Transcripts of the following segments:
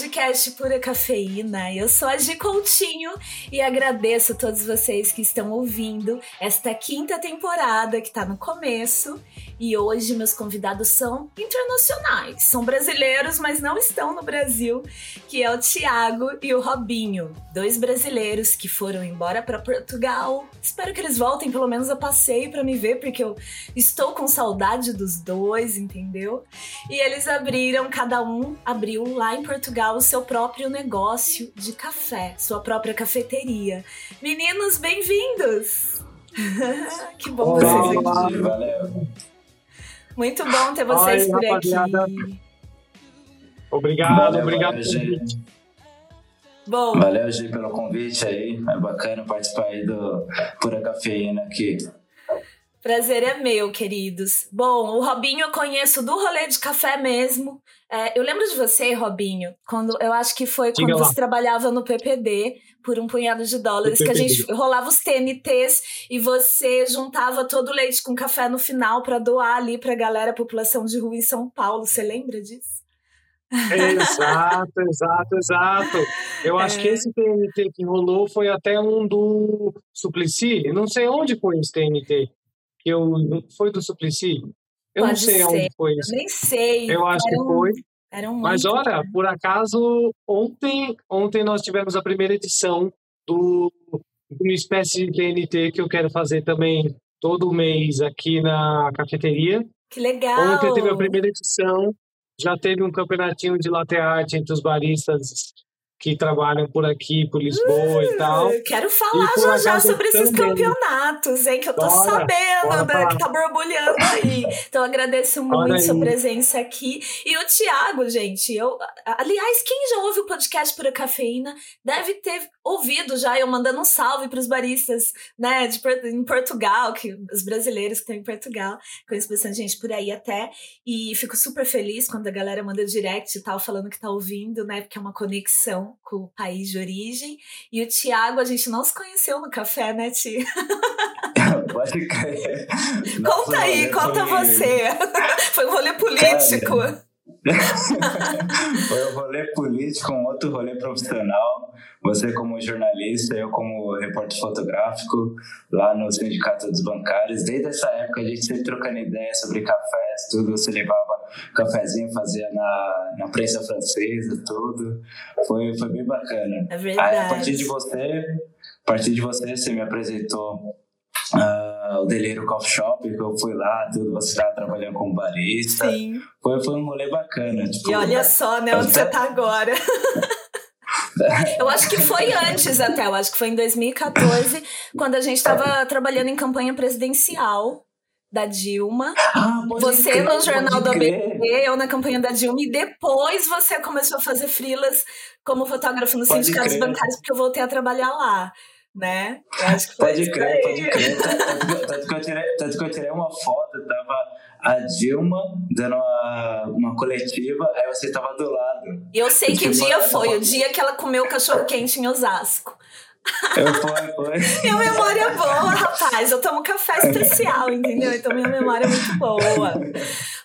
de podcast Pura Cafeína. Eu sou a Gi Coutinho e agradeço a todos vocês que estão ouvindo esta quinta temporada que está no começo. E hoje meus convidados são internacionais, são brasileiros, mas não estão no Brasil, que é o Tiago e o Robinho, dois brasileiros que foram embora para Portugal. Espero que eles voltem pelo menos a passeio para me ver, porque eu estou com saudade dos dois, entendeu? E eles abriram, cada um abriu lá em Portugal seu próprio negócio de café, sua própria cafeteria. Meninos, bem-vindos! que bom Olá, vocês aqui. Valeu. Muito bom ter vocês Oi, por rapaziada. aqui. Obrigado, Valeu, obrigado valeu, gente. Bom, Valeu, Gi, pelo convite aí. É bacana participar aí do Pura Cafeína aqui. Prazer é meu, queridos. Bom, o Robinho eu conheço do rolê de café mesmo. É, eu lembro de você, Robinho, quando eu acho que foi Diga quando lá. você trabalhava no PPD por um punhado de dólares, que a gente rolava os TNTs e você juntava todo o leite com café no final para doar ali pra galera, população de rua em São Paulo. Você lembra disso? Exato, exato, exato. Eu acho É. que esse TNT que rolou foi até um do Suplicy. Eu Não sei onde foi esse TNT. Eu, foi do Suplicy? Eu não Pode sei ser. onde foi Eu isso. nem sei. Eu acho que foi. Eram Mas muito- olha, por acaso, ontem, ontem nós tivemos a primeira edição do de uma espécie de TNT que eu quero fazer também todo mês aqui na cafeteria. Que legal! Ontem teve a primeira edição, já teve um campeonatinho de latte art entre os baristas que trabalham por aqui, por Lisboa e tal. Eu Quero falar já já sobre esses também. campeonatos, hein? Que eu tô Bora, sabendo, bora né, que tá borbulhando aí. Então eu agradeço muito sua aí. presença aqui. E o Thiago, gente, eu. Aliás, quem já ouve o podcast Pura Cafeína deve ter ouvido já eu mandando um salve pros baristas, né, de, em Portugal, que os brasileiros que estão em Portugal. Conheço bastante gente por aí até. E fico super feliz quando a galera manda direct e tal, falando que tá ouvindo, né? Porque é uma conexão com o país de origem. E o Tiago, a gente não se conheceu no café, né, Ti? Pode crer. Nossa, Conta aí, conta foi- você. Foi um rolê político. Foi um rolê político, um outro rolê profissional. Você como jornalista, eu como repórter fotográfico lá no Sindicato dos Bancários. Desde essa época a gente sempre trocando ideias sobre cafés, tudo. Você levava cafezinho, fazia na, na prensa francesa, tudo. Foi, foi bem bacana. É Aí, a partir de verdade. você, a partir de você, você me apresentou ah, o Deleiro Coffee Shop, que eu fui lá, tudo, você estava trabalhando como barista. Sim. Foi, foi um rolê bacana. Tipo, E olha só, né, onde você tá agora. Eu acho que foi antes até, eu acho que foi em 2014, quando a gente tava trabalhando em campanha presidencial da Dilma. Ah, Você crer, no Jornal do. ABT, eu na campanha da Dilma, e depois você começou a fazer frilas como fotógrafo no Pode Sindicato dos crer. Bancários, porque eu voltei a trabalhar lá, né? Eu acho que foi Pode crer, pode crer. Tanto, que eu tirei, tanto que eu tirei uma foto, tava a Dilma dando uma, uma coletiva, aí você tava do lado. E eu sei que dia foi, o dia que ela comeu o cachorro quente em Osasco. Eu foi, foi. Minha memória é boa, rapaz. Eu tomo café especial, entendeu? Então minha memória é muito boa.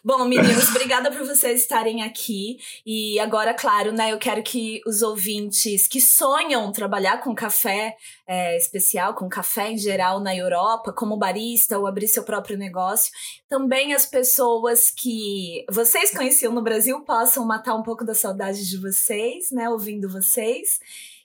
Bom, meninos, obrigada por vocês estarem aqui. E agora, claro, né? Eu quero que os ouvintes que sonham trabalhar com café é, especial, com café em geral na Europa, como barista ou abrir seu próprio negócio, também as pessoas que vocês conheciam no Brasil possam matar um pouco da saudade de vocês, né? Ouvindo vocês.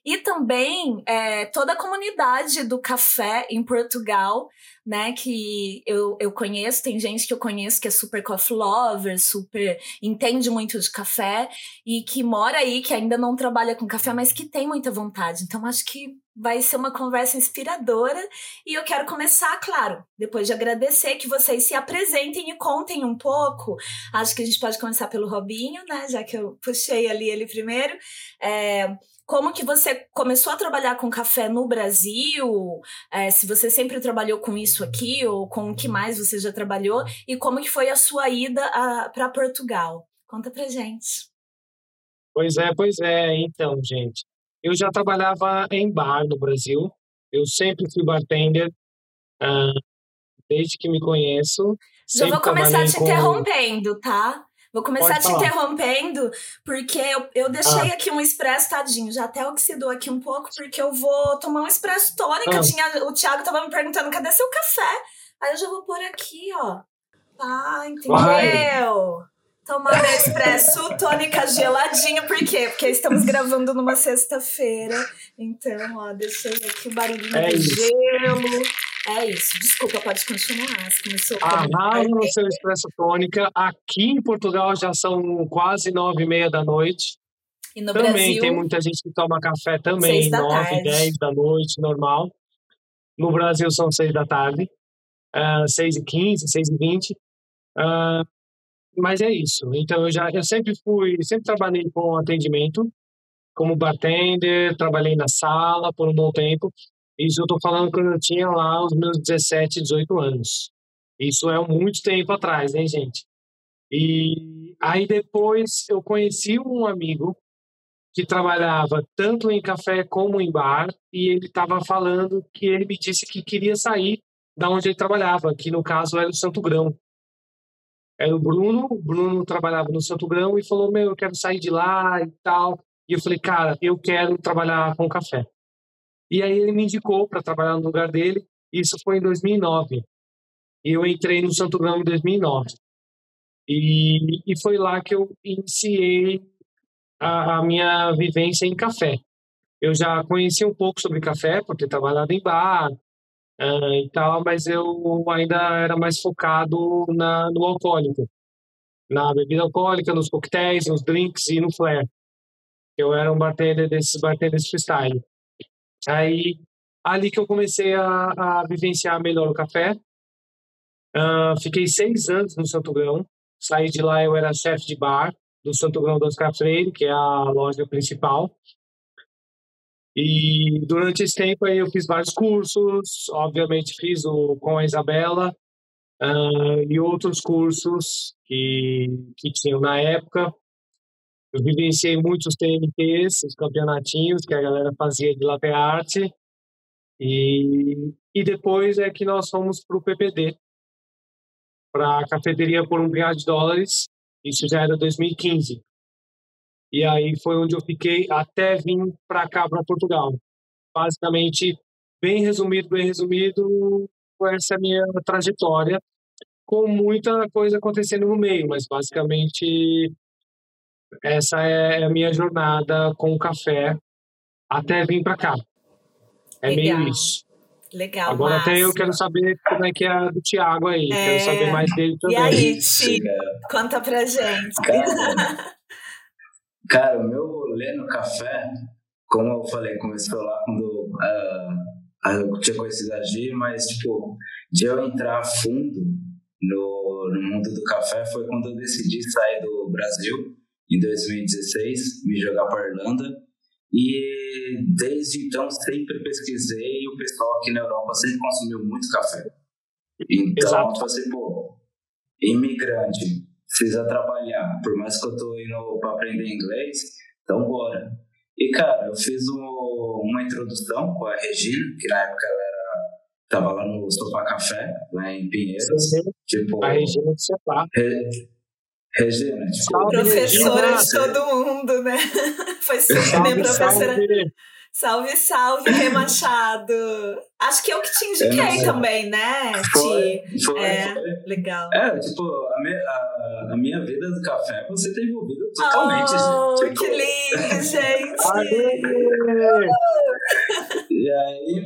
E também é, toda a comunidade do café em Portugal, né? Que eu, eu conheço, tem gente que eu conheço que é super coffee lover, super entende muito de café e que mora aí, que ainda não trabalha com café, mas que tem muita vontade. Então, acho que vai ser uma conversa inspiradora. E eu quero começar, claro, depois de agradecer que vocês se apresentem e contem um pouco. Acho que a gente pode começar pelo Robinho, né? Já que eu puxei ali ele primeiro. É, como que você começou a trabalhar com café no Brasil? É, se você sempre trabalhou com isso aqui ou com o que mais você já trabalhou? E como que foi a sua ida para Portugal? Conta pra gente. Pois é, pois é. Então, gente, eu já trabalhava em bar no Brasil. Eu sempre fui bartender, ah, desde que me conheço. Já vou começar te com- interrompendo, tá? Vou começar Pode te falar. interrompendo, porque eu, eu deixei ah. aqui um expresso, tadinho. Já até oxidou aqui um pouco, porque eu vou tomar um expresso tônica. Ah. Tinha, o Thiago tava me perguntando, cadê seu café? Aí eu já vou pôr aqui, ó. Tá, entendeu? Vai. Tomar meu expresso tônica geladinha, por quê? Porque estamos gravando numa sexta-feira. Então, ó, deixei aqui o barulhinho é do gelo. É isso. Desculpa, pode continuar. Começou Arrasa no seu expresso tônica. Aqui em Portugal já são quase nove e meia da noite. E no também Brasil, tem muita gente que toma café também, nove, dez da noite, normal. No Brasil são seis da tarde. Uh, seis e quinze, seis e vinte. Uh, mas é isso. Então eu já eu sempre fui, sempre trabalhei com atendimento, como bartender, trabalhei na sala por um bom tempo. Isso eu estou falando quando eu tinha lá os meus 17, 18 anos. Isso é muito tempo atrás, hein, gente? E aí depois eu conheci um amigo que trabalhava tanto em café como em bar e ele estava falando que ele me disse que queria sair da onde ele trabalhava, que no caso era o Santo Grão era o Bruno, o Bruno trabalhava no Santo Grão e falou, meu, eu quero sair de lá e tal. E eu falei, cara, eu quero trabalhar com café. E aí ele me indicou para trabalhar no lugar dele, isso foi em 2009. E eu entrei no Santo Grão em 2009. E, e foi lá que eu iniciei a, a minha vivência em café. Eu já conhecia um pouco sobre café, porque trabalhava em bar, uh, e tal, mas eu ainda era mais focado na, no alcoólico, na bebida alcoólica, nos coquetéis, nos drinks e no flare. Eu era um bartender desses bartenders freestyle. Aí, ali que eu comecei a, a vivenciar melhor o café. Uh, fiquei seis anos no Santo Grão. Saí de lá, eu era chefe de bar do Santo Grão do Oscar que é a loja principal. E durante esse tempo aí eu fiz vários cursos, obviamente fiz o com a Isabela uh, e outros cursos que, que tinham na época. Eu vivenciei muitos TNTs, os campeonatinhos que a galera fazia de latte arte. E, e depois é que nós fomos para o PPD, para a cafeteria por um bilhão de dólares. Isso já era 2015. E aí foi onde eu fiquei até vir para cá, para Portugal. Basicamente, bem resumido, bem resumido, essa é a minha trajetória, com muita coisa acontecendo no meio, mas basicamente essa é a minha jornada com o café até vir para cá. É Legal. meio isso. Legal. Agora até eu quero saber como é que é a do Thiago aí. É... Quero saber mais dele também. E aí, Ti, conta pra gente. Cara, o meu rolê no café, como eu falei, começou lá quando uh, eu tinha conhecido a Gi, mas, tipo, de eu entrar a fundo no, no mundo do café foi quando eu decidi sair do Brasil, em 2016, me jogar para Irlanda. E desde então sempre pesquisei e o pessoal aqui na Europa sempre consumiu muito café. Então, Exato. tipo assim, pô, imigrante, precisa trabalhar, por mais que eu tô indo para aprender inglês, então bora. E cara, eu fiz um, uma introdução com a Regina, que na época ela era, tava lá no Sofá Café, lá em Pinheiros. Sim, tipo, a Regina do Sofá. Re, Regina, professora de todo mundo, né? Foi super minha professora. Salve. Salve, salve, Rê Machado. Acho que eu que te indiquei também, né? Foi, foi, é, foi. Legal. É, tipo, a minha, a, a, minha vida do café, você tem envolvido totalmente. Oh, tipo... que lindo, gente! e aí,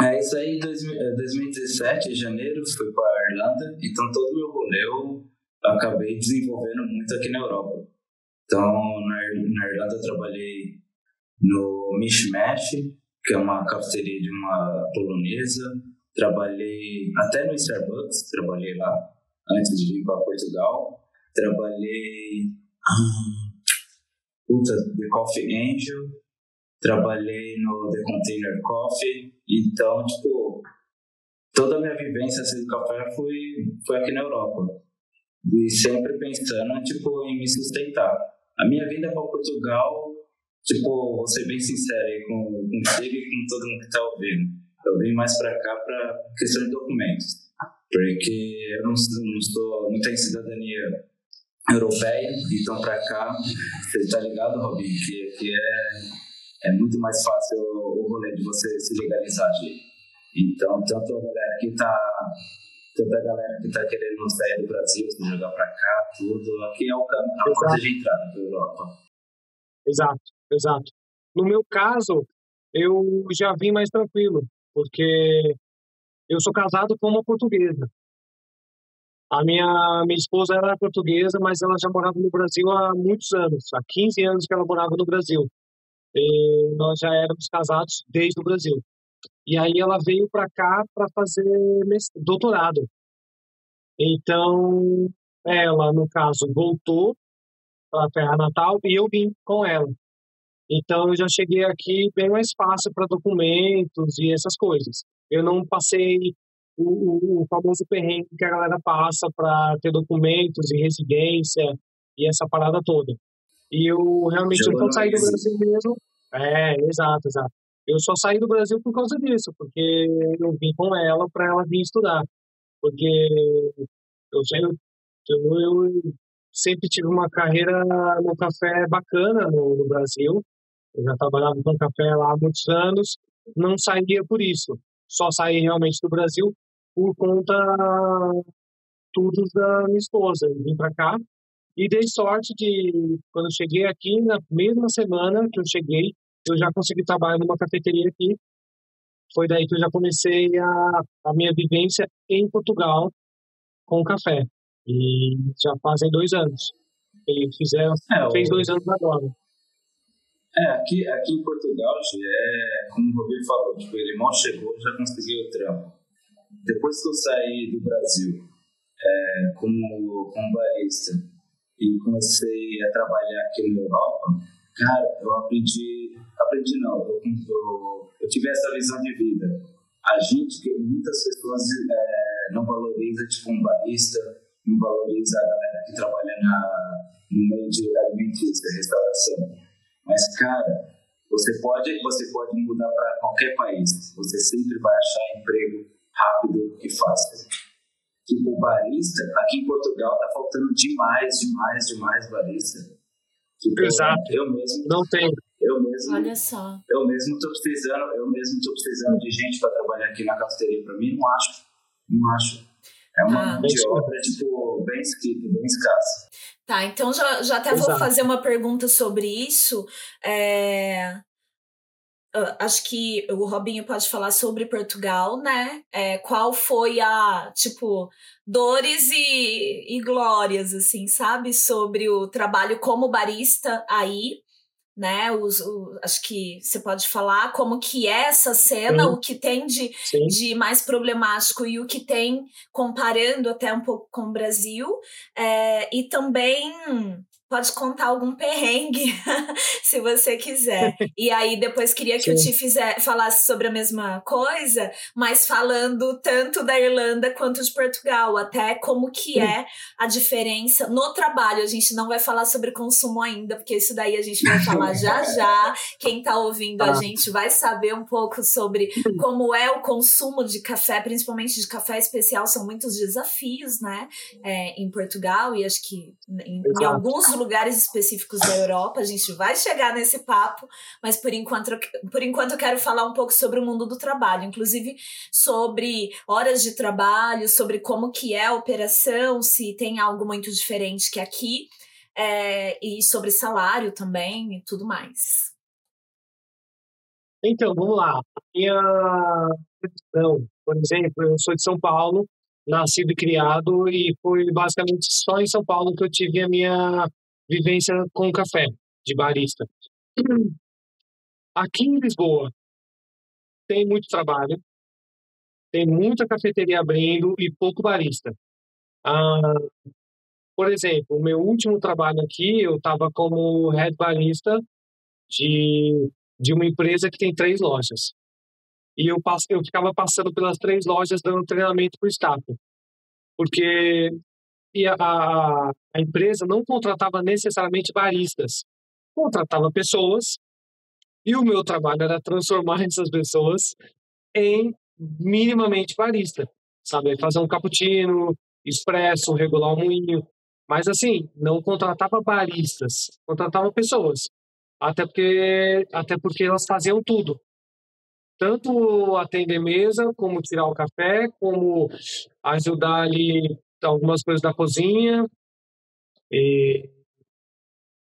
é isso aí, em 2017, em janeiro, fui para a Irlanda, então todo o meu rolê eu acabei desenvolvendo muito aqui na Europa. Então, na, Irlanda eu trabalhei no Mishmash, que é uma cafeteria de uma polonesa. Trabalhei até no Starbucks, trabalhei lá antes de vir para Portugal. Trabalhei. Ah, puta, The Coffee Angel. Trabalhei no The Container Coffee. Então, tipo, toda a minha vivência assim, do café foi, foi aqui na Europa. E sempre pensando, tipo, em me sustentar. A minha vinda para Portugal Tipo, vou ser bem sincero com, contigo e com todo mundo que tá ouvindo. Eu vim mais para cá para questão de documentos. Porque eu não, não, sou, não tenho cidadania europeia e estão para cá. Você está ligado, Robin, que, que é, é muito mais fácil o rolê de você se legalizar aqui. Então, tanto a galera que está tanta galera que está querendo sair do Brasil, se jogar para cá, tudo. Aqui é o caminho, a porta de entrada para a Europa. Exato, exato. No meu caso, eu já vim mais tranquilo, porque eu sou casado com uma portuguesa. A minha, minha esposa era portuguesa, mas ela já morava no Brasil há muitos anos, há 15 anos que ela morava no Brasil. E nós já éramos casados desde o Brasil. E aí ela veio para cá para fazer doutorado. Então, ela, no caso, voltou para a terra natal e eu vim com ela. Então, eu já cheguei aqui bem mais fácil para documentos e essas coisas. Eu não passei o, o, famoso perrengue que a galera passa para ter documentos e residência e essa parada toda. E eu realmente eu saí do Brasil mesmo. É, exato, exato. Eu só saí do Brasil por causa disso, porque eu vim com ela para ela vir estudar. Porque eu, eu, eu sempre tive uma carreira no café bacana no, no Brasil. Eu já trabalhava com café lá há muitos anos, não saía por isso. Só saí realmente do Brasil por conta tudo da minha esposa. Eu vim para cá e dei sorte de, quando eu cheguei aqui, na mesma semana que eu cheguei, eu já consegui trabalhar numa cafeteria aqui. Foi daí que eu já comecei a, a minha vivência em Portugal com café. E já fazem dois anos. E fizeram, é, fez dois anos agora. É, aqui, aqui em Portugal, é, como o Rodrigo falou, tipo, ele mal chegou, já conseguiu o trampo. Depois que eu saí do Brasil é, como, como barista e comecei a trabalhar aqui na Europa, cara, eu aprendi, aprendi não, eu, eu, eu tive essa visão de vida. A gente, que muitas pessoas é, não valoriza, tipo, um barista, não valoriza a galera que trabalha na, no meio de alimentícia, restauração. Mas, cara, você pode, você pode mudar para qualquer país, você sempre vai achar emprego rápido e fácil. Tipo, barista, aqui em Portugal tá faltando demais, demais, demais barista. Exato. Eu mesmo. Não tem. Eu mesmo. Olha só. Eu mesmo tô precisando, eu mesmo tô precisando de gente para trabalhar aqui na cafeteria. Para mim, não acho. Não acho. É uma ah. de obra, tipo, bem escrita, bem escassa. Tá, então já, já até Exato. vou fazer uma pergunta sobre isso. É, Uh, acho que o Robinho pode falar sobre Portugal, né? É, qual foi a, tipo, dores e, e glórias, assim, sabe? Sobre o trabalho como barista aí, né? Os, o, acho que você pode falar como que é essa cena, Sim. o que tem de, de mais problemático e o que tem comparando até um pouco com o Brasil. É, e também pode contar algum perrengue, se você quiser. E aí depois queria que Sim. o Ti fizer, falasse sobre a mesma coisa, mas falando tanto da Irlanda quanto de Portugal, até como que é a diferença no trabalho. A gente não vai falar sobre consumo ainda, porque isso daí a gente vai falar já já. Quem está ouvindo a tá. gente vai saber um pouco sobre como é o consumo de café, principalmente de café especial, são muitos desafios, né? É, em Portugal e acho que em, em alguns lugares lugares específicos da Europa, a gente vai chegar nesse papo, mas por enquanto, por enquanto eu quero falar um pouco sobre o mundo do trabalho, inclusive sobre horas de trabalho, sobre como que é a operação, se tem algo muito diferente que aqui, é, e sobre salário também e tudo mais. Então, vamos lá. Minha por exemplo, eu sou de São Paulo, nascido e criado, e foi basicamente só em São Paulo que eu tive a minha vivência com café, de barista. Aqui em Lisboa tem muito trabalho, tem muita cafeteria abrindo e pouco barista. Ah, por exemplo, o meu último trabalho aqui, eu estava como head barista de, de uma empresa que tem três lojas. E eu, passo, eu ficava passando pelas três lojas dando treinamento para o staff. Porque e a, a empresa não contratava necessariamente baristas, contratava pessoas e o meu trabalho era transformar essas pessoas em minimamente barista, sabe? Fazer um cappuccino, expresso, regular o moinho. Mas assim, não contratava baristas, contratava pessoas. Até porque, até porque elas faziam tudo. Tanto atender mesa, como tirar o café, como ajudar ali algumas coisas da cozinha. E,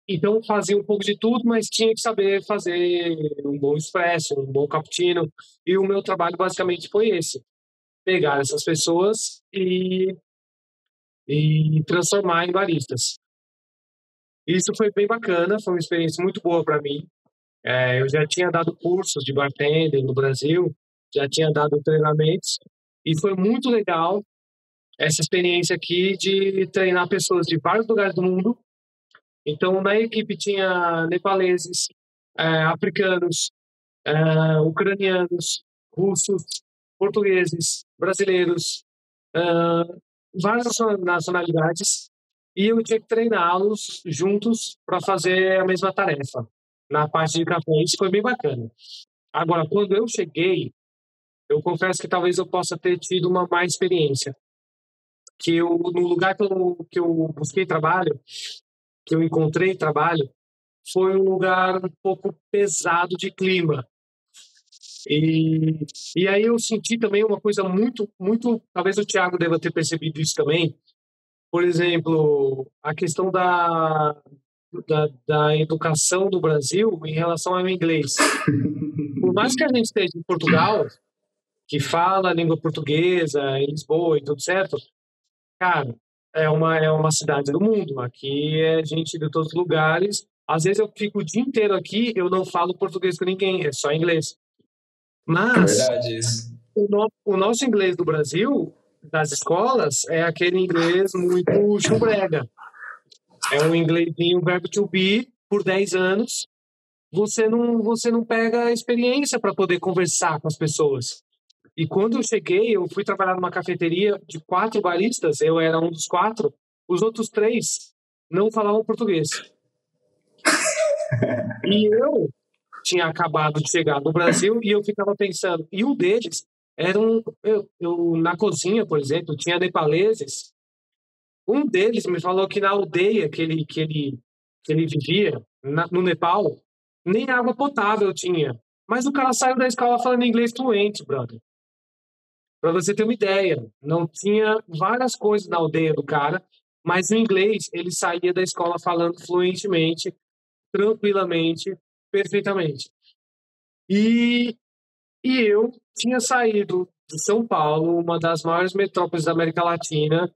então fazia um pouco de tudo, mas tinha que saber fazer um bom espresso, um bom cappuccino. E o meu trabalho basicamente foi esse: pegar essas pessoas e, e transformar em baristas. Isso foi bem bacana, foi uma experiência muito boa para mim. É, eu já tinha dado cursos de bartender no Brasil, já tinha dado treinamentos, e foi muito legal essa experiência aqui de treinar pessoas de vários lugares do mundo. Então, na equipe tinha nepaleses, é, africanos, é, ucranianos, russos, portugueses, brasileiros, é, várias nacionalidades, e eu tinha que treiná-los juntos para fazer a mesma tarefa. Na parte de café, isso foi bem bacana. Agora, quando eu cheguei, eu confesso que talvez eu possa ter tido uma má experiência. Que eu, no lugar que eu, que eu busquei trabalho, que eu encontrei trabalho, foi um lugar um pouco pesado de clima. E, e aí eu senti também uma coisa muito, muito. Talvez o Thiago deva ter percebido isso também, por exemplo, a questão da, da, da, educação do Brasil em relação ao inglês. Por mais que a gente esteja em Portugal, que fala a língua portuguesa, em Lisboa e tudo certo, cara, é uma, é uma cidade do mundo. Aqui é gente de todos os lugares. Às vezes eu fico o dia inteiro aqui, eu não falo português com ninguém, é só inglês. Mas é verdade, isso. O, no, o nosso inglês do Brasil das escolas é aquele inglês muito chumbrega. É um inglesinho verbo to be por 10 anos. Você não, você não pega a experiência para poder conversar com as pessoas. E quando eu cheguei, eu fui trabalhar numa cafeteria de quatro baristas, eu era um dos quatro, os outros três não falavam português. e eu tinha acabado de chegar no Brasil e eu ficava pensando, e um deles eram eu, eu, na cozinha, por exemplo, tinha nepaleses. Um deles me falou que na aldeia que ele que ele que ele vivia na, no Nepal nem água potável tinha. Mas o cara saiu da escola falando inglês fluente, brother. Para você ter uma ideia, não tinha várias coisas na aldeia do cara, mas o inglês ele saía da escola falando fluentemente, tranquilamente, perfeitamente. E e eu tinha saído de São Paulo, uma das maiores metrópoles da América Latina,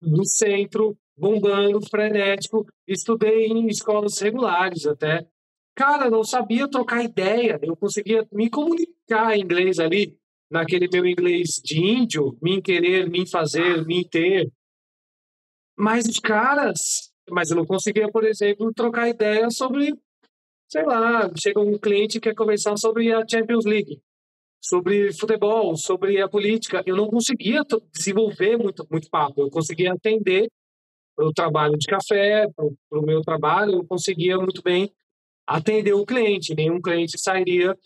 no centro, bombando, frenético. Estudei em escolas regulares até. Cara, não sabia trocar ideia. Eu conseguia me comunicar em inglês ali, naquele meu inglês de índio, me querer, me fazer, me ter. Mas os caras, mas eu não conseguia, por exemplo, trocar ideia sobre, sei lá, chega um cliente que quer conversar sobre a Champions League sobre futebol, sobre a política. Eu não conseguia desenvolver muito, muito papo. Eu conseguia atender o trabalho de café, para o meu trabalho, eu conseguia muito bem atender o cliente. Nenhum cliente sairia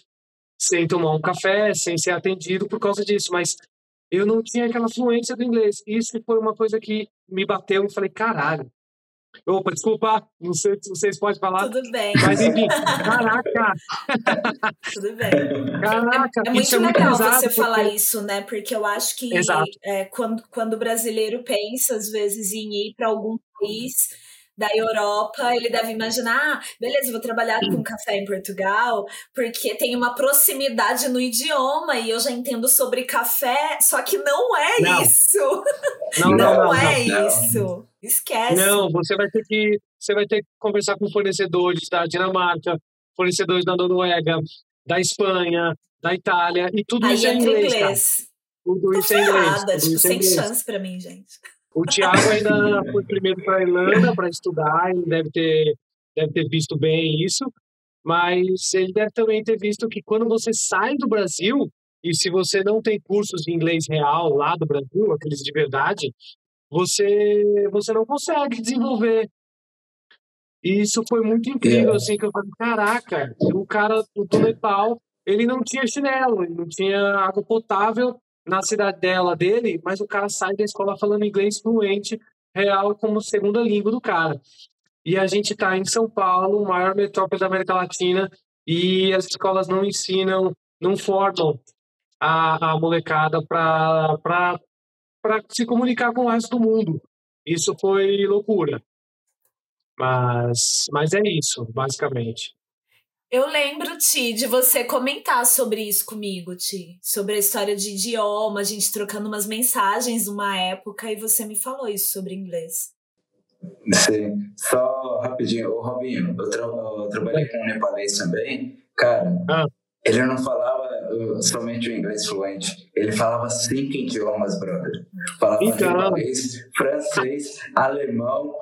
sem tomar um café, sem ser atendido por causa disso. Mas eu não tinha aquela fluência do inglês. Isso foi uma coisa que me bateu e falei, caralho, Opa, desculpa, não sei se vocês podem falar. Tudo bem. Mas enfim, caraca! Tudo bem. Caraca, é, é muito é legal muito você porque... falar isso, né? Porque eu acho que é, quando, quando o brasileiro pensa, às vezes, em ir para algum país da Europa, ele deve imaginar, ah, beleza, vou trabalhar com café em Portugal, porque tem uma proximidade no idioma e eu já entendo sobre café, só que não é não. isso. Não, não, não, é isso. Esquece. Não, você vai ter que você vai ter que conversar com fornecedores da Dinamarca, fornecedores da Noruega, da Espanha, da Itália e tudo Aí isso é inglês, inglês. Tudo isso é inglês. Tipo, sem chance para mim, gente. O Thiago ainda foi primeiro para a Irlanda para estudar, ele deve ter, deve ter visto bem isso, mas ele deve também ter visto que quando você sai do Brasil, e se você não tem cursos de inglês real lá do Brasil, aqueles de verdade, você, você não consegue desenvolver. E isso foi muito incrível, é. assim, que eu falei, caraca, o cara do Nepal, ele não tinha chinelo, ele não tinha água potável, na cidadela dele, mas o cara sai da escola falando inglês fluente real como segunda língua do cara. E a gente está em São Paulo, maior metrópole da América Latina, e as escolas não ensinam, não formam a, a molecada para se comunicar com o resto do mundo. Isso foi loucura. Mas, mas é isso, basicamente. Eu lembro, Ti, de você comentar sobre isso comigo, Ti. Sobre a história de idioma, a gente trocando umas mensagens numa época e você me falou isso sobre inglês. Sim. Só rapidinho, ô Robinho, eu, tra eu trabalhei com um nepalês também. Cara, ah. ele não falava uh, somente o inglês fluente, ele falava cinco idiomas, brother. Falava então... francês, alemão,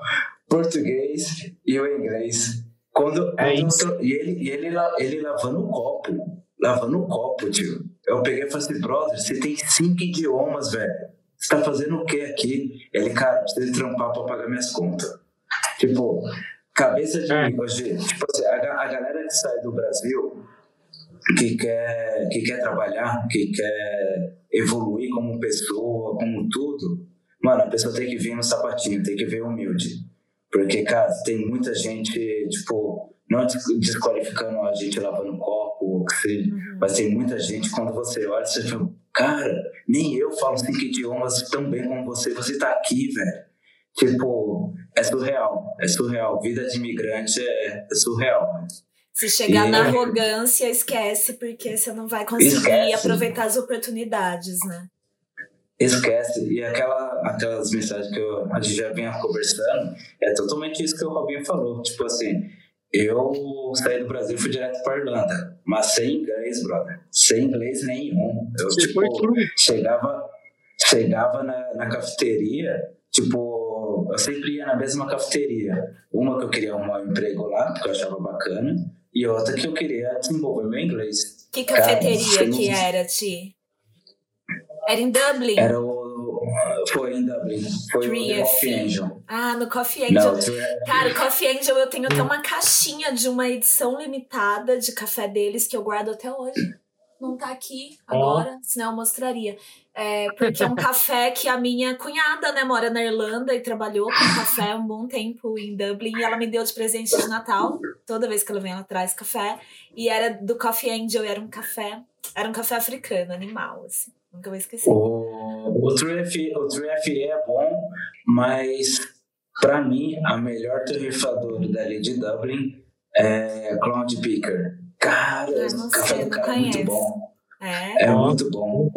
português e o inglês. Quando, é isso. e ele, e ele, ele lavando o copo, lavando o copo, tio. Eu peguei e falei assim, brother, você tem cinco idiomas, velho. Você tá fazendo o que aqui? Ele, cara, precisa trampar pra pagar minhas contas. Tipo, cabeça de é. hoje, tipo assim, a, a galera que sai do Brasil, que quer, que quer trabalhar, que quer evoluir como pessoa, como tudo, mano, a pessoa tem que vir no sapatinho, tem que vir humilde. Porque, cara, tem muita gente, tipo, não desqualificando a gente lavando copo, ou que seja, uhum. mas tem muita gente, quando você olha, você fala, cara, nem eu falo cinco idiomas tão bem como você, você tá aqui, velho. Tipo, é surreal, é surreal. Vida de imigrante é, é surreal. Se chegar e na é... arrogância, esquece, porque você não vai conseguir esquece. aproveitar as oportunidades, né? Esquece. E aquela, aquelas mensagens que eu, a gente já vinha conversando, é totalmente isso que o Robinho falou. Tipo assim, eu saí do Brasil e fui direto para Irlanda, mas sem inglês, brother. Sem inglês nenhum. Eu, Você tipo, chegava, chegava na, na cafeteria, tipo, eu sempre ia na mesma cafeteria. Uma que eu queria arrumar um emprego lá, porque eu achava bacana, e outra que eu queria desenvolver meu inglês. Que cafeteria Cara, que era, Ti? Era em Dublin? Era o. Foi em Dublin. Foi Tree o Coffee Angel. Ah, no Coffee Angel. Não, Cara, o Coffee Angel eu tenho até uma caixinha de uma edição limitada de café deles que eu guardo até hoje. Não tá aqui agora, oh. senão eu mostraria. É, porque é um café que a minha cunhada, né, mora na Irlanda e trabalhou com café um bom tempo em Dublin. E ela me deu de presente de Natal. Toda vez que ela vem, ela traz café. E era do Coffee Angel, era um café. Era um café africano, animal, assim. Nunca vou esquecer. O, o, 3F, o 3FE é bom, mas para mim a melhor torrefadora dali de Dublin é Cloud Picker. Cara, o café do cara é muito bom. É, é muito bom.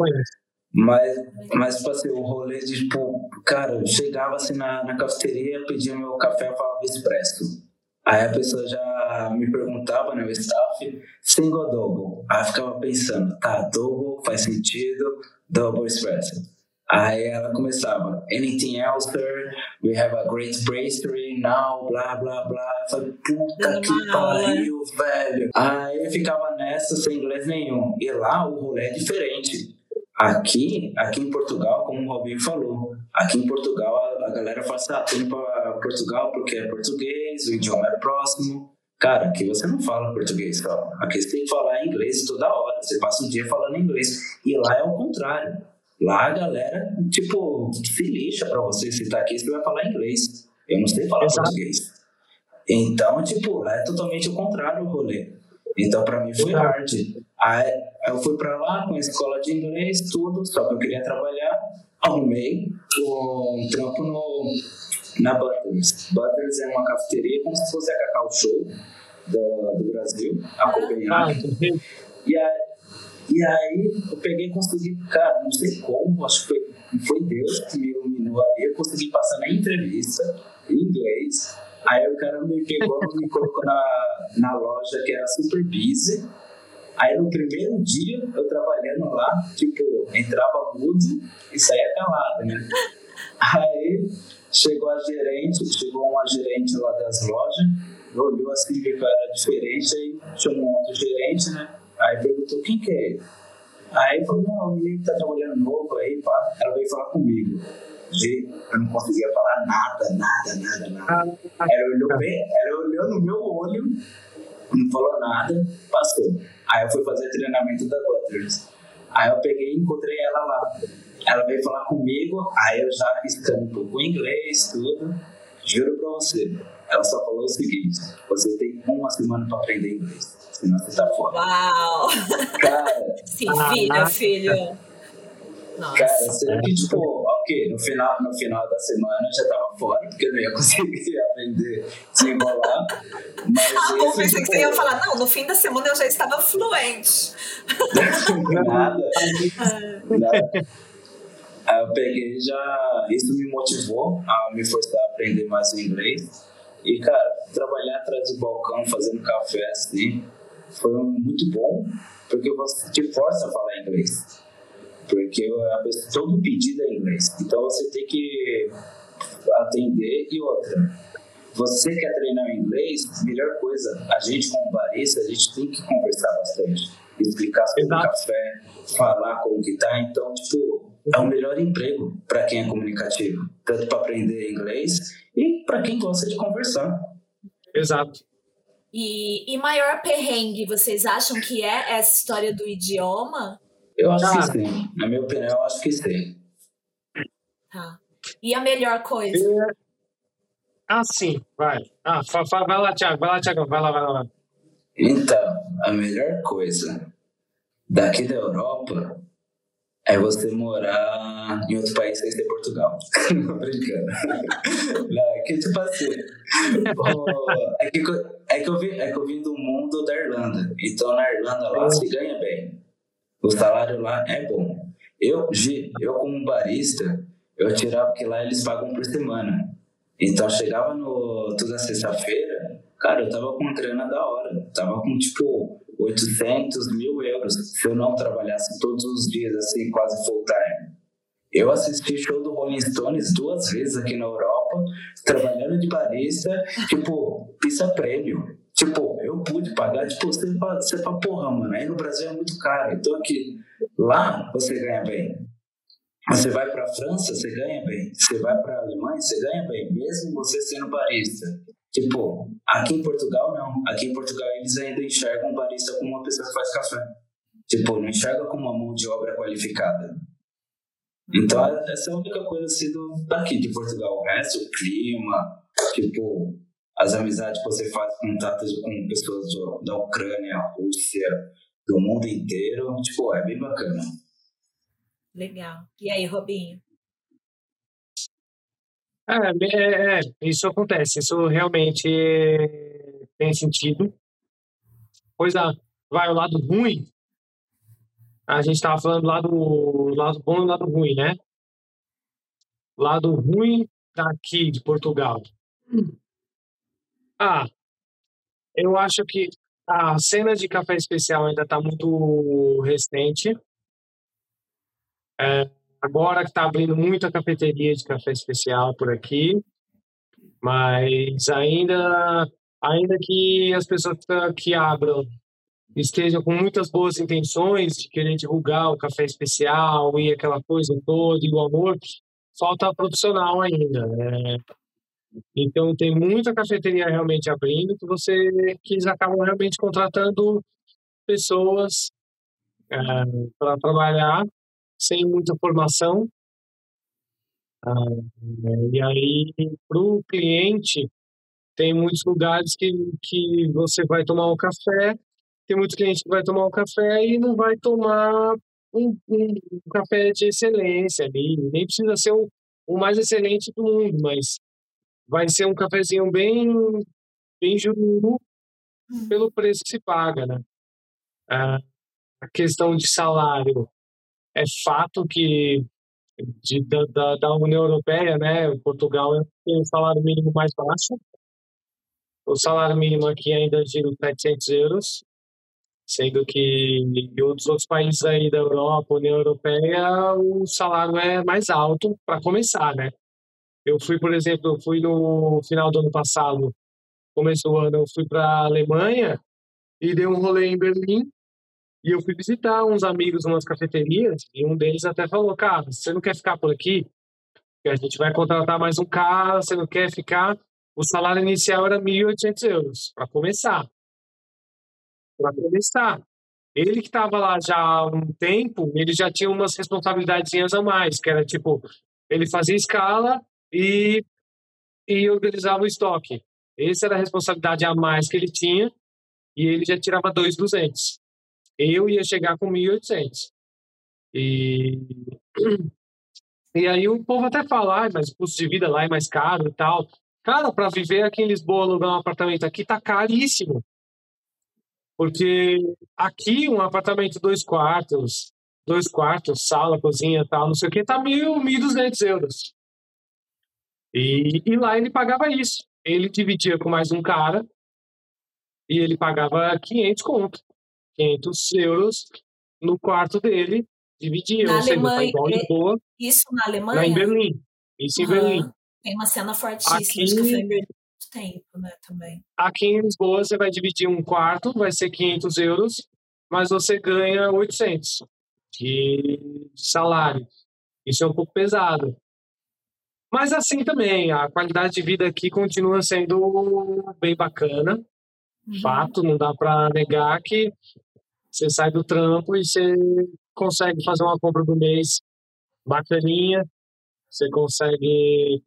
Mas, mas tipo assim, o rolê de, tipo, cara, eu chegava assim na, na cafeteria, pedia meu café, eu falava expresso. Aí a pessoa já me perguntava, né, o staff, single ou double? Aí eu ficava pensando, tá, double faz sentido, double espresso. Aí ela começava, anything else, sir? We have a great pastry now, blá, blá, blá. Eu falei, puta que pariu, velho. Aí eu ficava nessa sem inglês nenhum. E lá o rolê é diferente. Aqui, aqui em Portugal, como o Robinho falou, aqui em Portugal a, a galera fala assim, ah, tô indo para Portugal porque é português, o idioma é próximo. Cara, aqui você não fala português só. Aqui você tem que falar inglês toda hora. Você passa um dia falando inglês. E lá é o contrário. Lá a galera, tipo, se lixa pra você. Se tá aqui, você vai falar inglês. Eu não sei falar Exato. português. Então, tipo, lá é totalmente o contrário o rolê. Então, para mim foi hard. Aí eu fui para lá com a escola de inglês, tudo, só que eu queria trabalhar. Arrumei um trampo no, na Butters. Butters é uma cafeteria como se fosse a Cacau Show do, do Brasil, a Copenhague. Ah, e aí, e aí eu peguei e consegui, cara, não sei como, acho que foi, foi Deus que me iluminou ali. Eu consegui passar na entrevista em inglês Aí o cara me pegou e me colocou na, na loja que era super busy. Aí no primeiro dia, eu trabalhando lá, tipo, entrava mudo e saía calado, né? Aí chegou a gerente, chegou uma gerente lá das lojas, olhou assim, viu que eu era diferente, aí chamou um outro gerente, né? Aí perguntou quem que é ele? Aí falou, não, o menino que tá trabalhando novo aí, pá. Ela veio falar comigo eu não conseguia falar nada, nada, nada, nada. Ela olhou, bem, ela olhou no meu olho, não falou nada, passou. Aí eu fui fazer treinamento da Butters. Aí eu peguei e encontrei ela lá. ela veio falar comigo, aí eu já arriscando um pouco inglês, tudo. Juro pra você, ela só falou o seguinte: você tem uma semana pra aprender inglês, senão você tá fora. Uau! Cara, Sim, filho, filho. Nossa. Cara, sendo que, tipo, ok, no final, no final da semana eu já tava fora, porque eu não ia conseguir aprender se enrolar. Mas ah, eu pensei tipo, que você ia falar, não, no fim da semana eu já estava fluente. nada. nada. Aí eu peguei já. Isso me motivou a me forçar a aprender mais o inglês. E, cara, trabalhar atrás do balcão fazendo café assim foi muito bom, porque você te força a falar inglês porque a pessoa, todo pedido é em inglês. Então você tem que atender e outra. Você quer treinar o inglês, melhor coisa, a gente como barista, a gente tem que conversar bastante, explicar sobre Exato. o café, falar como que tá. Então, tipo, é o melhor emprego para quem é comunicativo, tanto para aprender inglês e para quem gosta de conversar. Exato. E, e maior perrengue, vocês acham que é essa história do idioma? Eu acho que sim. Na minha opinião, eu acho que sim. Tá. E a melhor coisa? Ah, sim, vai. Ah, vai lá, Thiago, vai lá, Thiago, vai lá, vai lá. Então, a melhor coisa daqui da Europa é você morar em outro país sem ser Portugal. Não, brincando. Não, é que tipo assim. é, que, é, que eu vim, é que eu vim do mundo da Irlanda. Então na Irlanda lá se ganha bem. O salário lá é bom. Eu, eu como barista, eu tirava porque lá eles pagam por semana. Então chegava no toda sexta-feira, cara, eu tava com grana da hora. Tava com tipo 800 mil euros se eu não trabalhasse todos os dias, assim, quase full time. Eu assisti show do Rolling Stones duas vezes aqui na Europa, trabalhando de barista, tipo, pista prêmio. Tipo, eu pude pagar, tipo, você fala, você fala, porra, mano, aí no Brasil é muito caro. Então aqui, lá você ganha bem. Você vai para França, você ganha bem. Você vai para Alemanha, você ganha bem, mesmo você sendo barista. Tipo, aqui em Portugal não. Aqui em Portugal eles ainda enxergam barista como uma pessoa que faz café. Tipo, não enxerga como uma mão de obra qualificada. Então, essa é a única coisa assim daqui de Portugal. O resto, o clima, tipo, as amizades que você faz, contatos com pessoas do, da Ucrânia, Rússia, do mundo inteiro, tipo, é bem bacana. Legal. E aí, Robinho? É, é, é, isso acontece, isso realmente tem sentido. Pois é, vai o lado ruim. A gente estava falando do lado, lado bom e do lado ruim, né? Lado ruim daqui de Portugal. Ah, eu acho que a cena de café especial ainda está muito recente. É, agora que está abrindo muita cafeteria de café especial por aqui, mas ainda, ainda que as pessoas que abram estejam com muitas boas intenções de querer divulgar o café especial e aquela coisa toda e o amor, falta profissional ainda. Né? Então tem muita cafeteria realmente abrindo que você que eles acabam realmente contratando pessoas é, para trabalhar sem muita formação. Ah, e aí para o cliente tem muitos lugares que, que você vai tomar um café, tem muitos clientes que vai tomar um café e não vai tomar um, um, um café de excelência ali, nem precisa ser o, o mais excelente do mundo, mas vai ser um cafezinho bem, bem jururu hum. pelo preço que se paga, né? Ah, a questão de salário é fato que de, da, da União Europeia, né, Portugal tem o salário mínimo mais baixo. O salário mínimo aqui ainda gira 700 euros, sendo que em outros, outros países aí da Europa, União Europeia, o salário é mais alto para começar, né? Eu fui, por exemplo, eu fui no final do ano passado, começo do ano, eu fui para a Alemanha e dei um rolê em Berlim e eu fui visitar uns amigos, umas cafeterias e um deles até falou, cara, você não quer ficar por aqui? Que a gente vai contratar mais um cara, você não quer ficar? O salário inicial era 1.800 euros para começar. Para começar. Ele que estava lá já há um tempo, ele já tinha umas responsabilidades a mais, que era tipo, ele fazia escala e, e organizava o estoque. Essa era a responsabilidade a mais que ele tinha e ele já tirava 2,200. Eu ia chegar com 1.800. E, e aí o povo até fala, ah, mas o custo de vida lá é mais caro e tal. Cara, para viver aqui em Lisboa, alugar um apartamento aqui tá caríssimo. Porque aqui um apartamento dois quartos, dois quartos, sala, cozinha tal, não sei o que, tá mil, mil duzentos euros. E, e lá ele pagava isso. Ele dividia com mais um cara e ele pagava 500 conto, 500 euros no quarto dele, dividia. Na tá Alemanha, igual Lisboa, isso na Alemanha? Lá em Berlim. Isso em Berlim. Tem uma cena fortíssima aqui, de café em Berlim muito tempo, né, também. Aqui em Lisboa você vai dividir um quarto, vai ser 500 euros, mas você ganha 800 de salário. Isso é um pouco pesado. Mas assim também, a qualidade de vida aqui continua sendo bem bacana. Uhum. Fato, não dá para negar que você sai do trampo e você consegue fazer uma compra do mês bacaninha, você consegue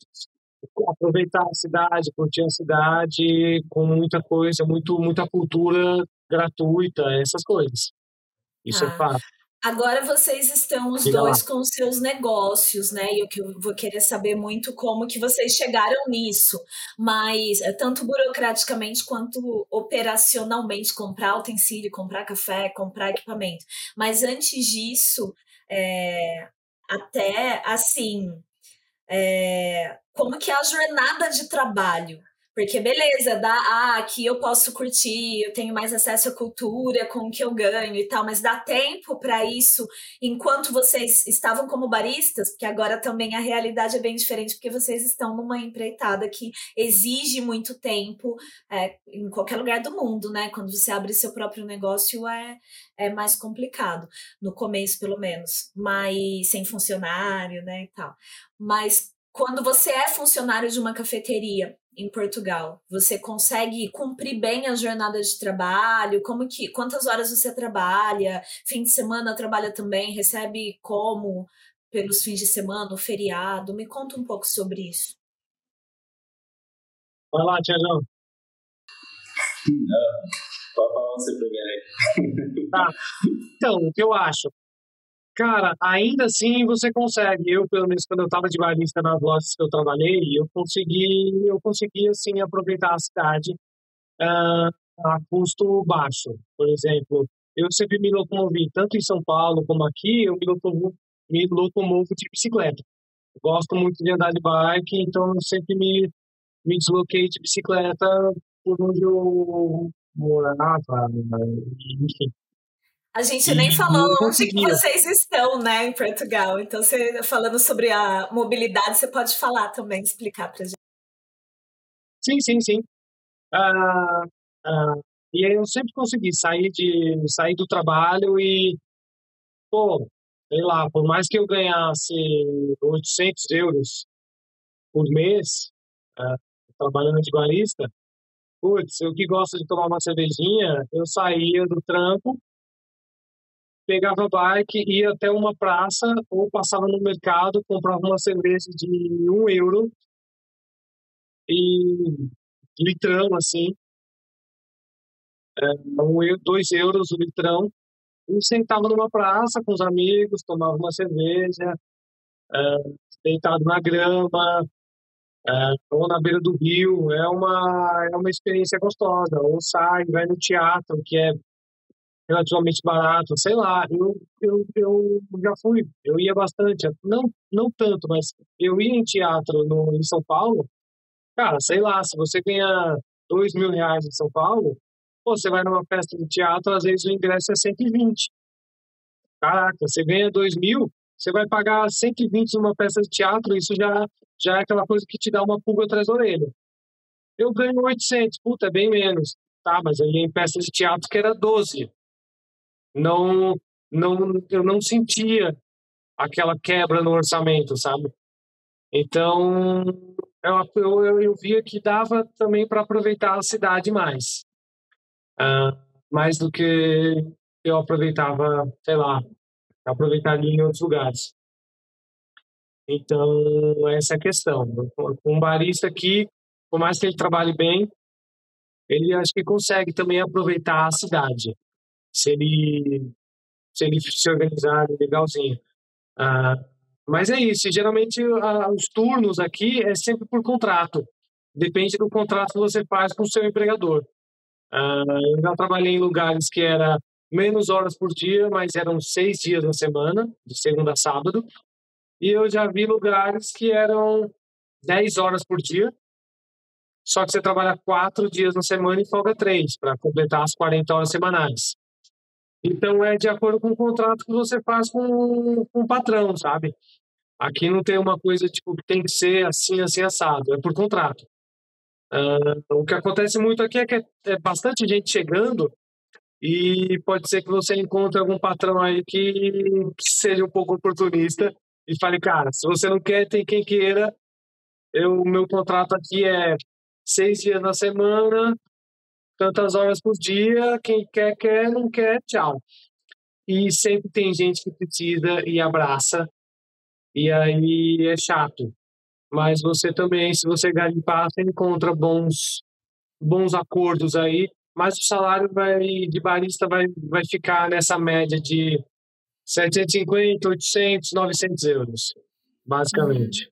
aproveitar a cidade, curtir a cidade com muita coisa, muito, muita cultura gratuita, essas coisas. Isso é ah. é fato. Agora vocês estão os Diga dois lá. com seus negócios, né? E o que eu vou querer saber muito como que vocês chegaram nisso. Mas é tanto burocraticamente quanto operacionalmente, comprar utensílio, comprar café, comprar equipamento. Mas antes disso, é, até assim, é, como que é a jornada de trabalho. Porque beleza, dá, ah, aqui eu posso curtir, eu tenho mais acesso à cultura com o que eu ganho e tal, mas dá tempo para isso enquanto vocês estavam como baristas, porque agora também a realidade é bem diferente, porque vocês estão numa empreitada que exige muito tempo é, em qualquer lugar do mundo, né? Quando você abre seu próprio negócio é, é mais complicado, no começo pelo menos, mas sem funcionário, né, e tal. Mas quando você é funcionário de uma cafeteria em Portugal, você consegue cumprir bem a jornada de trabalho? Como que quantas horas você trabalha? Fim de semana trabalha também? Recebe como pelos fins de semana, o feriado? Me conta um pouco sobre isso. Vai lá, Tiagão. Pode falar você primeiro Tá. Então, o que eu acho? Cara, ainda assim você consegue. Eu, pelo menos, quando eu estava de barista nas lojas que eu trabalhei, eu consegui, eu consegui assim, aproveitar a cidade uh, a custo baixo. Por exemplo, eu sempre me locomovi, tanto em São Paulo como aqui, eu me locomovo, me locomovo de bicicleta. gosto muito de andar de bike, então eu sempre me, me desloquei de bicicleta por onde eu morava, enfim. A gente nem falou onde que vocês estão, né, em Portugal. Então, você falando sobre a mobilidade, você pode falar também, explicar para gente. Sim, sim, sim. Uh, uh, e aí eu sempre consegui sair de sair do trabalho e, pô, sei lá, por mais que eu ganhasse 800 euros por mês, uh, trabalhando de barista, putz, eu que gosto de tomar uma cervejinha, eu saía do trampo pegava a bike, ia até uma praça ou passava no mercado, comprava uma cerveja de um euro e litrão, assim, é, um, dois euros o litrão, e sentava numa praça com os amigos, tomava uma cerveja, é, deitado na grama, é, ou na beira do rio, é uma, é uma experiência gostosa. Ou sai, vai no teatro, que é relativamente barato, sei lá, eu, eu, eu já fui, eu ia bastante, não, não tanto, mas eu ia em teatro no, em São Paulo, cara, sei lá, se você ganha dois mil reais em São Paulo, pô, você vai numa festa de teatro, às vezes o ingresso é 120. Caraca, você ganha dois mil, você vai pagar 120 numa peça de teatro, isso já, já é aquela coisa que te dá uma pulga atrás da orelha. Eu ganho 800, puta, é bem menos. Tá, mas aí em peça de teatro que era 12 não, não, eu não sentia aquela quebra no orçamento, sabe? Então, eu, eu, eu via que dava também para aproveitar a cidade mais. Uh, mais do que eu aproveitava, sei lá, aproveitaria em outros lugares. Então, essa é a questão. Um barista aqui, por mais que ele trabalhe bem, ele acho que consegue também aproveitar a cidade. Se ele se, ele se organizar legalzinho. Ah, mas é isso. Geralmente, os turnos aqui é sempre por contrato. Depende do contrato que você faz com o seu empregador. Ah, eu já trabalhei em lugares que era menos horas por dia, mas eram seis dias na semana, de segunda a sábado. E eu já vi lugares que eram dez horas por dia, só que você trabalha quatro dias na semana e folga três, para completar as 40 horas semanais. Então é de acordo com o contrato que você faz com, com o patrão, sabe? Aqui não tem uma coisa tipo que tem que ser assim, assim, assado, é por contrato. Uh, o que acontece muito aqui é que é, é bastante gente chegando e pode ser que você encontre algum patrão aí que, seja um pouco oportunista e fale, cara, se você não quer, tem quem queira. O meu contrato aqui é seis dias na semana, tantas horas por dia, quem quer, quer, não quer, tchau. E sempre tem gente que precisa e abraça, e aí é chato. Mas você também, se você garimpar, você encontra bons, bons acordos aí, mas o salário vai, de barista vai, vai ficar nessa média de 750, 800, 900 euros, basicamente.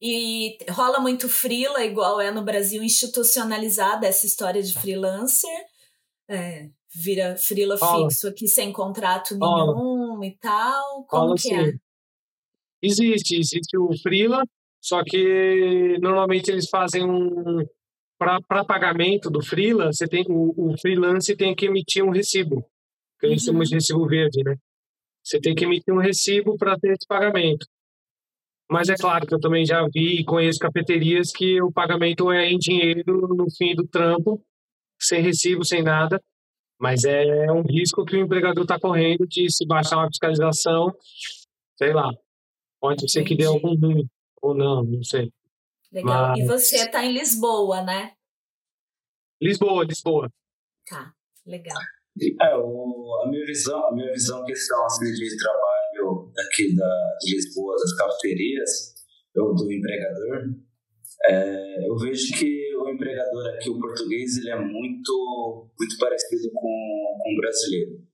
Uhum. E rola muito freela, igual é no Brasil, institucionalizada essa história de freelancer. É, vira rola. fixo aqui sem contrato nenhum rola. e tal. Como rola, que é? Existe, existe o freela, só que normalmente eles fazem um para pagamento do freela, você tem o, o freelance tem que emitir um recibo, que a gente chama de uhum. recibo verde, né? Você tem que emitir um recibo para ter esse pagamento. Mas é claro que eu também já vi e conheço cafeterias que o pagamento é em dinheiro no fim do trampo, sem recibo, sem nada. Mas é um risco que o empregador está correndo de se baixar uma fiscalização, sei lá, pode ser que dê algum ruim ou não, não sei. Legal. Mas... E você está em Lisboa, né? Lisboa, Lisboa. Tá, legal. É, o, a minha visão, a minha visão questão assim, de trabalho aqui da, de Lisboa, das cafeterias, ou do empregador, é, eu vejo que o empregador aqui, o português, ele é muito, muito parecido com, com o brasileiro.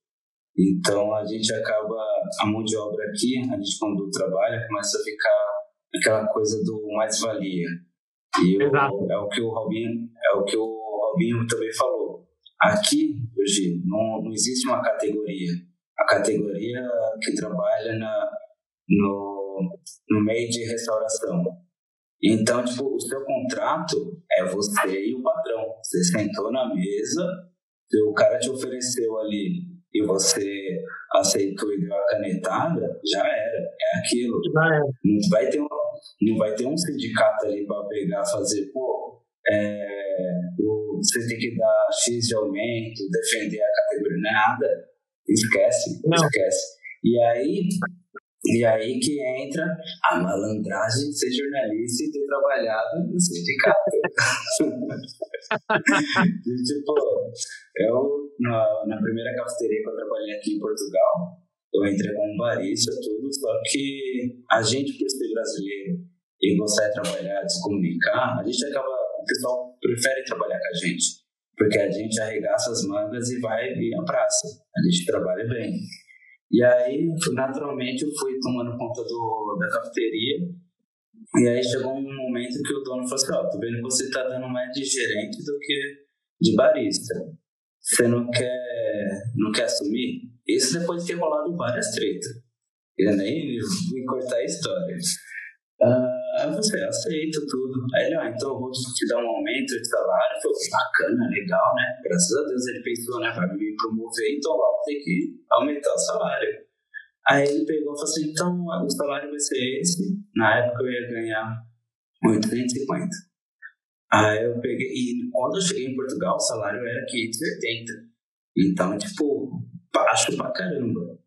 Então a gente acaba, a mão de obra aqui, a gente quando trabalha, começa a ficar aquela coisa do mais-valia. E eu, é o que o Robinho, é o que o Robinho também falou. Aqui, hoje, não, não existe uma categoria. A categoria que trabalha na, no, no meio de restauração. Então, tipo, o seu contrato é você e o patrão. Você sentou na mesa, o cara te ofereceu ali e você aceitou e deu a canetada, já era. É aquilo. Já era. Não vai ter, um, não vai ter um sindicato ali para pegar, fazer, pô, é, você tem que dar X de aumento, defender a categoria, não é nada. Esquece, não. esquece. E aí, e aí que entra a malandragem de ser jornalista e ter trabalhado no sindicato. e, tipo, eu, na, na primeira cafeteria que eu trabalhei aqui em Portugal, eu entrei como barista, tudo, só que a gente, por ser brasileiro e gostar de trabalhar, de se comunicar, a gente acaba o pessoal prefere trabalhar com a gente, porque a gente arregaça as mangas e vai ir à praça. A gente trabalha bem. E aí, naturalmente, eu fui tomando conta do, da cafeteria. E aí chegou um momento que o dono falou assim: Ó, oh, tô vendo que você tá dando mais de gerente do que de barista. Você não quer, não quer assumir? Isso depois de ter rolado várias tretas. Ele nem me cortar a história. Aí você aceita tudo. Aí ele, ah, então eu vou te dar um aumento de salário. Falei, bacana, legal, né? Graças a Deus ele pensou, né? Vai me promover, então logo tem que aumentar o salário. Aí ele pegou e falou assim: então o salário vai ser esse. Na época eu ia ganhar 850. Aí eu peguei, e quando eu cheguei em Portugal, o salário era 580. Então, tipo, baixo pra caramba.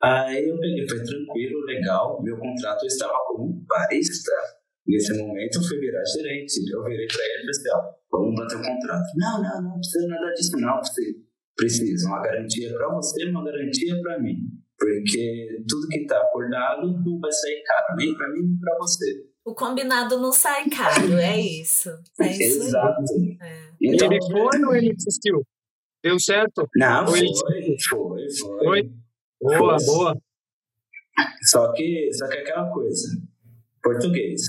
Aí eu peguei, foi tranquilo, legal, meu contrato estava como barista. Nesse momento eu fui virar gerente. Eu virei para ele e falei assim, ó, vamos bater o contrato. Não, não, não precisa nada disso não. Você precisa uma garantia para você, uma garantia para mim. Porque tudo que está acordado não vai sair caro, nem para mim nem para você. O combinado não sai caro, é isso. É isso Exato. É. Então, ele foi ou ele desistiu? Deu certo? Não, foi, foi, foi, foi. Boa, foi. boa. Só que, só que é aquela coisa, português.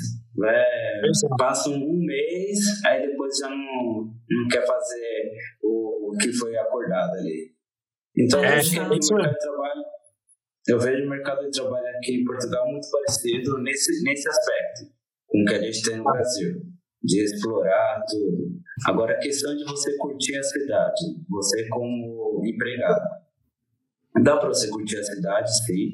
É, passa um mês, aí depois já não, não quer fazer o, o que foi acordado ali. Então, é, eu, é isso mercado de trabalho, eu vejo o mercado de trabalho aqui em Portugal muito parecido nesse, nesse aspecto com o que a gente tem no Brasil, de explorar tudo. Agora, a questão de você curtir a cidade, você como empregado. Dá para você curtir a cidade, sim.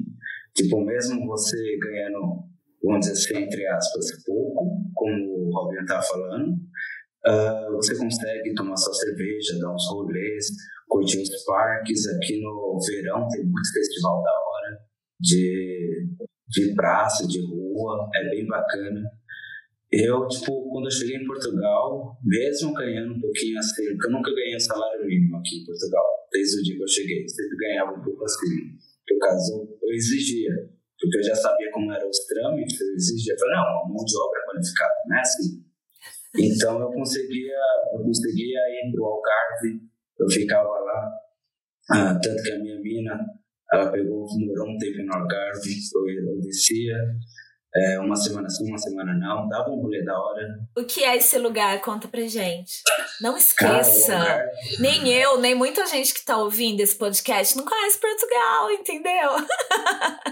Tipo, mesmo você ganhando vamos dizer assim, entre aspas, pouco, como o Robin estava falando, uh, você consegue tomar sua cerveja, dar uns rolês, curtir os parques. Aqui no verão tem muito festival da hora de, de praça, de rua, é bem bacana. Eu, tipo, quando eu cheguei em Portugal, mesmo ganhando um pouquinho assim, porque eu nunca ganhei um salário mínimo aqui em Portugal, desde o dia que eu cheguei, sempre ganhava um pouco assim. Por causa, eu exigia porque eu já sabia como eram os trâmites, exigia, eu falei, não, mão de obra qualificada, não é assim. Então eu conseguia, eu conseguia ir para o Algarve, eu ficava lá, ah, tanto que a minha mina, ela pegou, morou um tempo no Algarve, eu, eu descia, é, uma semana sim, uma semana não, dava um rolê da hora. O que é esse lugar? Conta pra gente. Não esqueça, Cara, nem eu, nem muita gente que tá ouvindo esse podcast não conhece Portugal, entendeu?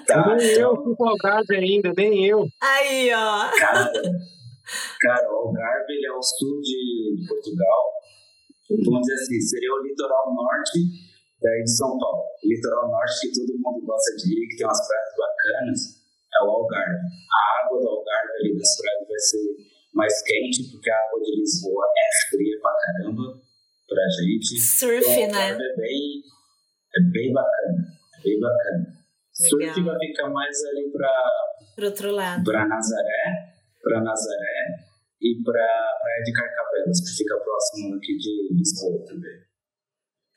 Tá, nem então... eu fui pro Algarve ainda, nem eu. Aí, ó. Cara, cara o Algarve ele é o sul de, de Portugal. Vamos dizer assim, seria o litoral norte daí de São Paulo. O litoral norte que todo mundo gosta de ir, que tem umas praias bacanas é o Algarve. A água do Algarve ali das praias vai ser mais quente, porque a água de Lisboa é fria pra caramba pra gente. Surf, então, né? É bem, é bem bacana. É bem bacana. Legal. Surf vai ficar mais ali pra. Pro outro lado. Pra Nazaré. Pra Nazaré. E pra Praia de Carcavelos, que fica próximo aqui de Lisboa também.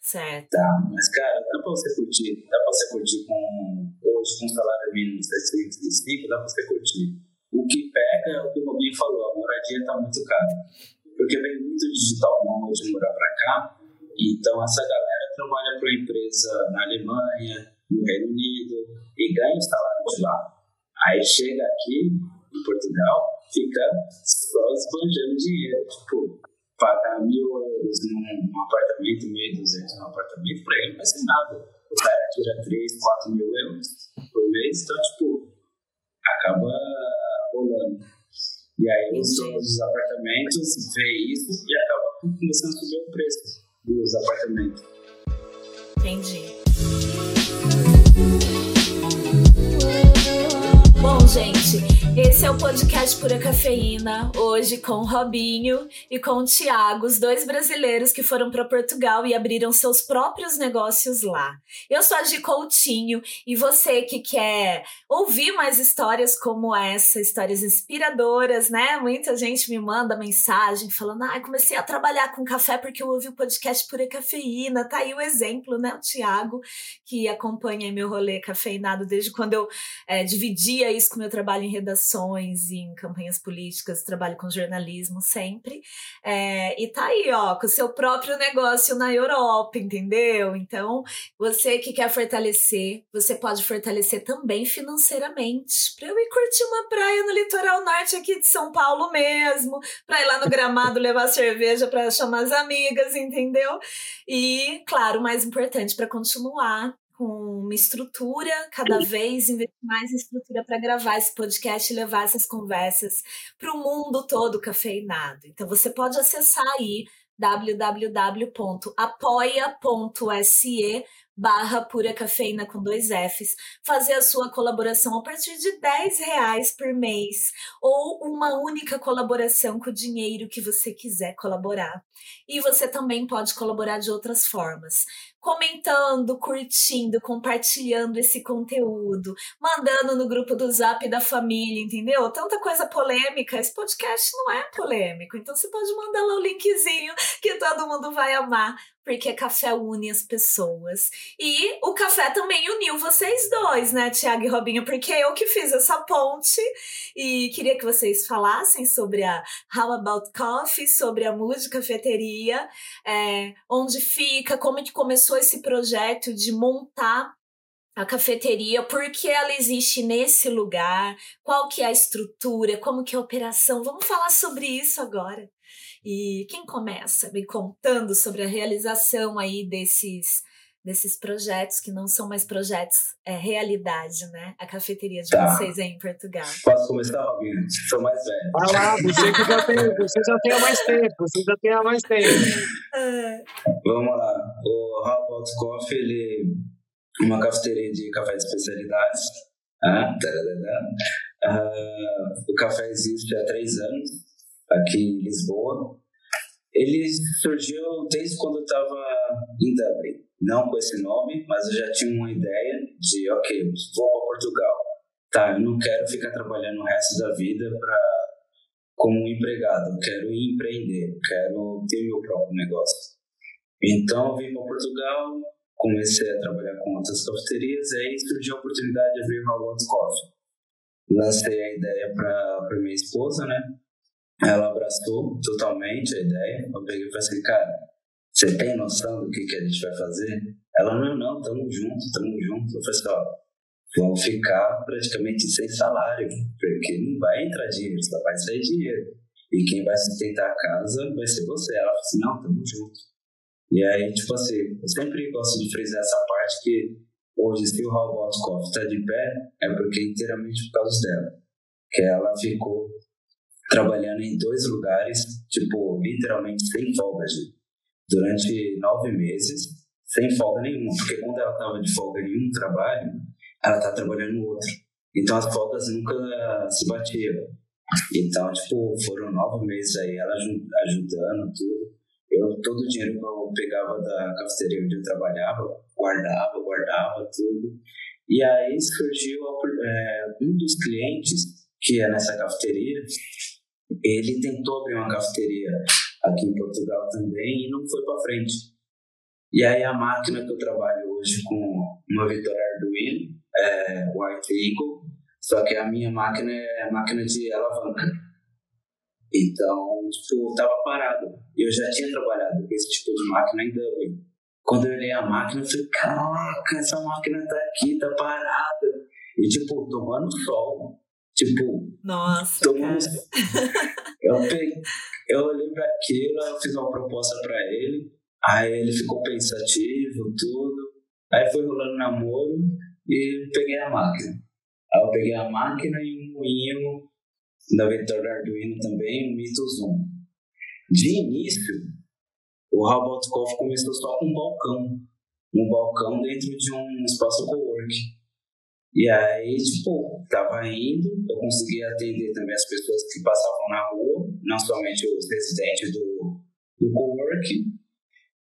Certo. Tá, mas cara, dá pra você curtir, dá pra você curtir com hoje com salário mínimo de 705, dá pra você curtir. O que pega é o que o Robinho falou, a moradia tá muito cara. Porque vem muito digital de morar pra cá, então essa galera trabalha para empresa na Alemanha, no Reino Unido, e ganha o salário de lá. Aí chega aqui, em Portugal, fica só esbanjando dinheiro. Tipo, pagar mil euros num apartamento, mil e duzentos num apartamento, para ele não vai ser nada. O cara tira três, quatro mil euros por mês, então, tipo, acaba rolando. E aí os donos dos apartamentos vê isso e acaba começando a subir o preço dos apartamentos. Entendi. Bom, gente, esse é o podcast Pura Cafeína, hoje com o Robinho e com o Tiago, os dois brasileiros que foram para Portugal e abriram seus próprios negócios lá. Eu sou a Gi Coutinho e você que quer ouvir mais histórias como essa, histórias inspiradoras, né? Muita gente me manda mensagem falando: ah, comecei a trabalhar com café porque eu ouvi o podcast Pura Cafeína. Tá aí o exemplo, né? O Tiago, que acompanha meu rolê cafeinado desde quando eu é, dividia isso com meu trabalho em redação ações em campanhas políticas, trabalho com jornalismo sempre. É, e tá aí, ó, com o seu próprio negócio na Europa, entendeu? Então, você que quer fortalecer, você pode fortalecer também financeiramente. Para eu ir curtir uma praia no litoral norte aqui de São Paulo mesmo, para ir lá no gramado levar cerveja para chamar as amigas, entendeu? E, claro, o mais importante, para continuar com uma estrutura, cada vez investir mais em estrutura para gravar esse podcast e levar essas conversas para o mundo todo cafeinado. Então você pode acessar aí www.apoia.se barra pura cafeína com dois Fs, fazer a sua colaboração a partir de 10 reais por mês ou uma única colaboração com o dinheiro que você quiser colaborar. E você também pode colaborar de outras formas comentando, curtindo, compartilhando esse conteúdo, mandando no grupo do Zap da família, entendeu? Tanta coisa polêmica. Esse podcast não é polêmico, então você pode mandar lá o linkzinho que todo mundo vai amar. Porque café une as pessoas. E o café também uniu vocês dois, né, Tiago e Robinho? Porque eu que fiz essa ponte e queria que vocês falassem sobre a How About Coffee, sobre a música cafeteria, é, onde fica, como que começou esse projeto de montar a cafeteria, por que ela existe nesse lugar, qual que é a estrutura, como que é a operação. Vamos falar sobre isso agora. E quem começa me contando sobre a realização aí desses desses projetos que não são mais projetos, é realidade, né? A cafeteria de tá. vocês aí em Portugal. Posso começar, Robinho? Sou mais velho. Vai lá, você que já tem, você já tem há mais tempo, você já tem há mais tempo. É. Vamos lá. O How About Coffee, ele é uma cafeteria de café de especialidades. Ah, ah, o café existe há três anos aqui em Lisboa. Ele surgiu desde quando eu estava em Dublin. Não com esse nome, mas eu já tinha uma ideia de, ok, vou para Portugal. Tá, eu não quero ficar trabalhando o resto da vida para como um empregado. Eu quero empreender, quero ter meu próprio negócio. Então, eu vim para Portugal, comecei a trabalhar com outras cafeterias, e aí surgiu a oportunidade de abrir o Howard's Coffee. Lancei a ideia para minha esposa, né? Ela abraçou totalmente a ideia. Eu peguei e falei assim, cara, você tem noção do que, que a gente vai fazer? Ela, não, não, tamo junto, tamo junto. Eu falei assim, ó, vamos ficar praticamente sem salário, porque não vai entrar dinheiro, só vai sair dinheiro. E quem vai sustentar a casa vai ser você. Ela falou assim, não, tamo junto. E aí, tipo assim, eu sempre gosto de frisar essa parte que hoje, se o Robot Coffee está de pé, é porque é inteiramente por causa dela. Que ela ficou trabalhando em dois lugares, tipo, literalmente sem folga, gente. Durante nove meses, sem folga nenhuma. Porque quando ela estava de folga em um trabalho, ela tá trabalhando no outro. Então as folgas nunca se batiam. Então, tipo, foram nove meses aí, ela ajudando tudo. Eu, todo o dinheiro que eu pegava da cafeteria onde eu trabalhava, guardava, guardava tudo. E aí surgiu é, um dos clientes que é nessa cafeteria, ele tentou abrir uma cafeteria aqui em Portugal também e não foi para frente. E aí a máquina que eu trabalho hoje com uma Vitória Arduino, é White Eagle, só que a minha máquina é máquina de alavanca. Então, tipo, tava parado. Eu já tinha trabalhado com esse tipo de máquina em Dublin. Quando eu olhei a máquina, eu falei, caraca, essa máquina tá aqui, tá parada. E, tipo, tomando sol. Tipo, nossa, tomando... eu, peguei, eu olhei para aquilo, eu fiz uma proposta para ele. Aí ele ficou pensativo, tudo. Aí foi rolando namoro e peguei a máquina. Aí eu peguei a máquina e um moinho da Vitória Arduino também, um Mitos 1. De início, o Robot Coffee começou só com um balcão. Um balcão dentro de um espaço co-work. E aí, tipo, tava indo, eu conseguia atender também as pessoas que passavam na rua, não somente os residentes do, do co-work.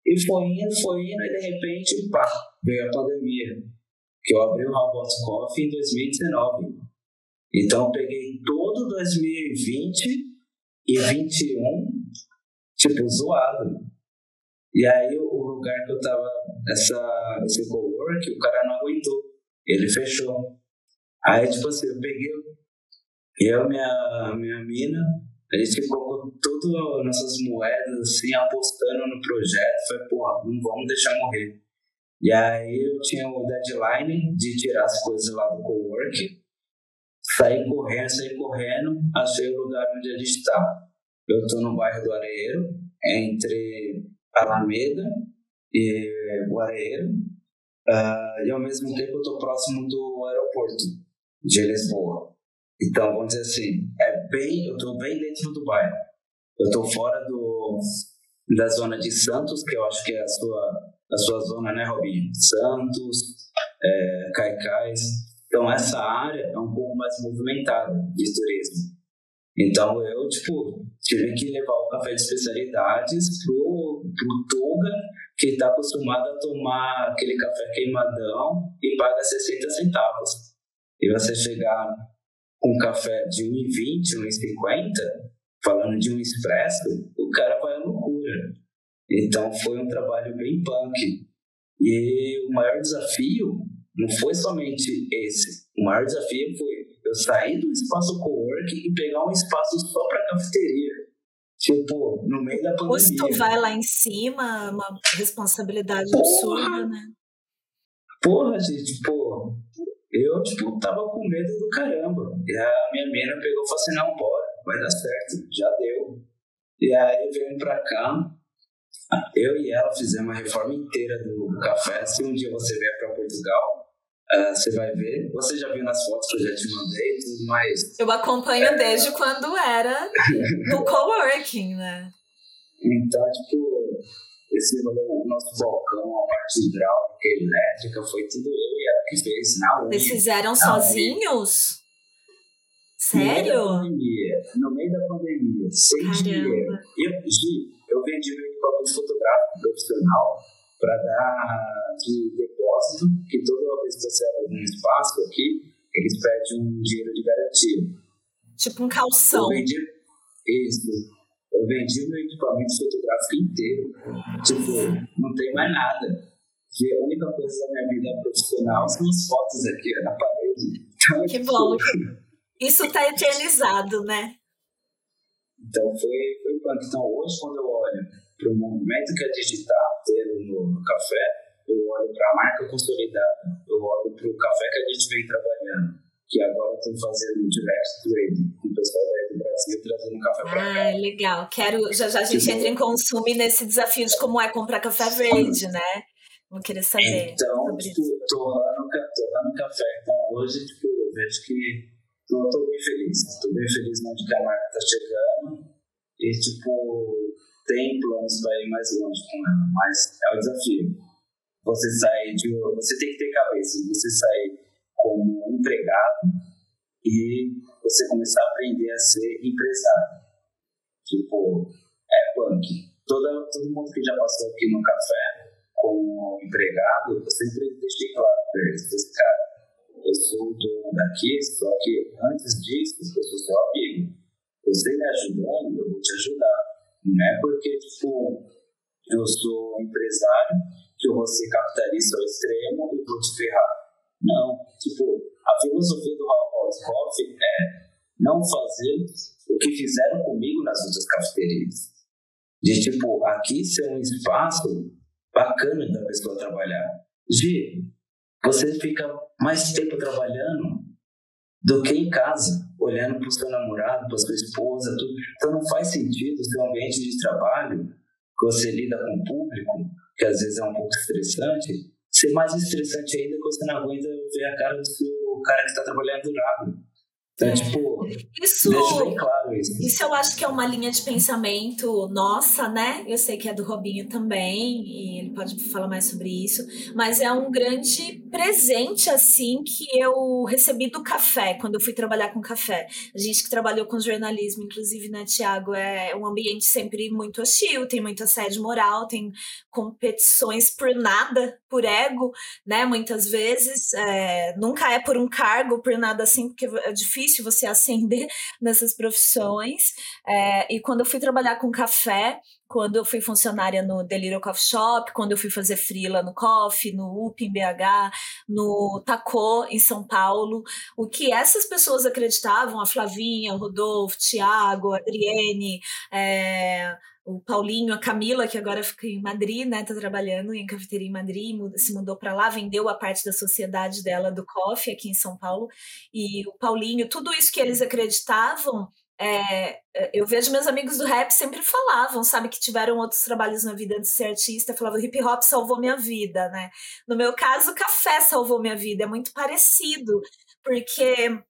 E foi indo, foi indo, e de repente, pá, veio a pandemia. Que eu abri o Robot Coffee em 2019. Então peguei todo 2020 e 21, tipo, zoado. E aí o lugar que eu tava, essa, esse co-work, o cara não aguentou. Ele fechou. Aí, tipo assim, eu peguei, eu minha, minha mina, a gente colocou todas nossas moedas, assim, apostando no projeto. Foi, porra, não vamos deixar morrer. E aí eu tinha o deadline de tirar as coisas lá do co-work Saí correndo, saí correndo, achei o lugar onde a gente está. Eu estou no bairro do Areeiro, entre Alameda e o uh, e ao mesmo tempo eu estou próximo do aeroporto de Lisboa. Então, vamos dizer assim, é bem, eu estou bem dentro do bairro. Eu estou fora do, da zona de Santos, que eu acho que é a sua, a sua zona, né, Robinho? Santos, é, Caicais. Então, essa área é um pouco mais movimentada de turismo. Então, eu, tipo, tive que levar o café de especialidades pro, pro Tuga, que está acostumado a tomar aquele café queimadão e paga 60 centavos. E você chegar com um café de 1,20, 1,50, falando de um expresso, o cara vai à loucura. Então foi um trabalho bem punk. E o maior desafio não foi somente esse. O maior desafio foi eu sair do espaço co-work e pegar um espaço só para cafeteria. Tipo, no meio da pandemia. O custo vai lá em cima, uma responsabilidade Porra. absurda, né? Porra, gente, tipo, eu, tipo, tava com medo do caramba. E a minha mina pegou e falou assim, não, bora, vai dar certo, já deu. E aí veio pra cá, eu e ela fizemos a reforma inteira do café. Se um dia você vier para Portugal, uh, você vai ver. Você já viu nas fotos que eu já te mandei e tudo mais. Eu acompanho é, desde quando era no coworking, né? Então, tipo, esse o nosso balcão, a parte hidráulica, elétrica, foi tudo eu e ela que fez na Vocês fizeram sozinhos? Sério? No meio da pandemia, no meio da pandemia, sem Caramba. dinheiro. Eu, Gi, eu vendi meu equipamento fotográfico profissional para dar de depósito, que toda vez que você abre um espaço aqui, eles pedem um dinheiro de garantia. Tipo um calção. Eu vendi, isso. Eu vendi meu equipamento fotográfico inteiro. Tipo, não tem mais nada. E a única coisa da minha vida profissional são as fotos aqui na parede. Então, que bom. Isso está eternizado, né? Então foi, foi punk. Então hoje, quando eu para o movimento que a digital teve no, no café, eu olho para a marca consolidada, eu olho para o café que a gente vem trabalhando, que agora estou fazendo direct trade com o pessoal daí do Brasil trazendo café para cá. Ah, legal. Quero, já já a gente entra em consumo nesse desafio de como é comprar café verde, né? Vou querer saber. Então, tipo, tô lá, no, tô lá no café. Então, hoje, tipo, eu vejo que tô bem feliz. Tô bem feliz onde que a marca tá chegando. E, tipo, tem planos para ir mais longe com ela, mas é o desafio. Você sair de. Você tem que ter cabeça. Você sair como empregado e você começar a aprender a ser empresário. Tipo, é punk. Todo, todo mundo que já passou aqui no café como empregado, eu sempre deixei claro para eles, esse cara eu sou dono daqui, só que antes disso, eu sou seu amigo. Você me ajudando, eu vou te ajudar. Não é porque, tipo, eu sou empresário que eu vou ser capitalista ao extremo e vou te ferrar. Não. Tipo, a filosofia do Hot Coffee é não fazer o que fizeram comigo nas outras cafeterias. De, tipo, aqui ser um espaço bacana da pessoa trabalhar. De você fica mais tempo trabalhando do que em casa, olhando para o seu namorado, para sua esposa, tudo. Então não faz sentido o seu ambiente de trabalho, que você lida com o público, que às vezes é um pouco estressante, ser mais estressante ainda que você não aguenta ver a cara do seu cara que está trabalhando do. Então, é. tipo, isso, claro isso. Isso eu acho que é uma linha de pensamento nossa, né? Eu sei que é do Robinho também, e ele pode falar mais sobre isso, mas é um grande presente, assim, que eu recebi do café, quando eu fui trabalhar com café. A gente que trabalhou com jornalismo, inclusive, né, Tiago, é um ambiente sempre muito hostil, tem muito assédio moral, tem competições por nada, por ego, né? Muitas vezes, é, nunca é por um cargo, por nada assim, porque é difícil você ascender nessas profissões. É, e quando eu fui trabalhar com café, quando eu fui funcionária no Delírio Coffee Shop, quando eu fui fazer freela no Coffee, no UP em BH, no Tacô em São Paulo, o que essas pessoas acreditavam, a Flavinha, o Rodolfo, o Tiago, a Adriene, é, o Paulinho, a Camila, que agora fica em Madrid, né, tá trabalhando em cafeteria em Madrid, se mudou para lá, vendeu a parte da sociedade dela do coffee aqui em São Paulo, e o Paulinho, tudo isso que eles acreditavam, é, é, eu vejo meus amigos do rap sempre falavam, sabe, que tiveram outros trabalhos na vida antes de ser artista, falavam hip hop salvou minha vida, né? No meu caso, o café salvou minha vida, é muito parecido, porque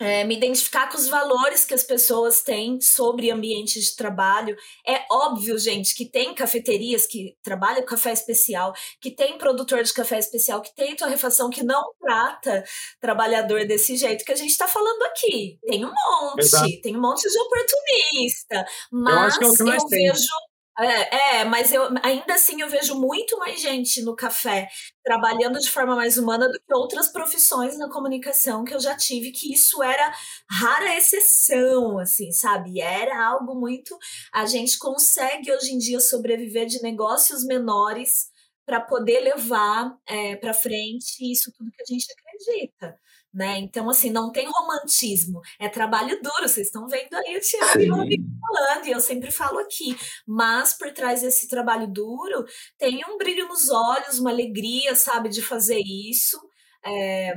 é, me identificar com os valores que as pessoas têm sobre ambientes de trabalho. É óbvio, gente, que tem cafeterias que trabalham com café especial, que tem produtor de café especial, que tem torrefação que não trata trabalhador desse jeito que a gente está falando aqui. Tem um monte, Exato. tem um monte de oportunista. Mas eu, é eu vejo É, é, mas eu ainda assim eu vejo muito mais gente no café trabalhando de forma mais humana do que outras profissões na comunicação que eu já tive, que isso era rara exceção, assim, sabe? Era algo muito. A gente consegue hoje em dia sobreviver de negócios menores para poder levar é, para frente isso tudo que a gente acredita né? Então, assim, não tem romantismo, é trabalho duro. Vocês estão vendo aí o Tiago falando, e eu sempre falo aqui. Mas por trás desse trabalho duro, tem um brilho nos olhos, uma alegria, sabe, de fazer isso. É,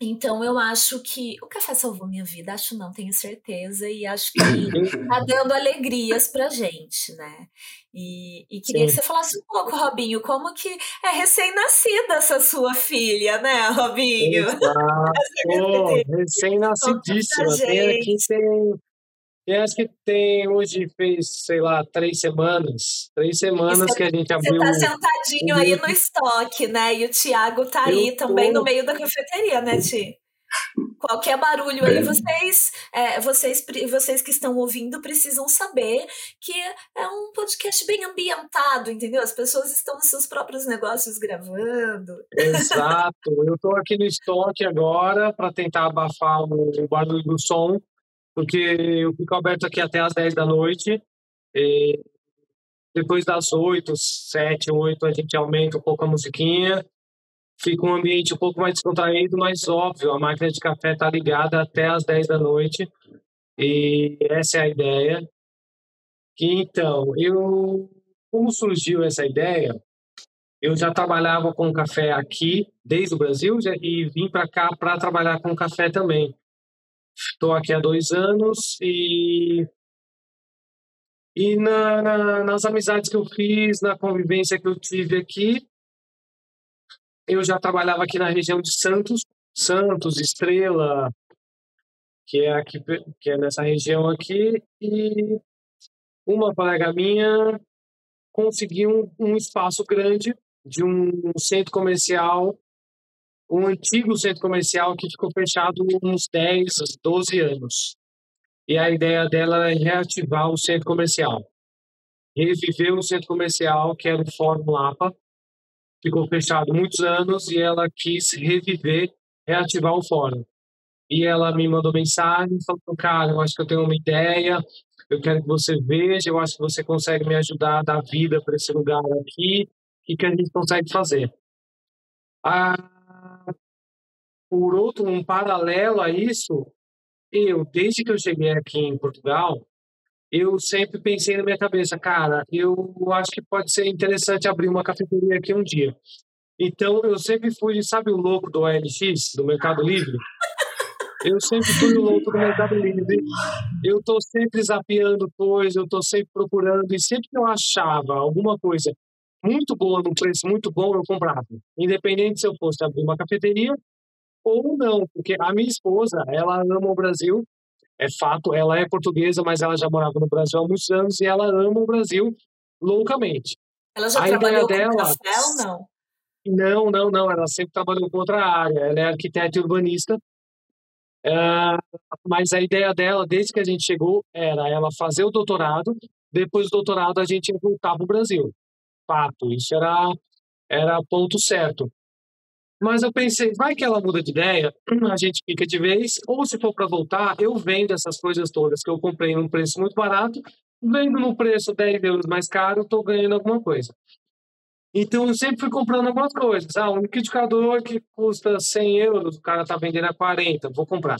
então eu acho que o café salvou minha vida, acho não, tenho certeza, e acho que tá dando alegrias pra gente, né? E, e queria Sim. que você falasse um pouco, Robinho, como que é recém-nascida essa sua filha, né, Robinho? recém-nascidíssima. Tem aqui, tem, eu acho que tem, hoje fez, sei lá, três semanas. Três semanas você, que a gente abriu. Você tá sentadinho aí no estoque, né? E o Thiago tá aí tô... também no meio da cafeteria, né, Ti? Qualquer barulho aí, vocês, é, vocês, vocês que estão ouvindo precisam saber que é um podcast bem ambientado, entendeu? As pessoas estão nos seus próprios negócios gravando. Exato. Eu estou aqui no estoque agora para tentar abafar o barulho do som porque eu fico aberto aqui até as 10 da noite. depois das 8, 7, 8, a gente aumenta um pouco a musiquinha. Fica um ambiente um pouco mais descontraído, mas óbvio, a máquina de café está ligada até as 10 da noite. E essa é a ideia. Então, eu como surgiu essa ideia? Eu já trabalhava com café aqui desde o Brasil e vim para cá para trabalhar com café também. Estou aqui há dois anos e e na, na, nas amizades que eu fiz, na convivência que eu tive aqui, eu já trabalhava aqui na região de Santos, Santos, Estrela, que é aqui, que é nessa região aqui, e uma colega minha conseguiu um, um espaço grande de um centro comercial um antigo centro comercial que ficou fechado uns 10, 12 anos. E a ideia dela é reativar o centro comercial. Reviver o centro comercial, que era o Fórum Lapa, ficou fechado muitos anos e ela quis reviver, reativar o fórum. E ela me mandou mensagem, falou, cara, eu acho que eu tenho uma ideia, eu quero que você veja, eu acho que você consegue me ajudar a dar vida para esse lugar aqui, o que, que a gente consegue fazer? Ah, por outro, um paralelo a isso, eu, desde que eu cheguei aqui em Portugal, eu sempre pensei na minha cabeça, cara, eu acho que pode ser interessante abrir uma cafeteria aqui um dia. Então, eu sempre fui, sabe o louco do OLX, do Mercado Livre? Eu sempre fui o louco do Mercado Livre. Eu estou sempre zapeando coisas, eu estou sempre procurando, e sempre que eu achava alguma coisa muito boa, num preço muito bom, eu comprava. Independente se eu fosse abrir uma cafeteria ou não, porque a minha esposa, ela ama o Brasil, é fato, ela é portuguesa, mas ela já morava no Brasil há muitos anos e ela ama o Brasil loucamente. Ela já a trabalhou ideia dela, café ou não? Não, não, não, ela sempre trabalhou com outra área, ela é arquiteta e urbanista, Uh, mas a ideia dela, desde que a gente chegou, era ela fazer o doutorado, depois do doutorado a gente ia voltar para o Brasil fato, isso era, era ponto certo. Mas eu pensei, vai que ela muda de ideia, a gente fica de vez, ou se for para voltar, eu vendo essas coisas todas que eu comprei num preço muito barato, vendo num preço 10 euros mais caro, estou ganhando alguma coisa. Então eu sempre fui comprando algumas coisas. Ah, um liquidificador que custa 100 euros, o cara está vendendo a 40, vou comprar.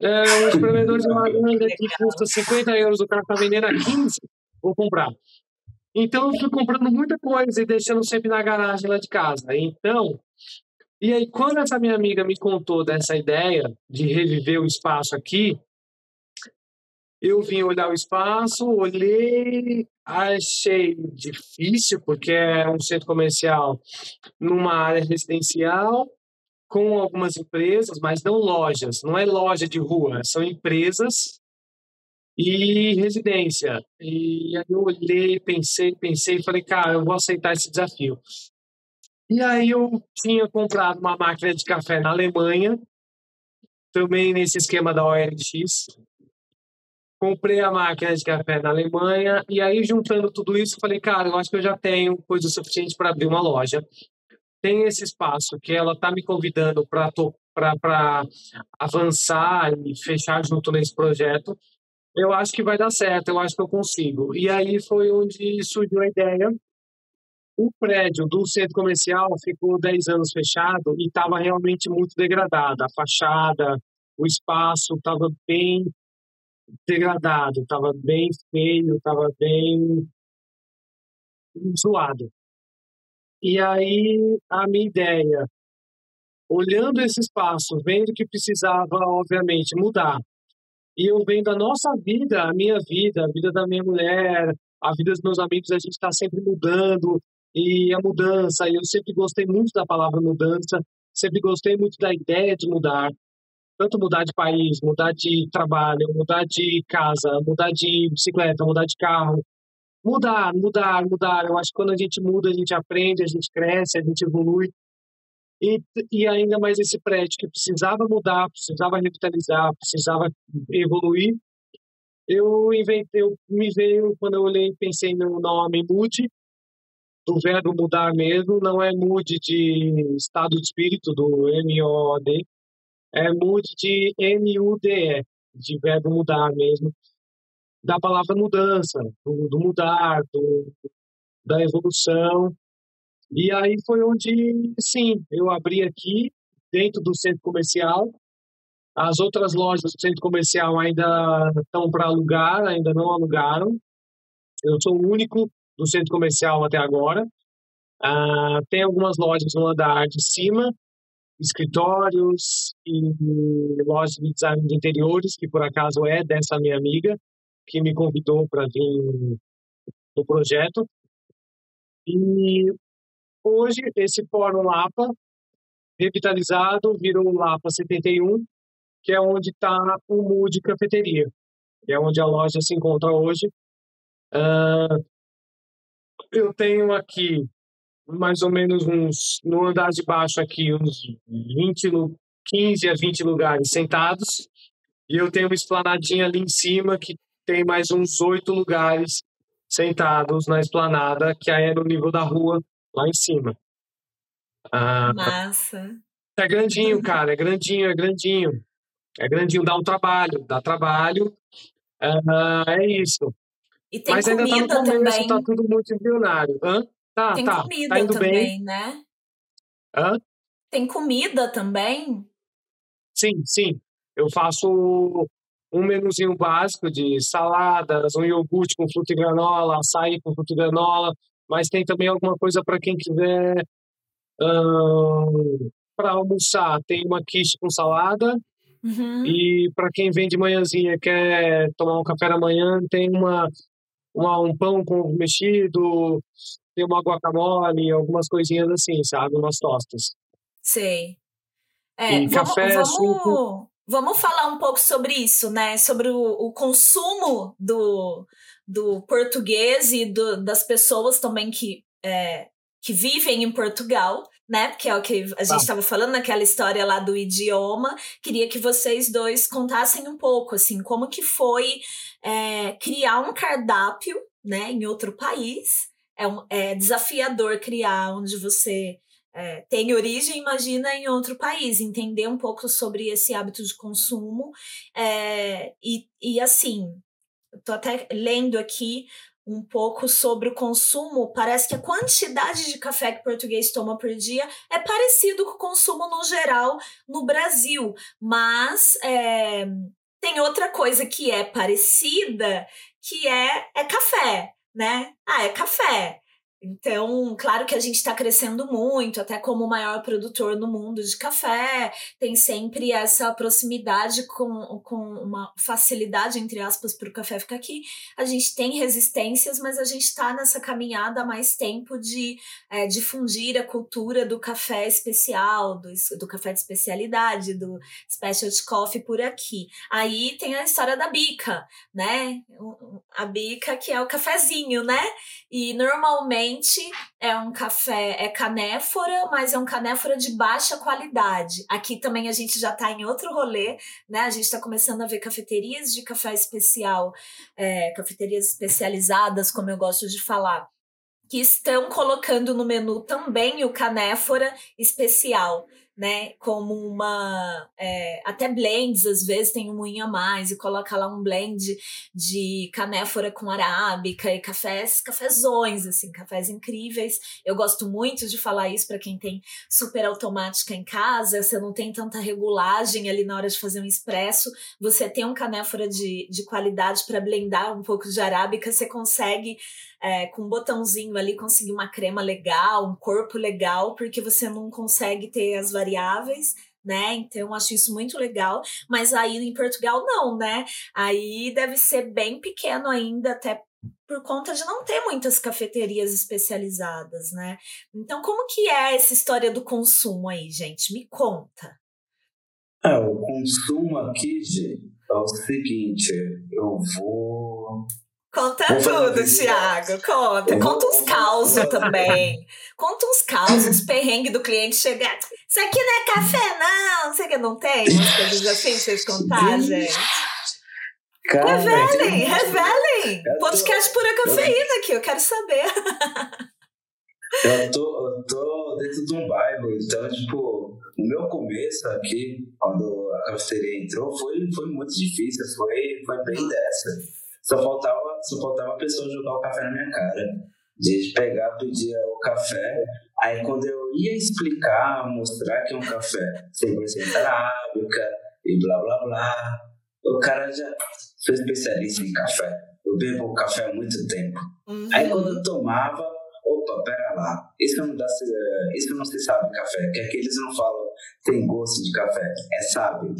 É, um espremedor de laranja que custa 50 euros, o cara está vendendo a 15, vou comprar. Então eu fui comprando muita coisa e deixando sempre na garagem lá de casa. Então, e aí quando essa minha amiga me contou dessa ideia de reviver o espaço aqui, eu vim olhar o espaço, olhei, achei difícil, porque é um centro comercial numa área residencial, com algumas empresas, mas não lojas, não é loja de rua, são empresas e residência. E aí eu olhei, pensei, pensei falei, cara, eu vou aceitar esse desafio. E aí eu tinha comprado uma máquina de café na Alemanha, também nesse esquema da OLX. comprei a máquina de café na Alemanha e aí juntando tudo isso, falei, cara, eu acho que eu já tenho coisa suficiente para abrir uma loja. Tem esse espaço que ela está me convidando para avançar e fechar junto nesse projeto. Eu acho que vai dar certo, eu acho que eu consigo. E aí foi onde surgiu a ideia. O prédio do centro comercial ficou 10 anos fechado e estava realmente muito degradado. A fachada, o espaço estava bem degradado, estava bem feio, estava bem zoado. E aí a minha ideia, olhando esse espaço, vendo que precisava, obviamente, mudar, e eu vendo a nossa vida, a minha vida, a vida da minha mulher, a vida dos meus amigos, a gente está sempre mudando, e a mudança, eu sempre gostei muito da palavra mudança, sempre gostei muito da ideia de mudar, tanto mudar de país, mudar de trabalho, mudar de casa, mudar de bicicleta, mudar de carro. Mudar, mudar, mudar. Eu acho que quando a gente muda, a gente aprende, a gente cresce, a gente evolui. E, e ainda mais esse prédio que precisava mudar, precisava revitalizar, precisava evoluir. Eu inventei, eu me veio, quando eu olhei, pensei no nome Mude, do verbo mudar mesmo, não é mude de estado de espírito, do M-O-D, é mude de M-U-D-E, de verbo mudar mesmo, da palavra mudança, do, do mudar, do, da evolução. E aí foi onde, sim, eu abri aqui, dentro do centro comercial. As outras lojas do centro comercial ainda estão para alugar, ainda não alugaram. Eu sou o único do centro comercial até agora. Uh, tem algumas lojas no andar de cima escritórios e lojas de design de interiores, que por acaso é dessa minha amiga, que me convidou para vir no projeto. E hoje esse Fórum Lapa, revitalizado, virou o Lapa 71, que é onde está o Mood Cafeteria, que é onde a loja se encontra hoje. Uh, eu tenho aqui mais ou menos uns, no andar de baixo aqui, uns 20, 15 a 20 lugares sentados. E eu tenho uma esplanadinha ali em cima que tem mais uns oito lugares sentados na esplanada, que aí é no nível da rua, lá em cima. Ah, Massa. É grandinho, cara, é grandinho, é grandinho. É grandinho, dá um trabalho, dá trabalho. Ah, é isso. E tem Mas comida ainda tá no começo, também. tá tudo muito embrionário. Hã? Tá, Tem tá, comida tá indo também, bem. né? Hã? Tem comida também? Sim, sim. Eu faço um menuzinho básico de saladas, um iogurte com fruta e granola, açaí com fruta e granola, mas tem também alguma coisa para quem quiser para almoçar. Tem uma quiche com salada uhum. e para quem vem de manhãzinha quer tomar um café da manhã, tem uma, uma um pão com ovo mexido, tem uma guacamole, algumas coisinhas assim, sabe? Umas tostas. Sei. É, e vamos, café, vamos, suco. vamos falar um pouco sobre isso, né? Sobre o, o consumo do, do português e do, das pessoas também que, é, que vivem em Portugal, né? Porque é o que a gente estava tá. falando naquela história lá do idioma. Queria que vocês dois contassem um pouco, assim, como que foi é, criar um cardápio, né, em outro país. É, um, é desafiador criar onde você é, tem origem, imagina, em outro país, entender um pouco sobre esse hábito de consumo. É, e, e assim, estou até lendo aqui um pouco sobre o consumo, parece que a quantidade de café que o português toma por dia é parecido com o consumo no geral no Brasil, mas é, tem outra coisa que é parecida, que é, é café né? Ah, é café. Então, claro que a gente está crescendo muito, até como o maior produtor no mundo de café, tem sempre essa proximidade com, com uma facilidade, entre aspas, para o café ficar aqui. A gente tem resistências, mas a gente está nessa caminhada há mais tempo de é, difundir a cultura do café especial, do, do café de especialidade, do specialty coffee por aqui. Aí tem a história da bica, né? A bica que é o cafezinho, né? E normalmente normalmente é um café, é canéfora, mas é um canéfora de baixa qualidade. Aqui também a gente já está em outro rolê, né? A gente está começando a ver cafeterias de café especial, é, cafeterias especializadas, como eu gosto de falar, que estão colocando no menu também o canéfora especial né, como uma é, até blends às vezes tem um moinho a mais e coloca lá um blend de canéfora com arábica e cafés, cafezões assim, cafés incríveis. Eu gosto muito de falar isso para quem tem super automática em casa, você não tem tanta regulagem ali na hora de fazer um expresso, você tem um canéfora de, de qualidade para blendar um pouco de arábica, você consegue é, com um botãozinho ali conseguir uma crema legal, um corpo legal, porque você não consegue ter as variáveis né? Então acho isso muito legal, mas aí em Portugal não, né? Aí deve ser bem pequeno ainda, até por conta de não ter muitas cafeterias especializadas, né? Então como que é essa história do consumo aí, gente? Me conta. É, o consumo aqui, gente, é o seguinte, eu vou Conta tudo, Thiago. Conta. Conta uns causos também. Conta uns causos, uns perrengues do cliente chegar. Isso aqui não é café, não. Sei que não tem. Umas coisas assim pra vocês contar, gente. Cara, revelem, revelem. Podcast pura cafeína aqui, eu quero saber. Eu tô, eu tô dentro de um bairro, então, tipo, o meu começo aqui, quando a cafeteria entrou, foi, foi muito difícil, foi, foi bem dessa. Só faltava, só faltava a pessoa jogar o café na minha cara. De pegar, pedir o café. Aí quando eu ia explicar, mostrar que é um café 100% arábica e blá blá blá, o cara já foi especialista em café. Eu bebo café há muito tempo. Uhum. Aí quando eu tomava, opa, pera lá, isso não, dá, isso não se sabe café, que aqui eles não falam tem gosto de café, é sabe.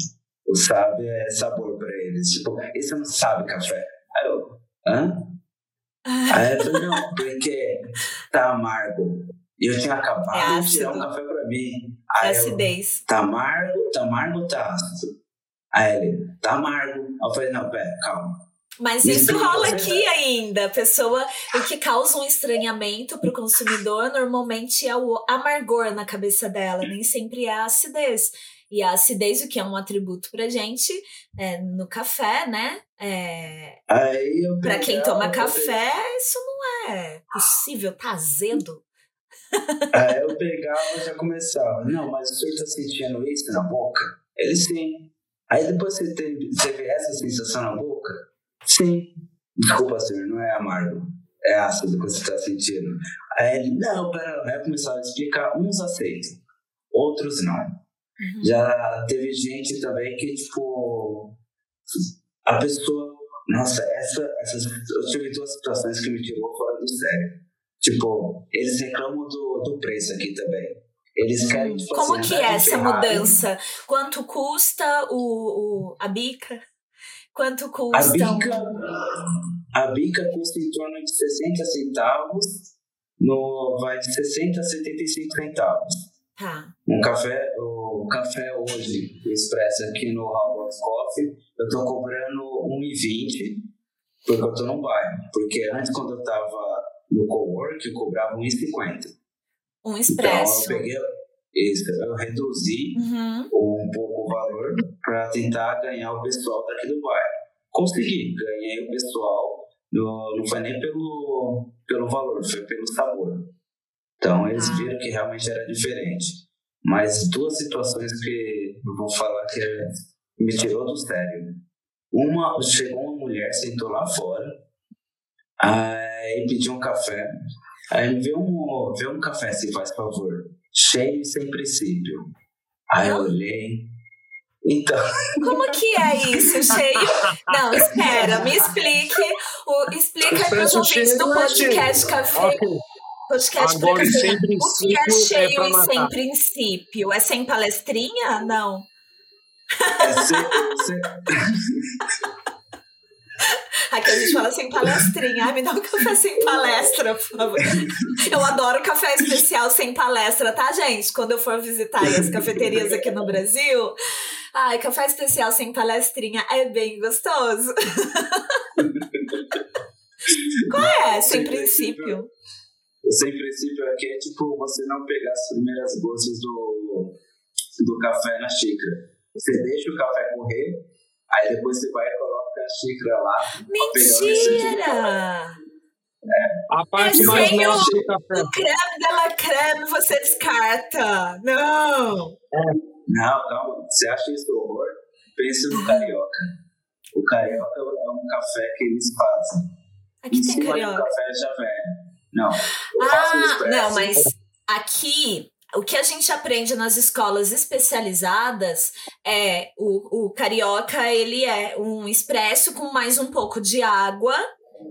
O sabe é sabor para eles. Tipo, isso não sabe café. Aí eu, hã? Aí eu falei, não, porque tá amargo. E eu tinha acabado é de tirar um café pra mim. Aí acidez. Eu, tá amargo, tá amargo tá ácido? Aí ele, tá amargo. Aí eu falei, não, pera, calma. Mas isso, isso rola aqui ainda. A pessoa, o que causa um estranhamento para o consumidor normalmente é o amargor na cabeça dela, nem sempre é a acidez. E a acidez, o que é um atributo pra gente é, no café, né? É, para quem toma café, isso não é possível, tá azedo. Aí eu pegava e já começava. Não, mas o senhor tá sentindo isso na boca? Ele sim. Aí depois você, tem, você vê essa sensação na boca? Sim. Desculpa, senhor, não é amargo. É ácido que você tá sentindo. Aí ele, não, pera. Aí eu começava a explicar. Uns aceitam, outros não. Uhum. Já teve gente também que, tipo, a pessoa. Nossa, essa, essas, eu tive duas situações que me tirou fora do sério. Tipo, eles reclamam do, do preço aqui também. Eles querem. Tipo, Como assim, que é essa mudança? Quanto custa o, o, a bica? Quanto custa? A bica, a bica custa em torno de 60 centavos, no, vai de 60 a 75 centavos. Tá. Um café, o café hoje, o expresso aqui no Hallbox Coffee, eu tô cobrando 1,20 porque eu tô num bairro. Porque antes, quando eu tava no cowork, eu cobrava 1,50. Um expresso. Então, eu peguei isso, eu reduzi uhum. um pouco o valor para tentar ganhar o pessoal daqui do bairro. Consegui, ganhei o pessoal, no, não foi nem pelo, pelo valor, foi pelo sabor. Então eles ah. viram que realmente era diferente. Mas duas situações que eu vou falar que me tirou do sério. Uma, chegou uma mulher, sentou lá fora, aí pediu um café. Aí vê um, vê um café, se faz favor. Cheio sem princípio. Aí eu olhei. Então. Como que é isso, cheio? Não, espera, me explique. O, explica para os ouvintes do podcast Café. Okay podcast Agora, sem princípio, o que é, cheio é e sem princípio? É sem palestrinha? Não. É sem, sem... Aqui a gente fala sem palestrinha. Ai, me dá um café sem palestra, por favor. Eu adoro café especial sem palestra, tá, gente? Quando eu for visitar as cafeterias aqui no Brasil. Ai, café especial sem palestrinha é bem gostoso. Qual é? Sem princípio. Sem princípio aqui é tipo você não pegar as primeiras gotas do, do café na xícara. Você deixa o café correr, aí depois você vai e coloca a xícara lá. Mentira! É. A parte é mais nossa do café. O creme dela creme você descarta. Não! É. Não, calma. Você acha isso horror? Pense no carioca. O carioca é um café que eles fazem. Aqui em tem carioca. café já velho. Não. ah, não, mas aqui o que a gente aprende nas escolas especializadas é o, o carioca ele é um expresso com mais um pouco de água,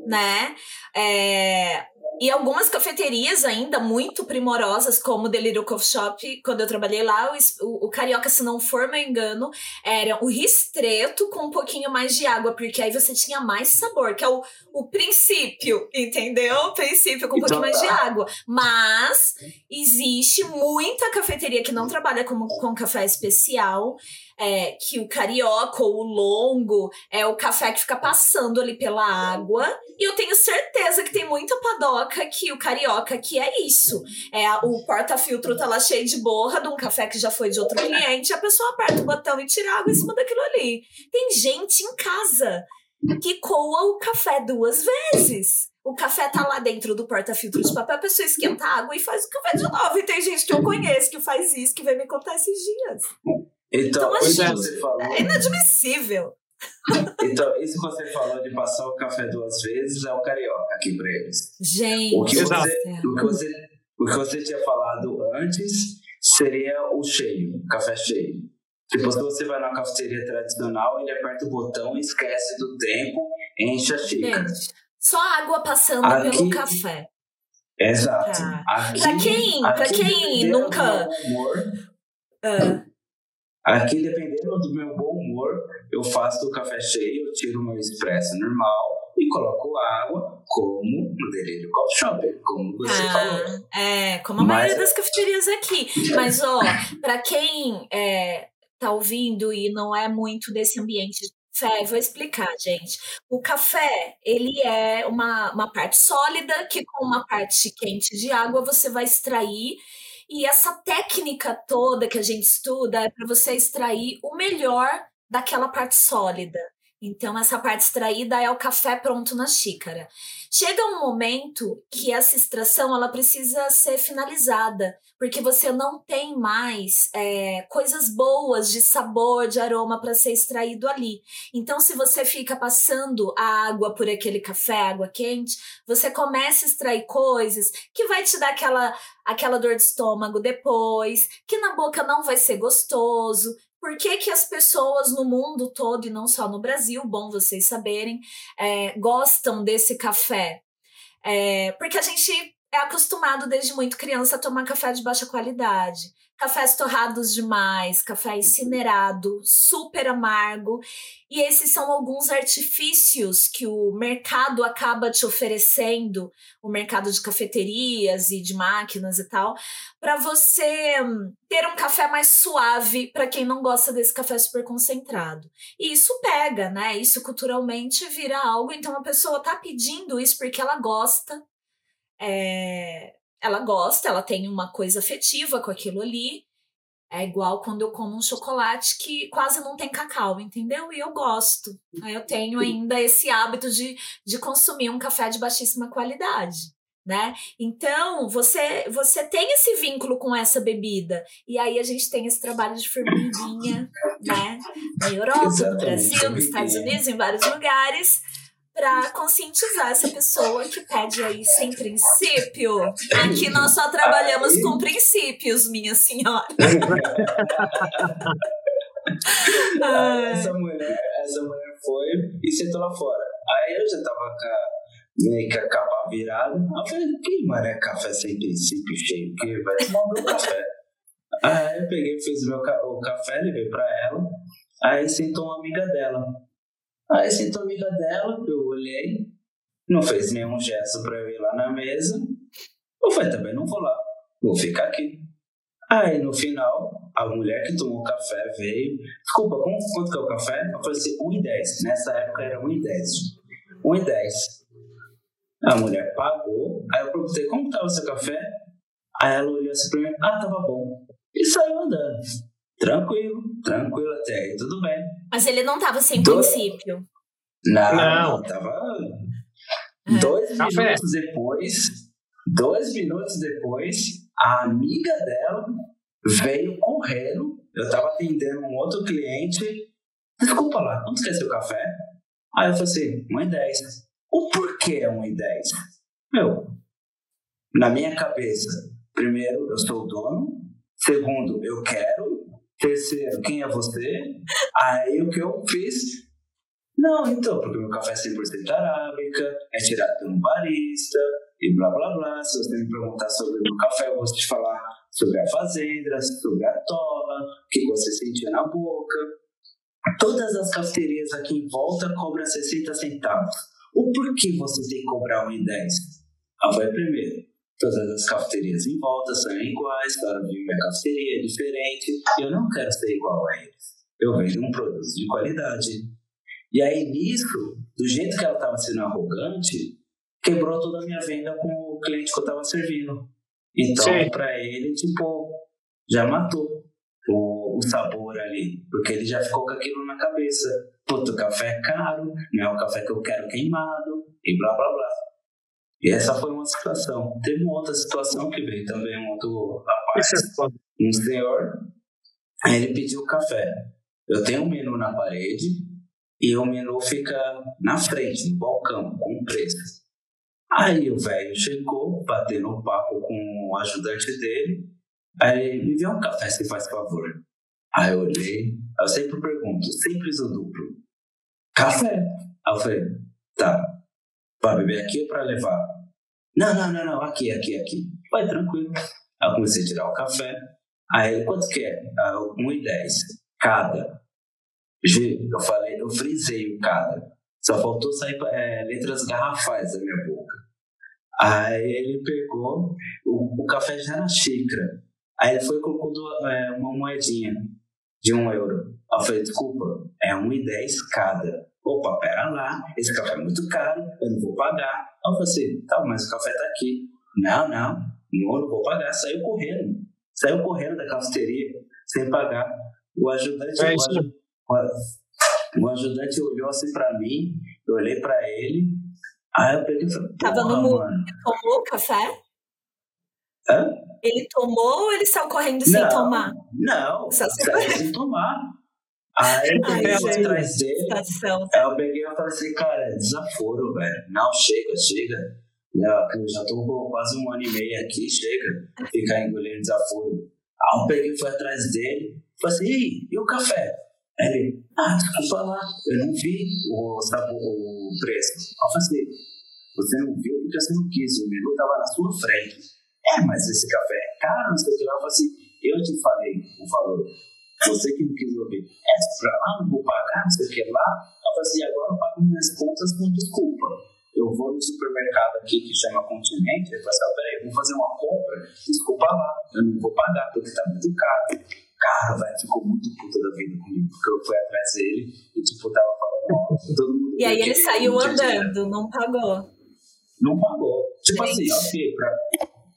né? É, e algumas cafeterias ainda muito primorosas, como o Delírio Coffee Shop, quando eu trabalhei lá, o, o, Carioca, se não for meu engano, era o ristreto com um pouquinho mais de água, porque aí você tinha mais sabor, que é o, o princípio, entendeu? O princípio com um pouquinho mais de então tá. água. Mas existe muita cafeteria que não trabalha com, com café especial é, que o carioca ou o longo é o café que fica passando ali pela água. E eu tenho certeza que tem muita padoca que o carioca que é isso. É o porta-filtro tá lá cheio de borra de um café que já foi de outro cliente, a pessoa aperta o botão e tira água em cima daquilo ali. Tem gente em casa que coa o café duas vezes. O café tá lá dentro do porta-filtro de papel, a pessoa esquenta a água e faz o café de novo. E tem gente que eu conheço que faz isso, que vai me contar esses dias. Então, então isso que você falou. É inadmissível. Então, isso que você falou de passar o café duas vezes é o carioca aqui pra eles. Gente, o que, você, o que, você, o que você tinha falado antes seria o cheio, o café cheio. Tipo, se você vai na cafeteria tradicional, ele aperta o botão, esquece do tempo, enche a xícara. Só água passando aqui, pelo café. Exato. Tá. Aqui, pra quem, pra quem nunca. Humor, uh, Aqui, dependendo do meu bom humor, eu faço o café cheio, tiro o meu expresso normal e coloco água, como no Delírio Coffee Shop, como você ah, falou. É, como a Mas, maioria das cafeterias aqui. Mas, ó, para quem é, tá ouvindo e não é muito desse ambiente de café, vou explicar, gente. O café, ele é uma, uma parte sólida que com uma parte quente de água você vai extrair e essa técnica toda que a gente estuda é para você extrair o melhor daquela parte sólida. Então, essa parte extraída é o café pronto na xícara. Chega um momento que essa extração ela precisa ser finalizada, porque você não tem mais é, coisas boas de sabor, de aroma para ser extraído ali. Então, se você fica passando a água por aquele café, água quente, você começa a extrair coisas que vai te dar aquela, aquela dor de estômago depois, que na boca não vai ser gostoso, por que, que as pessoas no mundo todo, e não só no Brasil, bom vocês saberem, é, gostam desse café? É, porque a gente é acostumado desde muito criança a tomar café de baixa qualidade cafés torrados demais, café incinerado, super amargo. E esses são alguns artifícios que o mercado acaba te oferecendo, o mercado de cafeterias e de máquinas e tal, para você hum, ter um café mais suave para quem não gosta desse café super concentrado. E isso pega, né? Isso culturalmente vira algo, então a pessoa tá pedindo isso porque ela gosta. É, ela gosta, ela tem uma coisa afetiva com aquilo ali. É igual quando eu como um chocolate que quase não tem cacau, entendeu? E eu gosto. Eu tenho ainda esse hábito de, de consumir um café de baixíssima qualidade. Né? Então, você você tem esse vínculo com essa bebida. E aí a gente tem esse trabalho de formiguinha, né? Na Europa, no Brasil, nos Estados Unidos, em vários lugares para conscientizar essa pessoa que pede aí sem princípio. Aqui nós só trabalhamos com princípios, minha senhora. essa, mulher, essa mulher foi e sentou lá fora. Aí eu já tava com meio que a capa virada. Eu falei, que maré café sem princípio cheio? Que vai tomar meu café. Aí eu peguei, fiz meu o café, levei pra ela. Aí sentou uma amiga dela. Aí sentou amiga dela, eu olhei, não fez nenhum gesto pra eu ir lá na mesa. Eu falei, também não vou lá, vou ficar aqui. Aí no final, a mulher que tomou café veio. Desculpa, quanto que é o café? Eu falei assim, 1,10. Nessa época era 1,10. 1,10. A mulher pagou, aí eu perguntei como estava o seu café. Aí ela olhou assim pra mim, ah, tava bom. E saiu andando. Tranquilo, tranquilo até aí, tudo bem. Mas ele não tava sem Do... princípio. Não, não, tava. É. Dois café. minutos depois, dois minutos depois, a amiga dela veio correndo. Eu tava atendendo um outro cliente. Desculpa lá, quanto quer seu café? Aí eu falei assim, 1,10. O porquê é 1,10? Meu, na minha cabeça, primeiro, eu sou o dono. Segundo, eu quero. Terceiro, quem é você? Aí o que eu fiz? Não, então, porque meu café é 100% arábica, é tirado por um barista, e blá blá blá. Se você me perguntar sobre o meu café, eu vou te falar sobre a fazenda, sobre a tola, o que você sentia na boca. Todas as cafeterias aqui em volta cobram 60 centavos. O porquê você tem que cobrar 1,10? Ah, foi primeiro. Todas as cafeterias em volta são iguais, vir minha cafeteria é diferente. E eu não quero ser igual a eles. Eu vendo um produto de qualidade. E aí, nisso, do jeito que ela estava sendo arrogante, quebrou toda a minha venda com o cliente que eu estava servindo. Então, para ele, tipo, já matou o, o, sabor ali, porque ele já ficou com aquilo na cabeça. Puta, o café é caro, não é o café que eu quero queimado, e blá blá blá. E essa foi uma situação. Teve uma outra situação que veio também um outro rapaz, é um senhor, ele pediu café. Eu tenho um menu na parede e o menu fica na frente, no balcão, com preço. Aí o velho chegou, batendo um papo com o ajudante dele, Aí me vê um café, se faz favor. Aí eu olhei, eu sempre pergunto, simples ou duplo? Café. Aí eu falei, tá, pra beber aqui ou pra levar? Não, não, não, não, aqui, aqui, aqui. Vai tranquilo. Aí eu comecei a tirar o café. Aí ele, quanto que é? Aí eu, 1,10 cada. Eu falei, eu frisei o cada. Só faltou sair é, letras garrafais da minha boca. Aí ele pegou, o, o café já na xícara. Aí ele foi e colocou é, uma moedinha de um euro. Eu falei, desculpa, é 1,10 cada. Opa, pera lá, esse café é muito caro, eu não vou pagar. Aí eu falei assim, tá, mas o café tá aqui. Não, não, não, não vou pagar. Saiu correndo. Saiu correndo da cafeteria, sem pagar. O ajudante, é o, o, ajudante olhou assim pra mim, eu olhei pra ele, aí eu peguei e falei, Tava no mundo, tomou o café? Hã? Ele tomou ou ele saiu correndo sem tomar? Não, saiu sem tomar. Aí eu peguei atrás dele. Aí eu peguei e falei assim, cara, desaforo, velho. Não, chega, chega. Eu já tô com quase um ano e meio aqui, chega. Ficar engolindo desaforo. Aí eu peguei e fui atrás dele. Falei assim, e, e o café? Aí ele, ah, desculpa lá, eu não vi o, sabor, o preço. Eu falei assim, você não viu porque você não quis, o menu tava na sua frente é, mas esse café é caro, não sei o que lá. Eu falei assim, eu te falei o valor. Você que não quis ouvir. É, pra lá não vou pagar, não sei o que lá. Eu falei assim, agora eu pago minhas contas com desculpa. Eu vou no supermercado aqui que chama Continente, eu falei assim, peraí, eu vou fazer uma compra, desculpa lá, eu não vou pagar porque tá muito caro. Cara, velho, ficou muito puta da vida comigo, porque eu fui atrás dele e, tipo, tava falando, todo mundo. E aí ele saiu andando, não pagou. Não pagou. Tipo Gente. assim, ok, pra,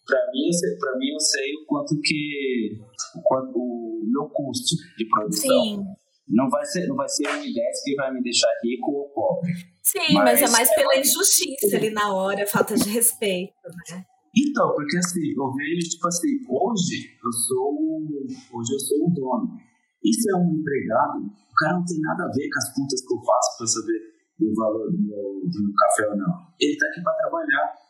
para mim, para mim eu sei o quanto que o, quanto, o meu custo de produção. Sim. Não vai ser, não vai ser uma ideia que vai me deixar rico ou pobre. Sim, mas, mas é mais pela injustiça ali na hora, falta de respeito, né? Então, porque assim, eu vejo, tipo assim, hoje eu sou hoje eu sou o dono. Se é um empregado, o cara não tem nada a ver com as contas que eu faço para saber o valor do meu, do meu café ou não. Ele tá aqui para trabalhar.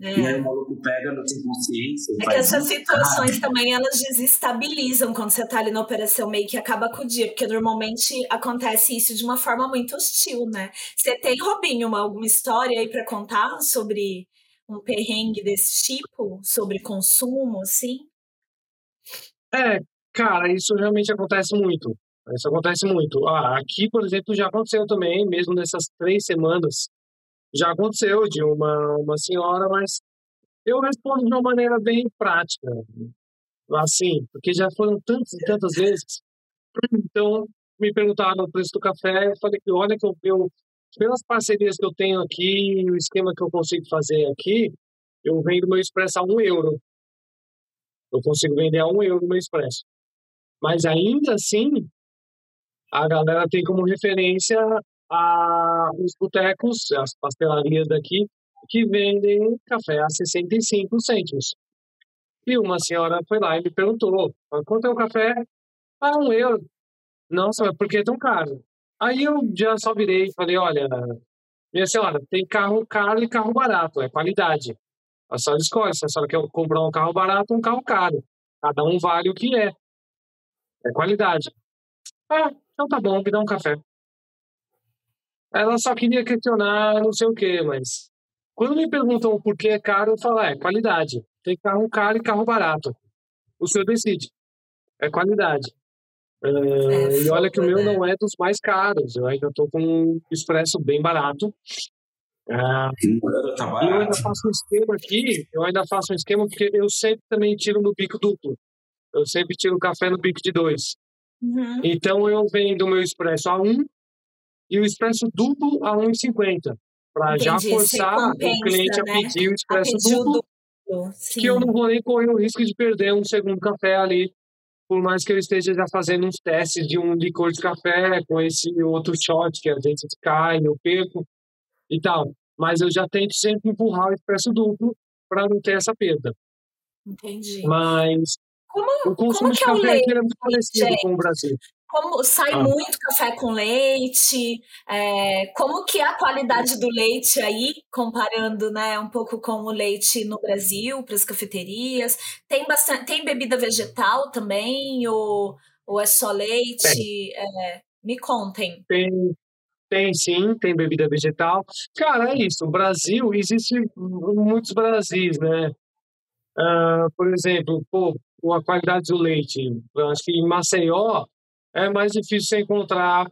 É. E aí o maluco pega, não tem consciência. É que essas situações também elas desestabilizam quando você tá ali na operação meio que acaba com o dia, porque normalmente acontece isso de uma forma muito hostil, né? Você tem, Robinho, uma, alguma história aí para contar sobre um perrengue desse tipo, sobre consumo, assim? É, cara, isso realmente acontece muito. Isso acontece muito. Ah, aqui, por exemplo, já aconteceu também, mesmo nessas três semanas já aconteceu de uma, uma senhora, mas eu respondo de uma maneira bem prática. Assim, porque já foram tantas e tantas vezes. Então, me perguntaram o preço do café, eu falei que olha que eu, eu pelas parcerias que eu tenho aqui, o esquema que eu consigo fazer aqui, eu vendo meu expresso a um euro. Eu consigo vender a um euro meu expresso. Mas ainda assim, a galera tem como referência a, os botecos, as pastelarias daqui, que vendem café a 65 cêntimos. E uma senhora foi lá e me perguntou: quanto é o café? Ah, um euro. Nossa, por que é tão caro? Aí eu já só virei e falei: olha, minha senhora, tem carro caro e carro barato, é qualidade. A senhora escolhe se a senhora quer comprar um carro barato ou um carro caro. Cada um vale o que é. É qualidade. Ah, então tá bom, me dá um café. Ela só queria questionar não sei o quê, mas quando me perguntam por que é caro, eu falo, é qualidade. Tem carro caro e carro barato. O senhor decide. É qualidade. Uh, é, e olha que o meu não é dos mais caros. Eu ainda estou com um expresso bem barato. Uh, tá eu ainda faço um esquema aqui. Eu ainda faço um esquema porque eu sempre também tiro no bico duplo. Eu sempre tiro o café no bico de dois. Uhum. Então eu vendo o meu expresso a um e o expresso duplo a 1,50 para já forçar o cliente né? a pedir o expresso duplo, duplo que eu não vou nem correr o risco de perder um segundo café ali por mais que eu esteja já fazendo uns testes de um licor de café com esse outro shot que às vezes cai, eu perco e tal. Mas eu já tento sempre empurrar o expresso duplo para não ter essa perda. Entendi. Mas como, o consumo de é café aqui é muito parecido gente? com o Brasil. Como sai ah. muito café com leite? É, como que é a qualidade do leite aí, comparando, né, um pouco com o leite no Brasil para as cafeterias? Tem bastante, tem bebida vegetal também ou, ou é só leite? É, me contem. Tem, tem sim, tem bebida vegetal. Cara, é isso. O Brasil existe muitos Brasis, né? Uh, por exemplo, pô, a qualidade do leite. Eu acho que em Maceió é mais difícil você encontrar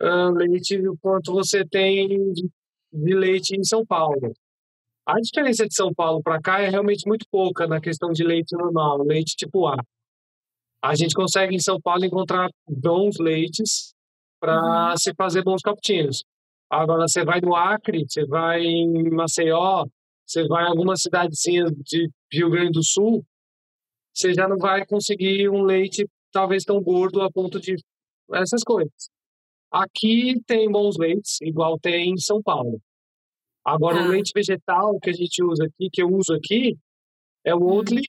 uh, leite quanto você tem de, de, leite em São Paulo. A diferença de São Paulo para cá é realmente muito pouca na questão de leite normal, leite tipo A. A gente consegue em São Paulo encontrar bons leites para uhum. se fazer bons cappuccinos. Agora, você vai no Acre, você vai em Maceió, você vai em alguma cidadezinha de Rio Grande do Sul, você já não vai conseguir um leite talvez tão gordo a ponto de essas coisas. Aqui tem bons leites, igual tem em São Paulo. Agora, ah. o leite vegetal que a gente usa aqui, que eu uso aqui, é o hum. Oatly,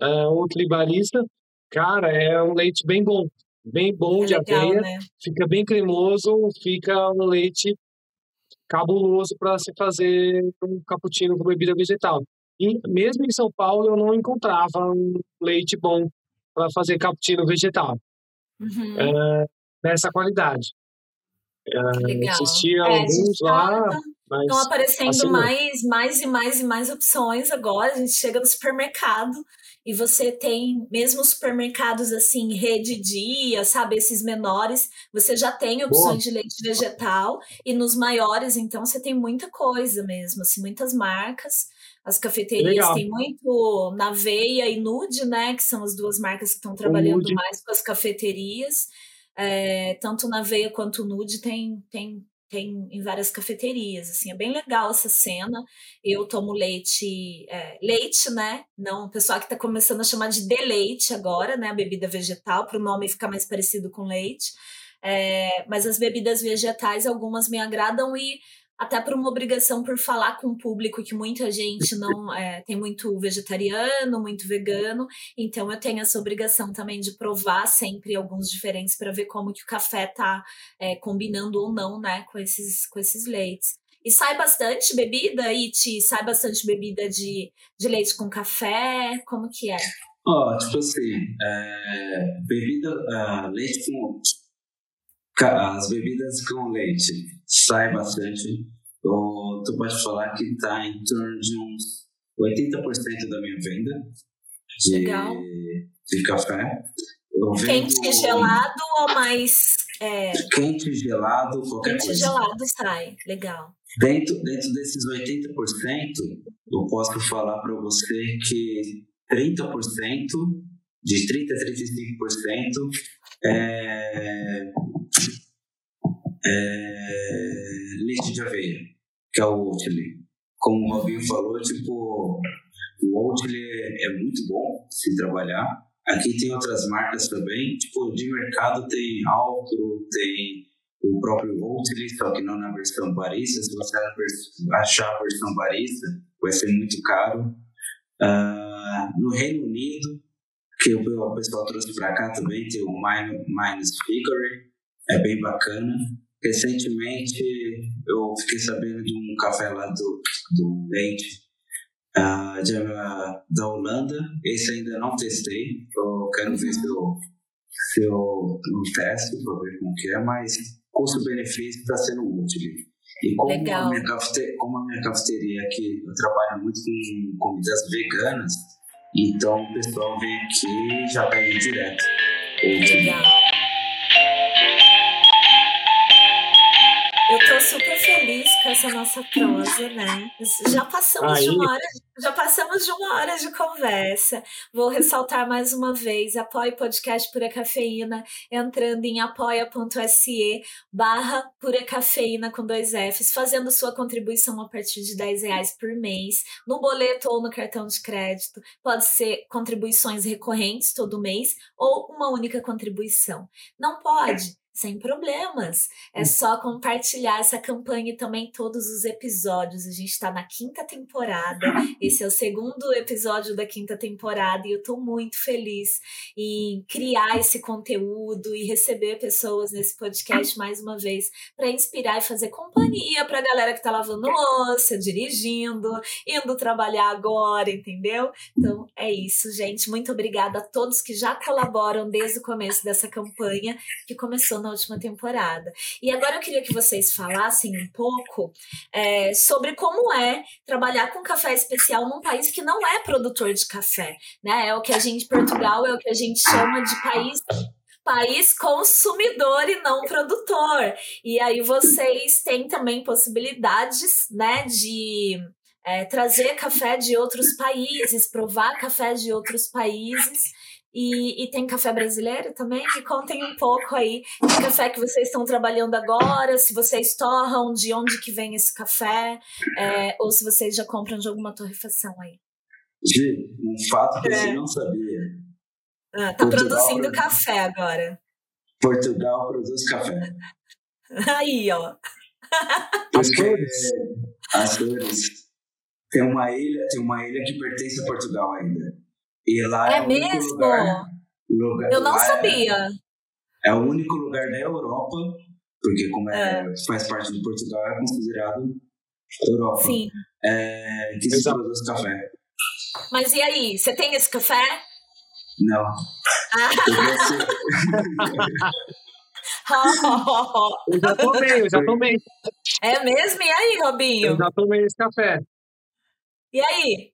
é, Oatly Barista. Cara, é um leite bem bom, bem bom é de legal, aveia, né? fica bem cremoso, fica um leite cabuloso para se fazer um cappuccino com bebida vegetal. E mesmo em São Paulo eu não encontrava um leite bom para fazer cappuccino vegetal. Uhum. É, nessa qualidade. É, existia é, alguns tá, lá. Mas, estão aparecendo assim, mais, mais e mais e mais opções agora. A gente chega no supermercado e você tem, mesmo supermercados assim, rede dia, sabe, esses menores, você já tem opções Boa. de leite vegetal. E nos maiores, então, você tem muita coisa mesmo, assim, muitas marcas. As cafeterias Legal. têm muito na Veia e Nude, né? Que são as duas marcas que estão trabalhando mais com as cafeterias. É, tanto na Veia quanto Nude tem, tem, tem em várias cafeterias. Assim, é bem legal essa cena. Eu tomo leite, é, leite, né? Não, o pessoal que está começando a chamar de deleite agora, né? A bebida vegetal, para o nome ficar mais parecido com leite. É, mas as bebidas vegetais, algumas me agradam e até por uma obrigação por falar com o público que muita gente não é, tem muito vegetariano, muito vegano, então eu tenho essa obrigação também de provar sempre alguns diferentes para ver como que o café tá é, combinando ou não, né, com esses, com esses leites. E sai bastante bebida, Iti? Sai bastante bebida de, de leite com café? Como que é? Ó, oh, tipo assim, é, bebida, uh, leite com as bebidas com leite sai bastante. Ou tu pode falar que está em torno de uns 80% da minha venda de, Legal. de café. Quente e gelado ou mais. É... Quente, gelado, qualquer Quente coisa. gelado sai, legal. Dentro, dentro desses 80%, eu posso falar para você que 30%, de 30% a 35%, é, é leite de aveia, que é o Oatly. Como o Robinho falou, tipo, o Oatly é, muito bom se trabalhar. Aqui tem outras marcas também, tipo, de mercado tem Alpro, tem o próprio Oatly, só que não na versão barista. Se você achar a versão barista, vai ser muito caro. Uh, no Reino Unido, que o pessoal trouxe para cá também, tem o Minus Figure, é bem bacana. Recentemente eu fiquei sabendo de um café lá do, do leite uh, de, uh, da Holanda. Esse ainda não testei. Eu quero ver se eu, se eu teste para ver como que é, mas custo-benefício está sendo útil. E como Legal. a, minha cafeteria, como a minha cafeteria aqui, eu trabalho muito com comidas veganas, então o pessoal vem aqui e já pede direto. Legal. Eu tô super feliz com essa nossa prosa, né? Já passamos Aí. de uma hora, já passamos de uma hora de conversa. Vou ressaltar mais uma vez, apoie o podcast Pura Cafeína, entrando em apoia.se barra Pura Cafeína com dois Fs, fazendo sua contribuição a partir de 10 reais por mês, no boleto ou no cartão de crédito. Pode ser contribuições recorrentes todo mês ou uma única contribuição. Não pode sem problemas. É hum. só compartilhar essa campanha e também todos os episódios. A gente está na quinta temporada. Esse é o segundo episódio da quinta temporada e eu estou muito feliz em criar esse conteúdo e receber pessoas nesse podcast mais uma vez para inspirar e fazer companhia para a galera que está lavando louça, dirigindo, indo trabalhar agora, entendeu? Então é isso, gente. Muito obrigada a todos que já colaboram desde o começo dessa campanha que começou na última temporada. E agora eu queria que vocês falassem um pouco é, sobre como é trabalhar com café especial num país que não é produtor de café, né? É o que a gente, Portugal, é o que a gente chama de país país consumidor e não produtor. E aí vocês têm também possibilidades, né, de é, trazer café de outros países, provar café de outros países. E, e, tem café brasileiro também? Me contem um pouco aí que café que vocês estão trabalhando agora, se vocês torram, de onde que vem esse café, é, ou se vocês já compram de alguma torrefação aí. Gi, um fato que é. você não sabia. Ah, tá Portugal produzindo café agora. Portugal produz café. Aí, ó. Açores. Açores. Tem uma ilha, tem uma ilha que pertence a Portugal ainda. E lá é, é mesmo? Lugar, lugar, Eu não sabia. É, é, o único lugar da Europa, porque como é, é. faz parte de Portugal, é considerado Europa. Sim. É, que se produz café. Mas e aí, você tem esse café? Não. Ah. eu já tomei, eu já tomei. É mesmo? E aí, Robinho? Eu já tomei esse café. E aí?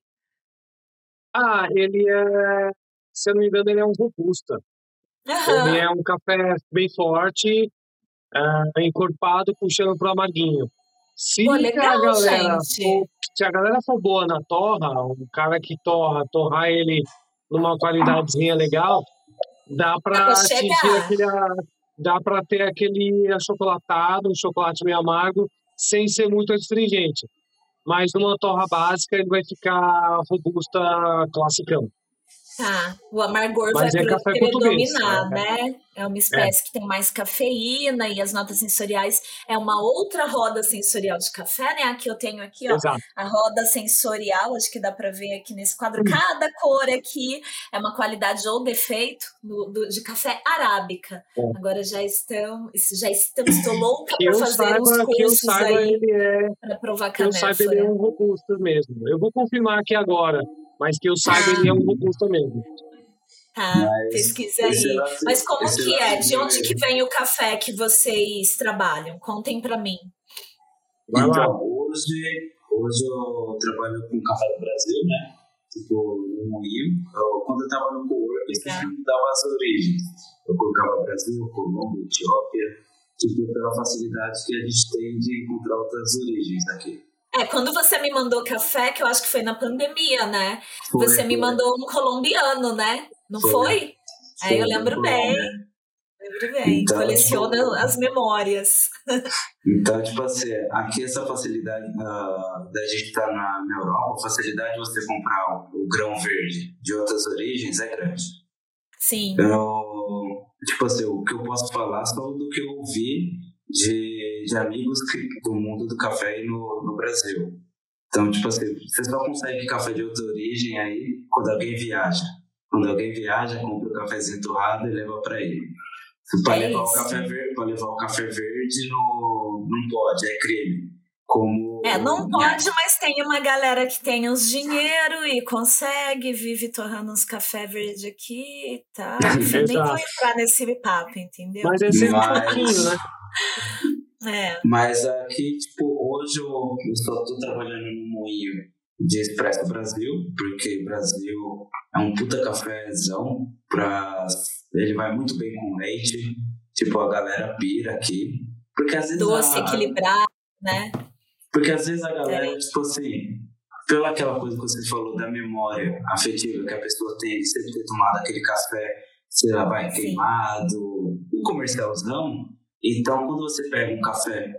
Ah, ele é, se eu não me engano, ele é um robusta. Uhum. Ele é um café bem forte, é, encorpado, puxando pro amarguinho. Se, Pô, legal, a galera for, se a galera for boa na torra, um cara que torra, torrar ele numa qualidadezinha legal, dá para atingir aquele. Dá para ter aquele achocolatado, um chocolate meio amargo, sem ser muito astringente mas numa torra básica ele vai ficar robusta classicão. Tá, o amargor Mas vai é predominar, né? É uma espécie é. que tem mais cafeína e as notas sensoriais é uma outra roda sensorial de café, né? Aqui eu tenho aqui, ó, Exato. a roda sensorial, acho que dá para ver aqui nesse quadro. Hum. Cada cor aqui é uma qualidade ou defeito do, do de café arábica. É. Agora já estão, já estamos, estou louca para fazer saiba, uns cursos saiba, aí é, para provar canéfora. Que eu saiba, ele é um robusto mesmo. Eu vou confirmar aqui agora mas que eu saiba, ele é um robusto mesmo. Tá, pesquisa aí. Mas como que é? De onde que vem o café que vocês trabalham? Contem para mim. Então, hoje, hoje eu trabalho com café do Brasil, né? Tipo, no moinho. quando eu tava no Cowork, eu sempre dava as origens. Eu colocava Brasil, Colômbia, Etiópia, tipo, pela facilidade que a gente tem de encontrar outras origens aqui. É, quando você me mandou café, que eu acho que foi na pandemia, né? Foi, você foi. me mandou um colombiano, né? Não foi? foi? É, eu lembro bem. Sempre vem, então, coleciona tipo, as memórias. Então, tipo assim, aqui essa facilidade uh, da gente estar tá na, na Europa, a facilidade de você comprar o, o, grão verde de outras origens é grande. Sim. Então, tipo assim, o que eu posso falar só do que eu vi de, de amigos do mundo do café no, no Brasil. Então, tipo assim, você só consegue café de outra origem aí quando alguém viaja. Quando alguém viaja, compra o um cafezinho torrado e leva para ele. Para é levar, o café verde, levar o café verde no, não pode, é crime. Como... É, não pode, mas tem uma galera que tem os dinheiro e consegue, vive torrando uns café verde aqui e tal. Nem vou entrar nesse papo, entendeu? Mas é sempre mas... um pouquinho, né? É. Mas aqui, tipo, hoje eu, eu só tô trabalhando no moinho de Expresso Brasil, porque Brasil é um puta cafezão pra... Ele vai muito bem com leite, tipo, a galera pira aqui. Porque às vezes... Doce, a... equilibrado, né? Porque às vezes a galera, é. tipo assim, pela aquela coisa que você falou da memória afetiva que a pessoa tem de sempre ter tomado aquele café, sei lá, vai Sim. queimado, o comercialzão. Então, quando você pega um café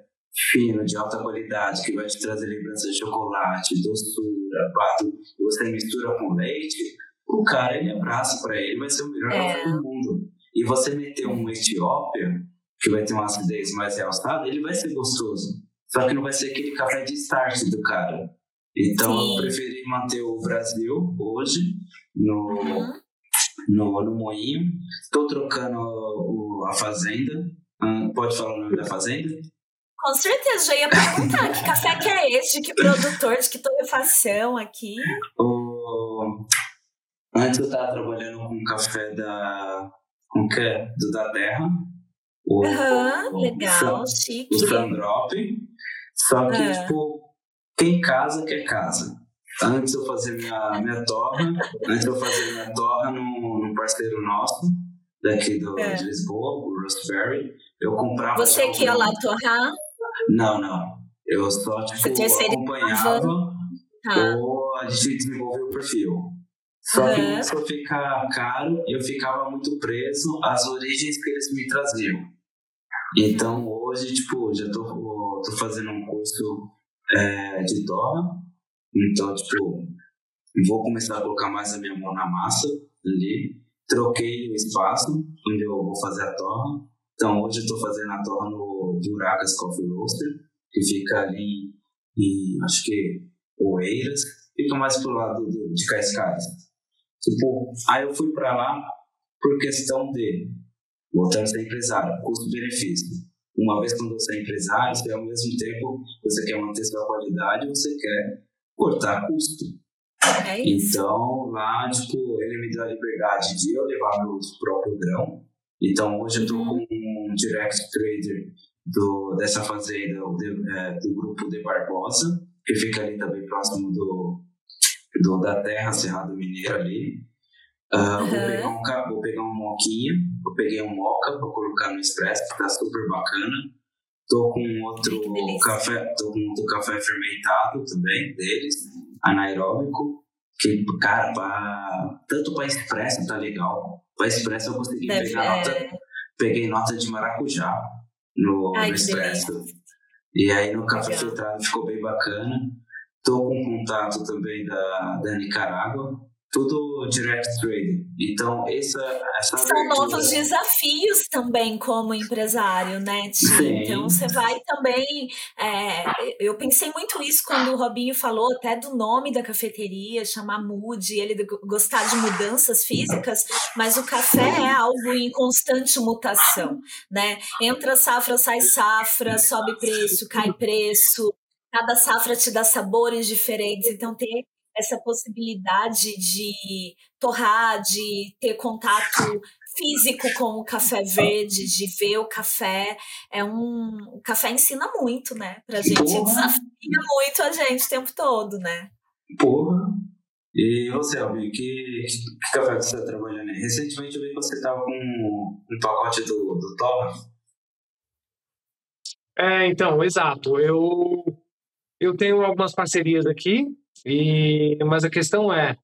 fino, de alta qualidade, que vai te trazer lembranças de chocolate, doçura, pato, e você mistura com leite, o cara, ele abraça para ele, vai ser o melhor é. café do mundo. E você meter um Etiópia, que vai ter uma acidez mais realçada, ele vai ser gostoso. Só que não vai ser aquele café de start do cara. Então Sim. eu preferi manter o Brasil hoje no, uhum. no, no moinho. Estou trocando o, a fazenda. Hum, pode falar o nome da fazenda? Com certeza, já ia perguntar que café que é esse, de que produtor, de que torrefação aqui. O... Antes eu estava trabalhando com café da. com que é? Do da terra. O, uhum, o, legal, o, chique. O Sandrop. Só que, é. tipo, quem casa quer casa. Antes eu fazia minha, minha torra, antes eu fazia minha torra num, num parceiro nosso, daqui do, é. de Lisboa, o Roseberry. Eu comprava. Você que ia lá torrar? Não, não. Eu só, tipo, acompanhava tá. ou a gente desenvolveu o perfil. Só uhum. que a ficar caro, eu ficava muito preso às origens que eles me traziam. Então hoje, tipo, já tô, tô fazendo um curso é, de Dora. Então, tipo, vou começar a colocar mais a minha mão na massa ali. Troquei o espaço onde eu vou fazer a torra. Então hoje eu tô fazendo a torra no Duragas Coffee Roaster, que fica ali em, acho que, Oeiras. Fica mais pro lado de Cascais. Tipo, aí eu fui para lá por questão de voltando a ser empresário, custo-benefício. Uma vez quando você é empresário, você ao mesmo tempo você quer manter sua qualidade, você quer cortar custo. É. Então lá, tipo, ele me deu a liberdade de eu levar meu próprio grão. Então hoje eu estou com direct trader do, dessa fazenda do, é, do grupo de Barbosa, que fica ali também próximo do, do da terra Cerrado Mineiro ali. Uh, uhum. vou, pegar um, vou pegar um moquinha, eu peguei um moca para colocar no expresso, que tá super bacana. Tô com outro café, tô com outro café fermentado também deles, anaeróbico, que, cara, pra, tanto para expresso tá legal. Para expresso eu consegui Deve pegar nota, peguei nota de maracujá no, Ai, no expresso. E aí no café filtrado ficou bem bacana. Tô com contato também da, da Nicarágua, tudo direct trading. Então, essa, essa São abertura... novos desafios também como empresário, né, Tia? Então, você vai também... É, eu pensei muito isso quando o Robinho falou até do nome da cafeteria, chamar Mood, ele gostar de mudanças físicas, mas o café é algo em constante mutação, né? Entra safra, sai safra, sobe preço, cai preço, cada safra te dá sabores diferentes, então ter essa possibilidade de torrar, de ter contato físico com o café verde, de ver o café, é um, o café ensina muito, né, pra gente, Porra. desafia muito a gente o tempo todo, né? Porra. E você, Albi, que, que café você está trabalhando aí? Recentemente eu vi que você estava com um pacote do, do Torra. É, então, exato. Eu, eu tenho algumas parcerias aqui, e, mas a questão é,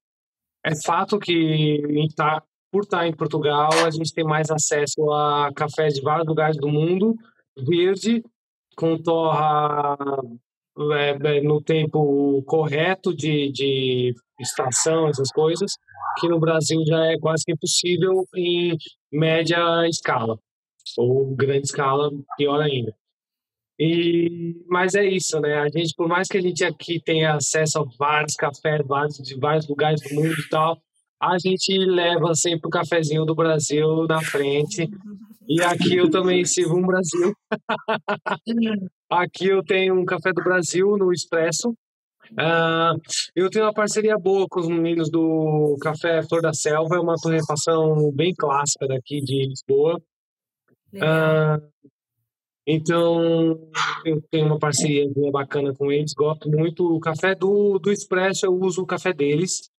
é fato que está por estar em Portugal, a gente tem mais acesso a cafés de vários lugares do mundo, verde, com torra é, é, no tempo correto de, de estação, essas coisas, que no Brasil já é quase que impossível em média escala, ou grande escala, pior ainda. E, mas é isso, né? A gente, por mais que a gente aqui tenha acesso a vários cafés, vários, de vários lugares do mundo e tal, a gente leva sempre o cafezinho do Brasil na frente. E aqui eu também sirvo um Brasil. aqui eu tenho um café do Brasil no Expresso. Uh, eu tenho uma parceria boa com os meninos do Café Flor da Selva, é uma torrefação bem clássica daqui de Lisboa. Uh, então, eu tenho uma parceria bacana com eles, gosto muito. O café do, do Expresso, eu uso o café deles.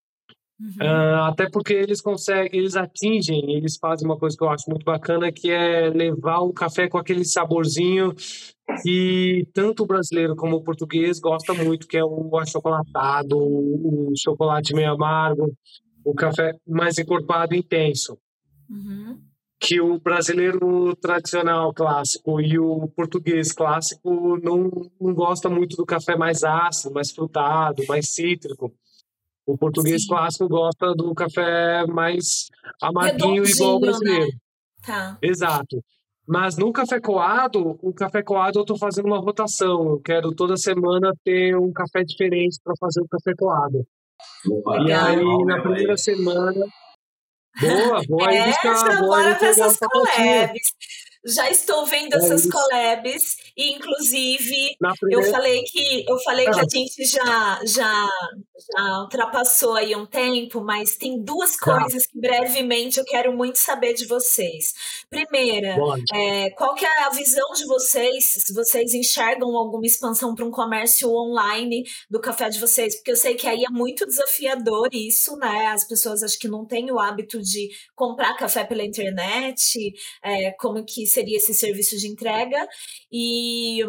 Uhum. Uh, até porque eles conseguem, eles atingem, eles fazem uma coisa que eu acho muito bacana, que é levar o café com aquele saborzinho que tanto o brasileiro como o português gosta muito, que é o achocolatado, o chocolate meio amargo, o café mais encorpado e intenso. Uhum que o brasileiro tradicional clássico e o português clássico não, não gosta muito do café mais ácido, mais frutado, mais cítrico. O português Sim. clássico gosta do café mais amarguinho igual ao brasileiro. Né? Tá. Exato. Mas no café coado, o café coado eu estou fazendo uma rotação. Eu quero toda semana ter um café diferente para fazer o café coado. Opa, e aí, na primeira semana, Boa, boa buscar, bora para essas collabs. Já estou vendo é essas isso. collabs e inclusive eu falei que eu falei ah. que a gente já, já já ultrapassou aí um tempo, mas tem duas tá. coisas que brevemente eu quero muito saber de vocês. Primeira, é, qual que é a visão de vocês? Se vocês enxergam alguma expansão para um comércio online do café de vocês? Porque eu sei que aí é muito desafiador isso, né? As pessoas acho que não têm o hábito de comprar café pela internet, é, como que seria esse serviço de entrega. E,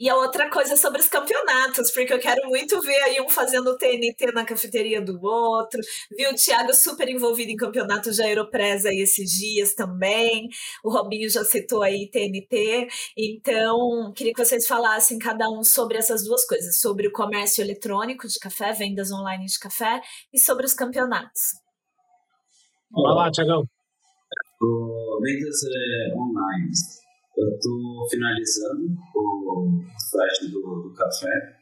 e a outra coisa sobre os campeonatos, porque eu quero muito ver aí um fazendo TNT na cafeteria do outro. Vi o Thiago super envolvido em campeonatos de Aeropress aí esses dias também. O Robinho já citou aí TNT. Então, queria que vocês falassem cada um sobre essas duas coisas: sobre o comércio eletrônico de café, vendas online de café, e sobre os campeonatos. Vai lá, Tiagão vendas é, online. Eu estou finalizando o site do, do café,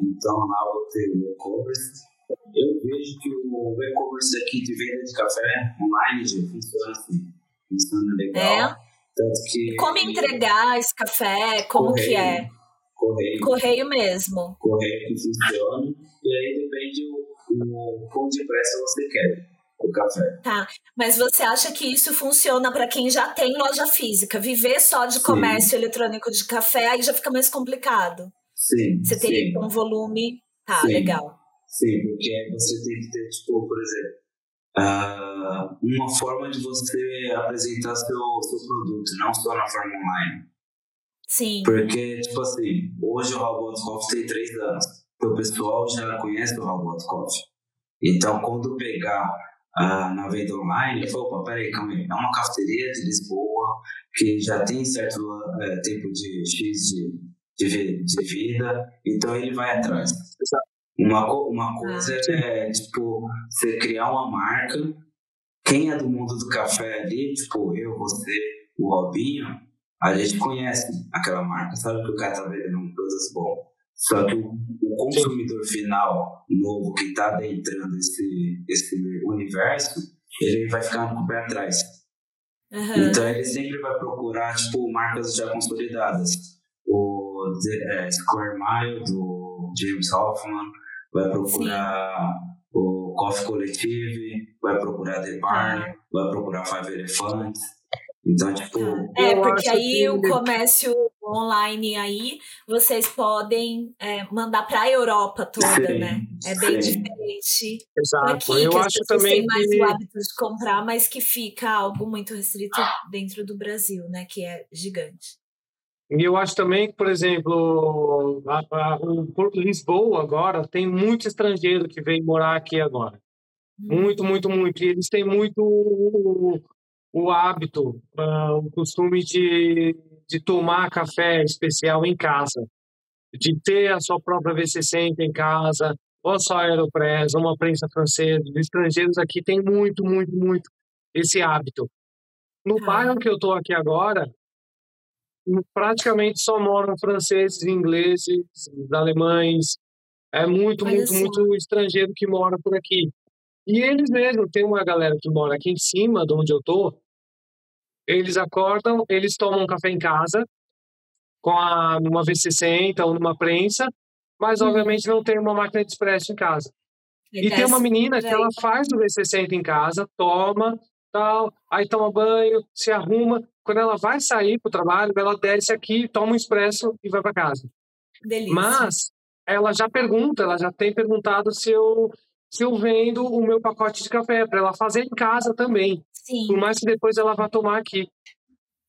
então lá vou ter o e-commerce. Eu vejo que o e-commerce aqui de venda de café online já funciona assim, funciona legal. É? Tanto que, como entregar esse café? Como correio, que é? Correio. Correio mesmo. Correio que funciona. E aí depende o, o quão depressa você quer o café. Tá, mas você acha que isso funciona para quem já tem loja física? Viver só de comércio sim. eletrônico de café aí já fica mais complicado. Sim. Você teria sim. um volume. Tá, sim. legal. Sim, porque você tem que ter, tipo, por exemplo, uh, uma forma de você apresentar seu, seu produto, não só na forma online. Sim. Porque, tipo assim, hoje o Robot Coffee tem três anos. Então o pessoal já conhece o Robot Coffee. Então, quando pegar ah, na venda online, ele falou, opa, peraí, calma aí, é uma cafeteria de Lisboa que já tem certo é, tempo de X de, de, de, vida, então ele vai atrás. Uma, uma coisa ah, é, tipo, você criar uma marca, quem é do mundo do café ali, tipo, eu, você, o Robinho, a gente conhece aquela marca, sabe que o cara tá vendendo um produto bom. Só que o, o consumidor final novo que está adentrando esse, esse universo, ele vai ficar com o pé atrás. Uhum. Então ele sempre vai procurar tipo, marcas já consolidadas. O é, Square Mile, do James Hoffman, vai procurar Sim. o Coffee Collective, vai procurar The Barn, uhum. vai procurar Five Elephants. Então, tipo. É, porque aí que... o comércio online aí, vocês podem é, mandar para a Europa toda, sim, né? É bem sim. diferente. Exato. Aqui, eu que acho também têm mais que... o hábito de comprar, mas que fica algo muito restrito dentro do Brasil, né? Que é gigante. E eu acho também que, por exemplo, a, a, o Lisboa agora tem muito estrangeiro que vem morar aqui agora. Muito, muito, muito. E eles têm muito o, o hábito, uh, o costume de, de tomar café especial em casa, de ter a sua própria V60 em casa, ou só Aeropress, ou uma prensa francesa. Os estrangeiros aqui têm muito, muito, muito esse hábito. No ah. bairro que eu estou aqui agora, praticamente só moram franceses, ingleses, alemães. É muito, Olha muito, muito estrangeiro que mora por aqui. E eles mesmo, tem uma galera que mora aqui em cima de onde eu tô. Eles acordam, eles tomam um café em casa, com a, numa V60 ou numa prensa, mas hum. obviamente não tem uma máquina de expresso em casa. E, e tem uma menina que ela faz o V60 em casa, toma, tal, aí toma banho, se arruma. Quando ela vai sair para o trabalho, ela desce aqui, toma um expresso e vai para casa. Delícia. Mas ela já pergunta, ela já tem perguntado se eu se eu vendo o meu pacote de café para ela fazer em casa também. Sim. Por mais que depois ela vá tomar aqui.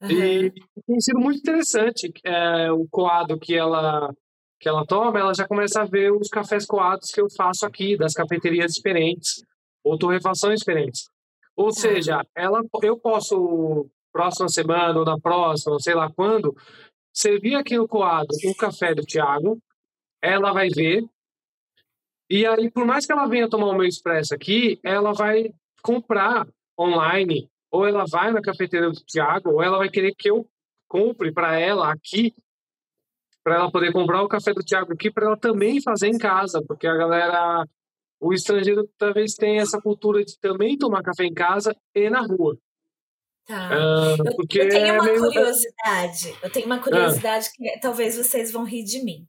Uhum. E tem sido muito interessante é, o coado que ela que ela toma, ela já começa a ver os cafés coados que eu faço aqui, das cafeterias diferentes, ou torrefações diferentes. Ou tá. seja, ela, eu posso, próxima semana ou na próxima, sei lá quando, servir aqui no coado o café do Tiago, ela vai ver, e aí, por mais que ela venha tomar o meu expresso aqui, ela vai comprar online, ou ela vai na cafeteria do Tiago, ou ela vai querer que eu compre para ela aqui, para ela poder comprar o café do Tiago aqui, para ela também fazer em casa, porque a galera o estrangeiro talvez tenha essa cultura de também tomar café em casa e na rua. Tá. Uh, porque eu, tenho uma é meio... curiosidade. Eu tenho uma curiosidade ah. que talvez vocês vão rir de mim.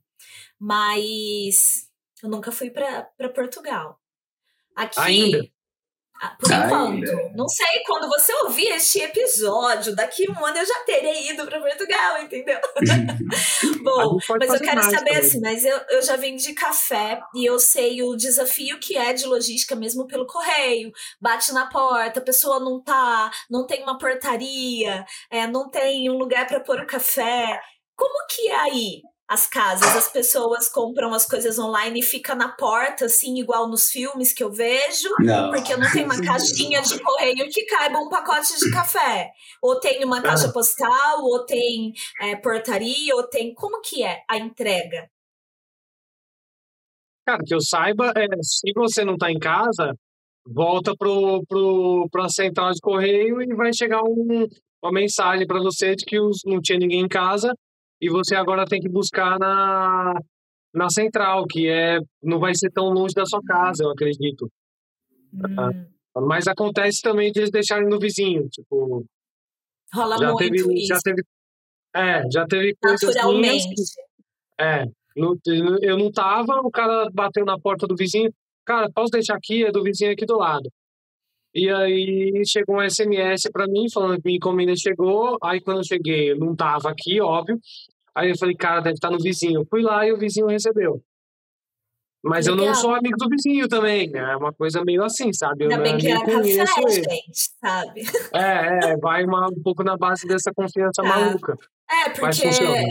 Mas eu nunca fui para Portugal. Aqui, Ainda? Ah, por enquanto. Não sei, quando você ouvir este episódio, daqui um ano eu já terei ido para Portugal, entendeu? Bom, mas eu quero saber também. assim, mas eu, eu já vendi café e eu sei o desafio que é de logística mesmo pelo correio. Bate na porta, a pessoa não tá, não tem uma portaria, é, não tem um lugar para pôr o café. Como que é aí? As casas. As pessoas compram as coisas online e fica na porta, assim, igual nos filmes que eu vejo. Não. Porque não tem uma caixinha de correio que caiba um pacote de café. Ou tem uma caixa ah. postal, ou tem é, portaria, ou tem. Como que é a entrega? Cara, que eu saiba, é, se você não está em casa, volta pro, pro, pra central de correio e vai chegar um, uma mensagem para você de que os, não tinha ninguém em casa e você agora tem que buscar na, na central, que é não vai ser tão longe da sua casa, eu acredito. Hum. Mas acontece também de eles deixarem no vizinho, tipo. Rola já muito teve, isso. Já teve, é, já teve coisas minhas. É, no, eu não tava, o cara bateu na porta do vizinho. Cara, posso deixar aqui? É do vizinho aqui do lado. E aí chegou um SMS para mim falando que minha encomenda chegou. Aí quando eu cheguei, eu não tava aqui, óbvio. Aí eu falei, cara, deve estar no vizinho. Fui lá e o vizinho recebeu. Mas Legal. eu não sou amigo do vizinho também, né? É uma coisa meio assim, sabe? Ainda eu bem que era café, gente, sabe? É, é, vai uma, um pouco na base dessa confiança é. maluca. É, porque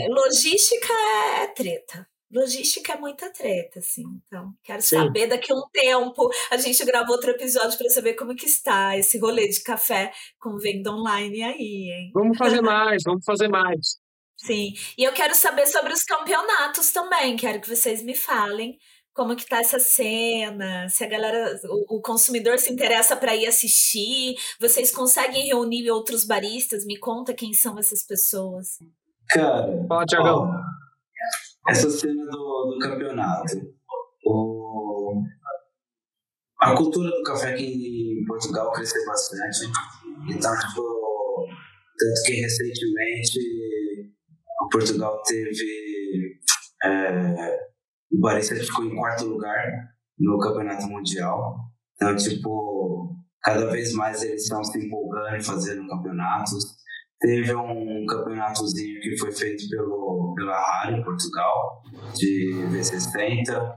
logística é treta. Logística é muita treta, assim. Então, quero Sim. saber daqui a um tempo. A gente gravou outro episódio para saber como que está esse rolê de café com venda online aí, hein? Vamos fazer mais, vamos fazer mais. Sim. E eu quero saber sobre os campeonatos também. Quero que vocês me falem como que tá essa cena, se a galera, o, o consumidor se interessa para ir assistir, vocês conseguem reunir outros baristas? Me conta quem são essas pessoas. Cara, Fala, Tiagão essa cena do, do campeonato. O, a cultura do café aqui em Portugal cresceu bastante. Então, tipo, tanto que recentemente Portugal teve. É, o Barista ficou em quarto lugar no campeonato mundial. Então, tipo, cada vez mais eles estão se empolgando e fazendo campeonatos. Teve um campeonatozinho que foi feito pelo, pela Rally Portugal, de V60. Uh,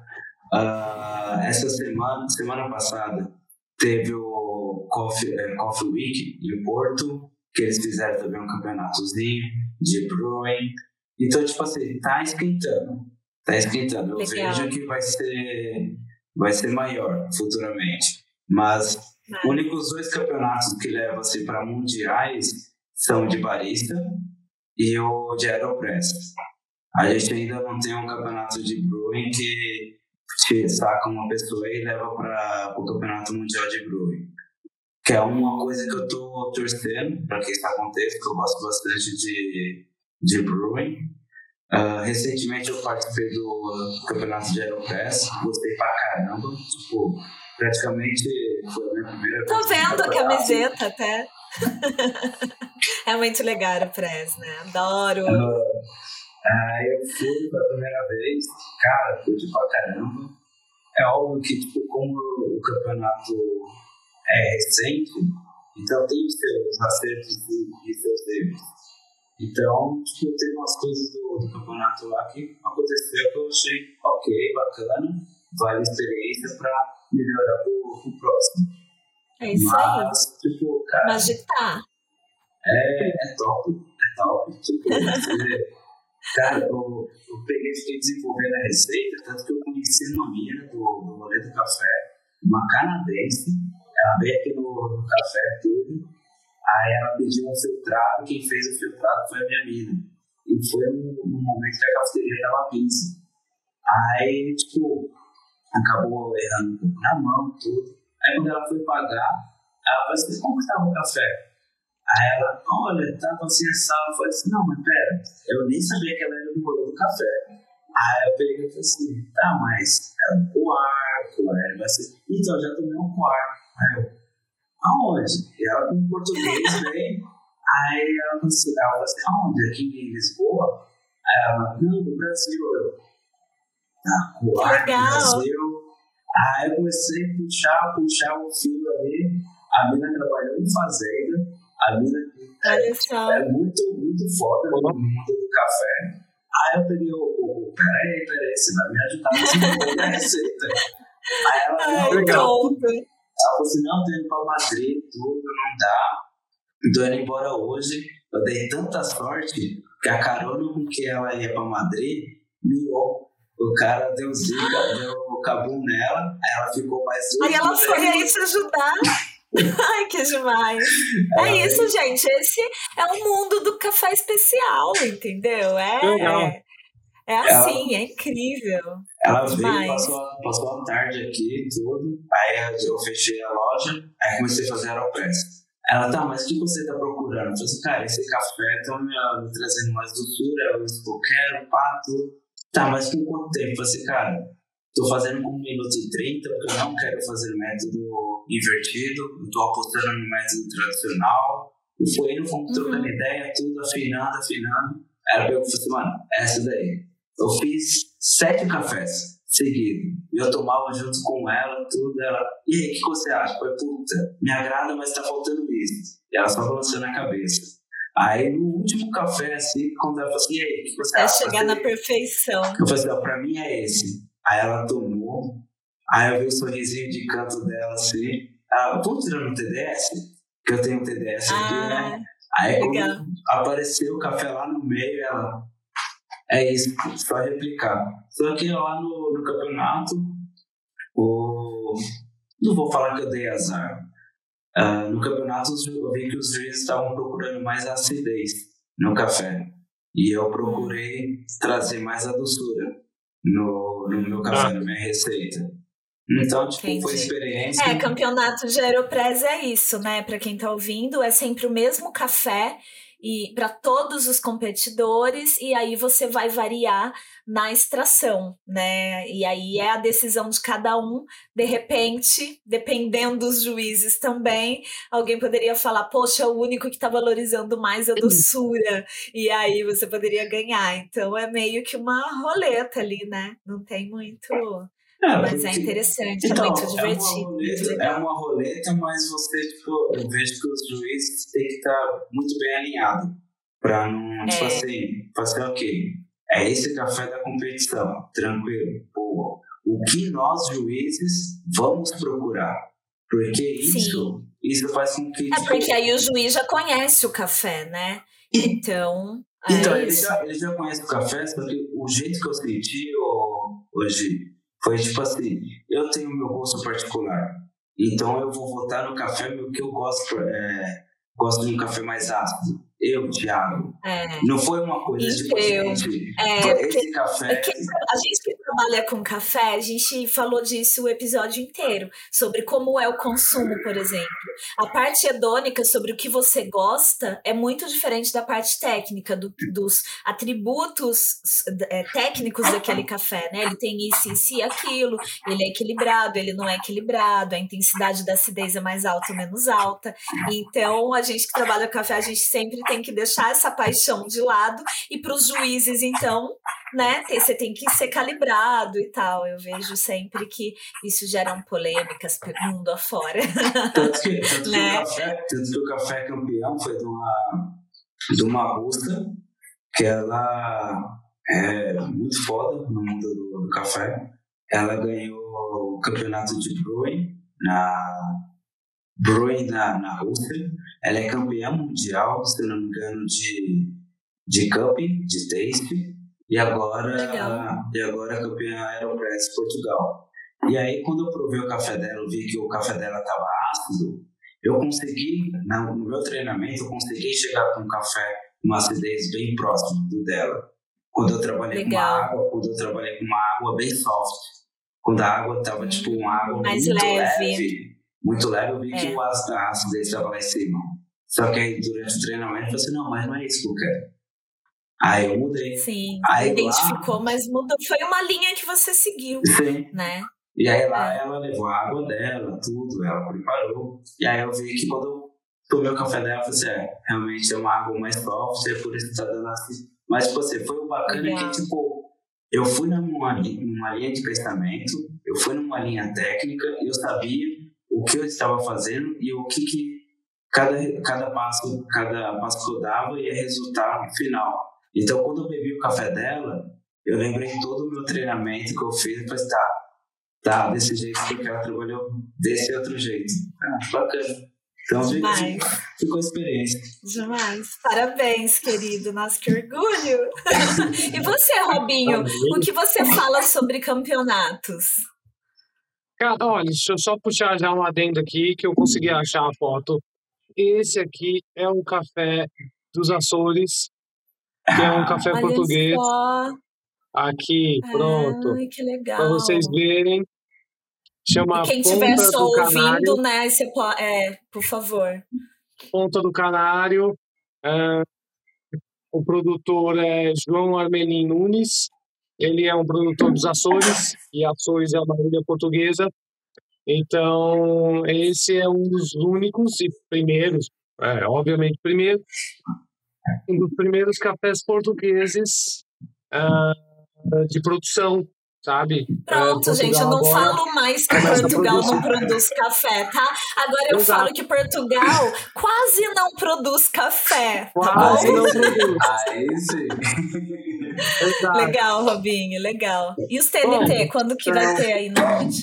ah, essa semana, semana passada, teve o Coffee, é, Coffee Week em Porto, que eles fizeram também um campeonatozinho de brewing. Então, tipo assim, tá esquentando. Tá esquentando. Eu Legal. vejo que vai ser, vai ser maior futuramente. Mas os únicos dois campeonatos que levam assim, para mundiais são de barista e o de Aeropress. A gente ainda não tem um campeonato de brewing que te saca uma pessoa e leva para o campeonato mundial de brewing. Que é uma coisa que eu tô torcendo para que isso aconteça, porque eu gosto bastante de, de brewing. Uh, recentemente eu participei do campeonato de Aeropress, gostei pra caramba. Tipo, praticamente foi a minha primeira Tô vendo a camiseta até. é muito legal o Press, né? Adoro. Uh, Aí eu fui pela primeira vez, cara, curti pra caramba. É óbvio que, tipo, como o campeonato é recente, então tem os seus acertos e seus erros. Então, tipo, tem umas coisas do, do campeonato lá que aconteceu que eu achei ok, bacana, vale a experiência pra melhorar pro, pro próximo. É isso Mas, aí. Tipo, cara. Mas de tá. É, é top, é top. Tipo, você. Cara, eu, eu peguei e fiquei desenvolvendo a receita, tanto que eu conheci uma mina do, do rolê do café, uma canadense, aqui no, no café tudo, aí ela pediu um filtrado, quem fez o filtrado foi a minha mina. E foi no, no momento que a cafeteria tava pizza. Aí, tipo, acabou errando na mão, tudo. Aí quando ela foi pagar, ela falou assim, como que tava o café? Aí ela, olha, tava tá assim assado. Eu falei assim, não, mas pera, eu nem sabia que ela era do rolê do café. Aí eu peguei e falei assim, tá, mas era um coar, coar, vai ser. Então, já tomei um coar. Aí eu, aonde? E ela com português bem. Aí ela falou assim, ela falou assim, aonde? Aqui em Lisboa? Aí ela, não, no Brasil. Eu, tá, coar, no Brasil. Aí eu comecei a puxar, puxar o fio ali. A menina trabalhou em fazenda. A mina é, é, muito, muito foda no mundo do café. Aí eu peguei o, o, peraí, peraí, você vai me ajudar a desenvolver a receita. Aí ela falou, legal. Ela falou assim, não, tô indo pra Madrid, tudo, não dá. Tô indo embora hoje. Eu dei tanta sorte que a carona com que ela ia pra Madrid, miou. O cara deu zica, deu cabum nela, aí ela ficou mais. Aí ela foi aí te ajudar. Ai, que demais. É, é isso, gente. Esse é o mundo do café especial, entendeu? É, é, assim, ela, é incrível. Ela veio, passou, passou a tarde aqui tudo. Aí eu fechei a loja, aí comecei a fazer aeropress. Ela, tá, mas o que você tá procurando? Eu falei assim, cara, esse café tá me, me trazendo mais doçura, é isso que eu quero, pá, tudo. Tá, mas com quanto tempo? Eu falei assim, cara, Estou fazendo com 1 minuto e 30, porque eu não quero fazer método invertido, estou apostando no método tradicional. E foi indo, fomos uhum. trocando ideia, tudo afinando, afinando. Ela pegou e falou assim, mano, essa daí. Eu fiz sete cafés seguidos. E eu tomava junto com ela, tudo. Ela, e aí, o que você acha? Foi, puta, me agrada, mas tá faltando isso. E ela só balançando a cabeça. Aí no último café, assim, quando ela falou assim, e aí, o que você é acha? É chegar na perfeição. Eu falei assim, pra mim é esse. Aí ela tomou, aí eu vi o um sorrisinho de canto dela assim. Ah, tô tirando o TDS? Que eu tenho um TDS ah, aqui, né? Aí quando apareceu o café lá no meio, ela. É isso, só replicar. Só que lá no, no campeonato, o... não vou falar que eu dei azar. Uh, no campeonato eu vi que os juízes estavam procurando mais acidez no café. E eu procurei trazer mais a doçura no, no meu café, ah. na minha receita. Então, tipo, Entendi. foi experiência. É, campeonato de Aeropress é isso, né? Para quem tá ouvindo, é sempre o mesmo café e para todos os competidores e aí você vai variar na extração, né? E aí é a decisão de cada um. De repente, dependendo dos juízes também, alguém poderia falar: "Poxa, o único que está valorizando mais a doçura". E aí você poderia ganhar. Então é meio que uma roleta ali, né? Não tem muito é, mas é interessante, então, é muito divertido. É uma, roleta, é uma roleta, mas você, tipo, eu vejo que os juízes têm que estar muito bem alinhados. Pra não, tipo é. tipo assim, fazer o quê? É esse café da competição, tranquilo. Pô, o que nós, juízes, vamos procurar? Porque isso, isso faz com que. É tipo, porque aí o juiz já conhece o café, né? Então. Então, é ele, já, ele já conhece o café, porque o jeito que eu senti hoje foi tipo assim, eu tenho meu gosto particular. Então eu vou votar no café que eu gosto, é, gosto de um café mais ácido. Eu, Thiago. É. Não foi uma coisa tipo, gente, é, esse café. É a gente que trabalha com café, a gente falou disso o episódio inteiro, sobre como é o consumo, por exemplo. A parte hedônica, sobre o que você gosta, é muito diferente da parte técnica, do, dos atributos é, técnicos daquele café, né? Ele tem isso, isso e aquilo, ele é equilibrado, ele não é equilibrado, a intensidade da acidez é mais alta ou menos alta. Então, a gente que trabalha com café, a gente sempre tem que deixar essa paixão de lado e para os juízes, então, né, você tem que ser calibrado e tal. Eu vejo sempre que isso gera polêmicas mundo afora. Tanto que, tanto né? que, o, café, tanto que o café campeão foi de uma, de uma russa que ela é muito foda no mundo do, do café. Ela ganhou o campeonato de brewing na Brewing na, na Rússia. Ela é campeã mundial, se não me engano, de, de Cupping, de Taste. E agora, e agora é campeã Aeropress Portugal. E aí, quando eu provei o café dela, eu vi que o café dela estava ácido. Eu consegui, no meu treinamento, eu consegui chegar com um café uma acidez bem próxima do dela. Quando eu trabalhei Legal. com água, quando eu trabalhei com uma água bem soft. Quando a água estava tipo uma água mais muito leve. leve muito leve, eu vi é. que o ácido, a acidez estava lá em cima. Só que aí durante o treinamento eu falei assim, não, mas não é isso que eu quero. Aí eu mudei. Sim, aí identificou, lá, mas mudou. Foi uma linha que você seguiu, Sim. né? E aí lá é. ela levou a água dela, tudo, ela preparou. E aí eu vi que quando eu tomei o café dela, eu falei assim, é, realmente é uma água mais soft, é por isso que tá dando assim. Mas, tipo assim, foi o bacana Legal. que, tipo, eu fui numa, numa linha de pensamento, eu fui numa linha técnica, e eu sabia o que eu estava fazendo e o que, que cada, cada, passo, cada passo que eu dava ia resultar no final. Então, quando eu bebi o café dela, eu lembrei todo o meu treinamento que eu fiz e falei, tá, tá, desse jeito que eu quero trabalhar desse outro jeito. Ah, bacana. Então, Demais. ficou a experiência. Demais. Parabéns, querido. Nossa, que orgulho. e você, Robinho, o que você fala sobre campeonatos? Cara, olha, deixa eu só puxar já um adendo aqui que eu consegui achar a foto. Esse aqui é um café dos Açores, que é um café olha português. Aqui, pronto. Ai, que legal. Para vocês verem. Chama e quem estiver só ouvindo, né? Você pode, é, por favor. Ponta do Canário. É, o produtor é João Armelin Nunes. Ele é um produtor dos Açores, e Açores é uma ilha portuguesa. Então, esse é um dos únicos e primeiros, é, obviamente primeiro, um dos primeiros cafés portugueses uh, de produção sabe? Pronto, é, gente, eu não falo mais que Portugal não produz café, tá? Agora eu Exato. falo que Portugal quase não produz café, tá quase não produz. Aí sim. legal, Robinho, legal. E os TNT, Bom, quando que vai ter aí na onde?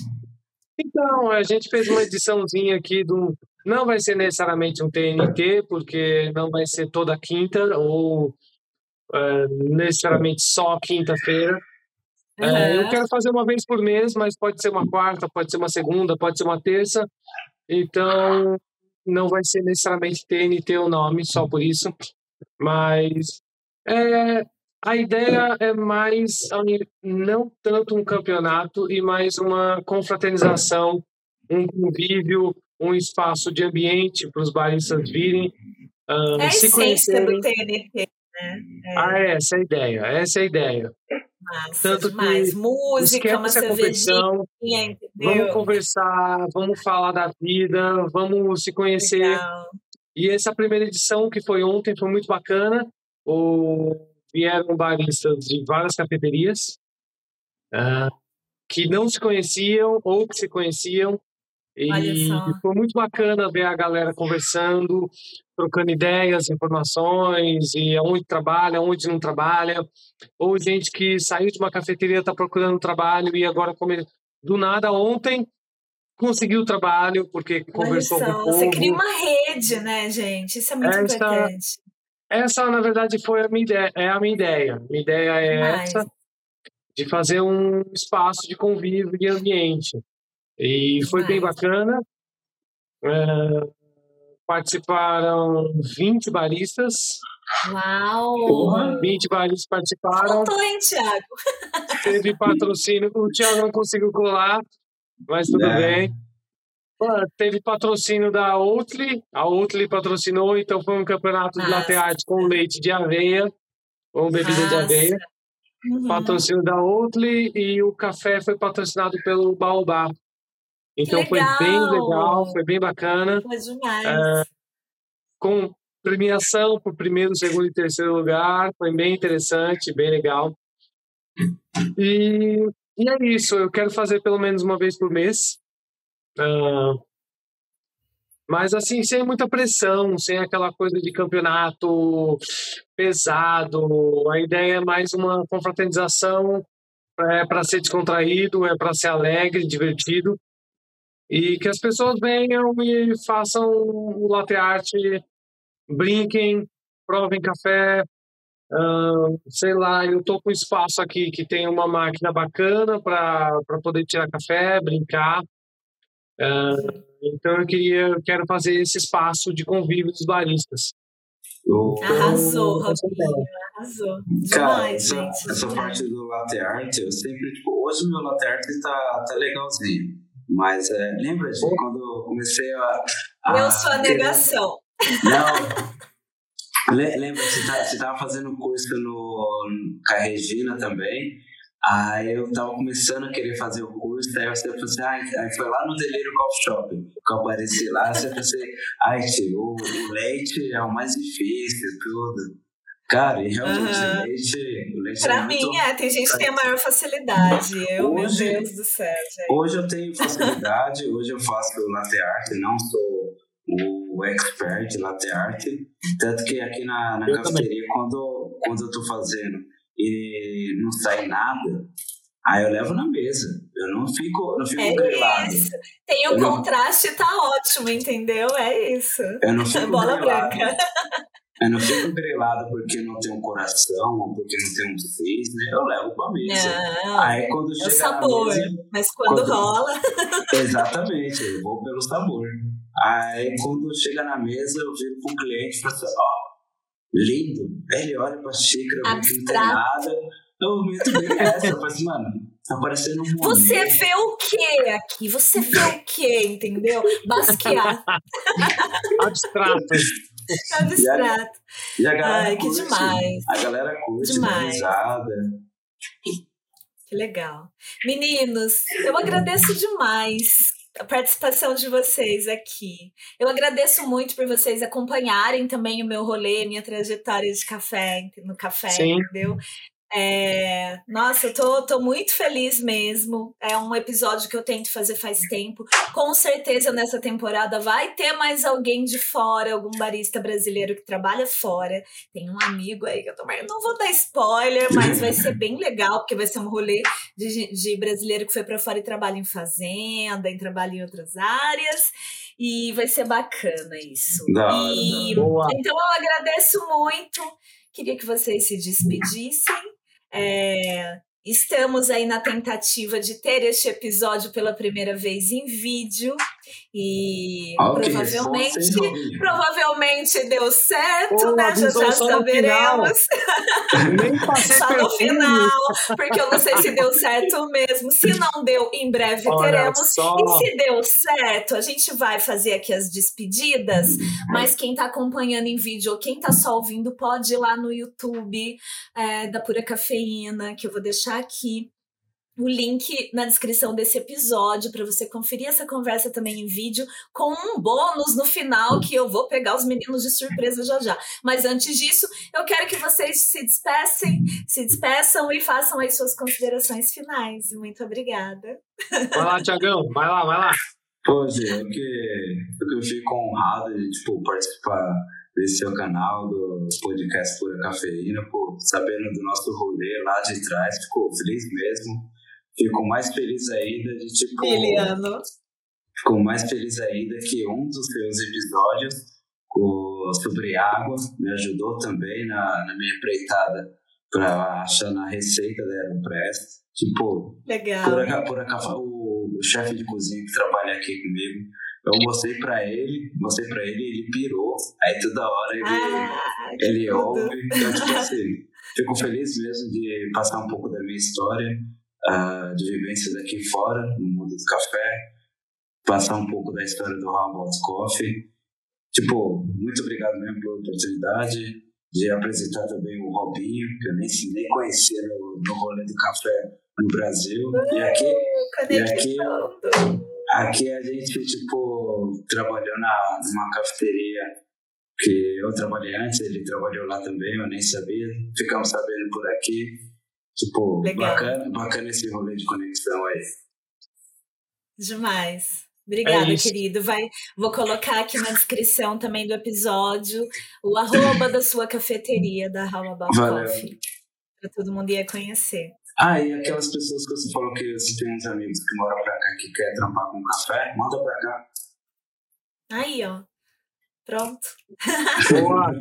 Então, a gente fez uma ediçãozinha aqui do... Não vai ser necessariamente um TNT, porque não vai ser toda quinta, ou uh, necessariamente só quinta-feira Uhum. É, eu quero fazer uma vez por mês, mas pode ser uma quarta, pode ser uma segunda, pode ser uma terça. Então, não vai ser necessariamente TNT o nome, só por isso. Mas é, a ideia é mais, não tanto um campeonato, e mais uma confraternização, um convívio, um espaço de ambiente para os baristas virem. Uh, é a se essência do TNT, né? É. Ah, essa é a ideia, essa é a ideia. Massa, Tanto demais. Música, uma cervejinha, Vamos conversar, vamos falar da vida, vamos se conhecer. Legal. E essa primeira edição, que foi ontem, foi muito bacana. O... Vieram baristas de várias cafeterias uh, que não se conheciam ou que se conheciam e foi muito bacana ver a galera conversando, trocando ideias, informações, e aonde trabalha, onde não trabalha, ou gente que saiu de uma cafeteria, está procurando trabalho e agora, come... do nada, ontem conseguiu trabalho porque conversou com o povo. Você cria uma rede, né, gente? Isso é muito essa, importante. Essa, na verdade, foi a minha ideia, é a minha ideia. Minha ideia é essa, de fazer um espaço de convívio e ambiente. E foi bem bacana. Uh, participaram 20 baristas. Uau! 20 baristas participaram. Faltou, hein, Thiago? Teve patrocínio. O Thiago não conseguiu colar, mas tudo é. bem. Teve patrocínio da Oatly, a Oatly patrocinou, então foi um campeonato de latte art com leite de aveia, ou bebida Nossa. de aveia. Uhum. Patrocínio da Oatly e o café foi patrocinado pelo Baobá. Então foi bem legal, foi bem bacana. Foi demais. É, com premiação por primeiro, segundo e terceiro lugar, foi bem interessante, bem legal. E, e é isso, eu quero fazer pelo menos uma vez por mês. Uh, mas assim, sem muita pressão, sem aquela coisa de campeonato pesado. A ideia é mais uma confraternização é para ser descontraído, é para ser alegre, divertido. E que as pessoas venham e façam o latte art, brinquem, provem café. Uh, sei lá, eu tô com espaço aqui que tem uma máquina bacana para poder tirar café, brincar. Uh, então eu queria, eu quero fazer esse espaço de convívio dos baristas. Arrasou, Robinho, arrasou. Cara, Demais, essa, gente. Essa parte do latte art, eu sempre, tipo, hoje meu latte art tá, tá legalzinho. Mas é, lembra de quando eu comecei a. a eu sou a negação. Não. lembra, você, tá, você tava fazendo curso no, com a Regina também. Aí eu tava começando a querer fazer o curso, aí você falou assim, ah, aí foi lá no Delírio Coffee Shop, que eu apareci lá, você falou assim, ai, tio, o, o leite é o mais difícil, tudo. Cara, e realmente uhum. o leite, o leite pra é mim, é, tem gente que tem a maior facilidade. Eu, hoje, meu Deus do céu, gente. Hoje eu tenho facilidade, hoje eu faço latte art, não sou o expert latte art, tanto que aqui na, na cafeteria, quando, quando eu tô fazendo e não sai nada, aí eu levo na mesa. Eu não fico, não fico é grelado. Isso. Tem o eu contraste, não... tá ótimo, entendeu? É isso. Eu não fico Bola grelado. branca. Eu não fico grelado porque não tem um coração ou porque não tem um cisne, eu levo pra mesa. Não, aí quando é o sabor, mesa, mas quando, quando rola. Exatamente, eu vou pelo sabor. Aí quando chega na mesa, eu viro pro cliente e falo assim, ó, lindo. Ele olha pra xícara, não tem nada. Eu meto bem essa. Eu falo assim, mano, tá parecendo um Você vê o que aqui? Você vê o que, entendeu? Basquear. Abstrato. Abstrato. E a, e a galera Ai, curte, que demais. A galera curte, demais. risada. Que legal. Meninos, eu agradeço demais a participação de vocês aqui. Eu agradeço muito por vocês acompanharem também o meu rolê, minha trajetória de café, no café, Sim. entendeu? É, nossa, eu tô, tô muito feliz mesmo. É um episódio que eu tento fazer faz tempo. Com certeza nessa temporada vai ter mais alguém de fora, algum barista brasileiro que trabalha fora. Tem um amigo aí que eu também não vou dar spoiler, mas vai ser bem legal, porque vai ser um rolê de, de brasileiro que foi para fora e trabalha em fazenda, em trabalha em outras áreas. E vai ser bacana isso. Não, e, não. Então eu agradeço muito. Queria que vocês se despedissem. É, Estamos aí na tentativa de ter este episódio pela primeira vez em vídeo e okay, provavelmente provavelmente deu certo, né? Já já saberemos. só no final, porque eu não sei se deu certo mesmo. Se não deu, em breve Olha teremos. Só. E se deu certo, a gente vai fazer aqui as despedidas, mas quem está acompanhando em vídeo ou quem está só ouvindo pode ir lá no YouTube é, da Pura Cafeína, que eu vou deixar aqui o link na descrição desse episódio para você conferir essa conversa também em vídeo com um bônus no final que eu vou pegar os meninos de surpresa já já. Mas antes disso, eu quero que vocês se despecem, se despeçam e façam as suas considerações finais. Muito obrigada. Vai lá, Tiagão, vai lá, vai lá. Pô, gente, eu, eu fico honrado de tipo, participar desse seu canal, do podcast Pura Cafeína, pô, sabendo do nosso rolê lá de trás, ficou feliz mesmo. Fico mais feliz ainda de, tipo... Liliano. Fico mais feliz ainda que um dos seus episódios o, sobre água me ajudou também na, na minha empreitada para achar na receita da Aeropress. Tipo, Legal. Por, por, por, o, o chefe de cozinha que trabalha aqui comigo eu mostrei pra ele, mostrei pra ele, ele pirou. Aí toda hora ele, ah, ele ouve. Então, tipo assim, fico feliz mesmo de passar um pouco da minha história, uh, de vivências aqui fora, no mundo do café, passar um pouco da história do Hamilton Coffee. Tipo, muito obrigado mesmo pela oportunidade de apresentar também o Robinho, que eu nem, nem conhecia no, no rolê do café no Brasil. E aqui, e aqui Aqui a gente, tipo, trabalhou na, numa cafeteria que eu trabalhei antes, ele trabalhou lá também, eu nem sabia. Ficamos sabendo por aqui. Tipo, bacana, bacana esse rolê de conexão aí. Demais. Obrigada, é querido. Vai, vou colocar aqui na descrição também do episódio o arroba da sua cafeteria, da How About Coffee. Para todo mundo ir conhecer. Ah, e aquelas pessoas que você falou que você tem uns amigos que moram pra cá que quer trampar com café, manda pra cá. Aí, ó. Pronto. Boa.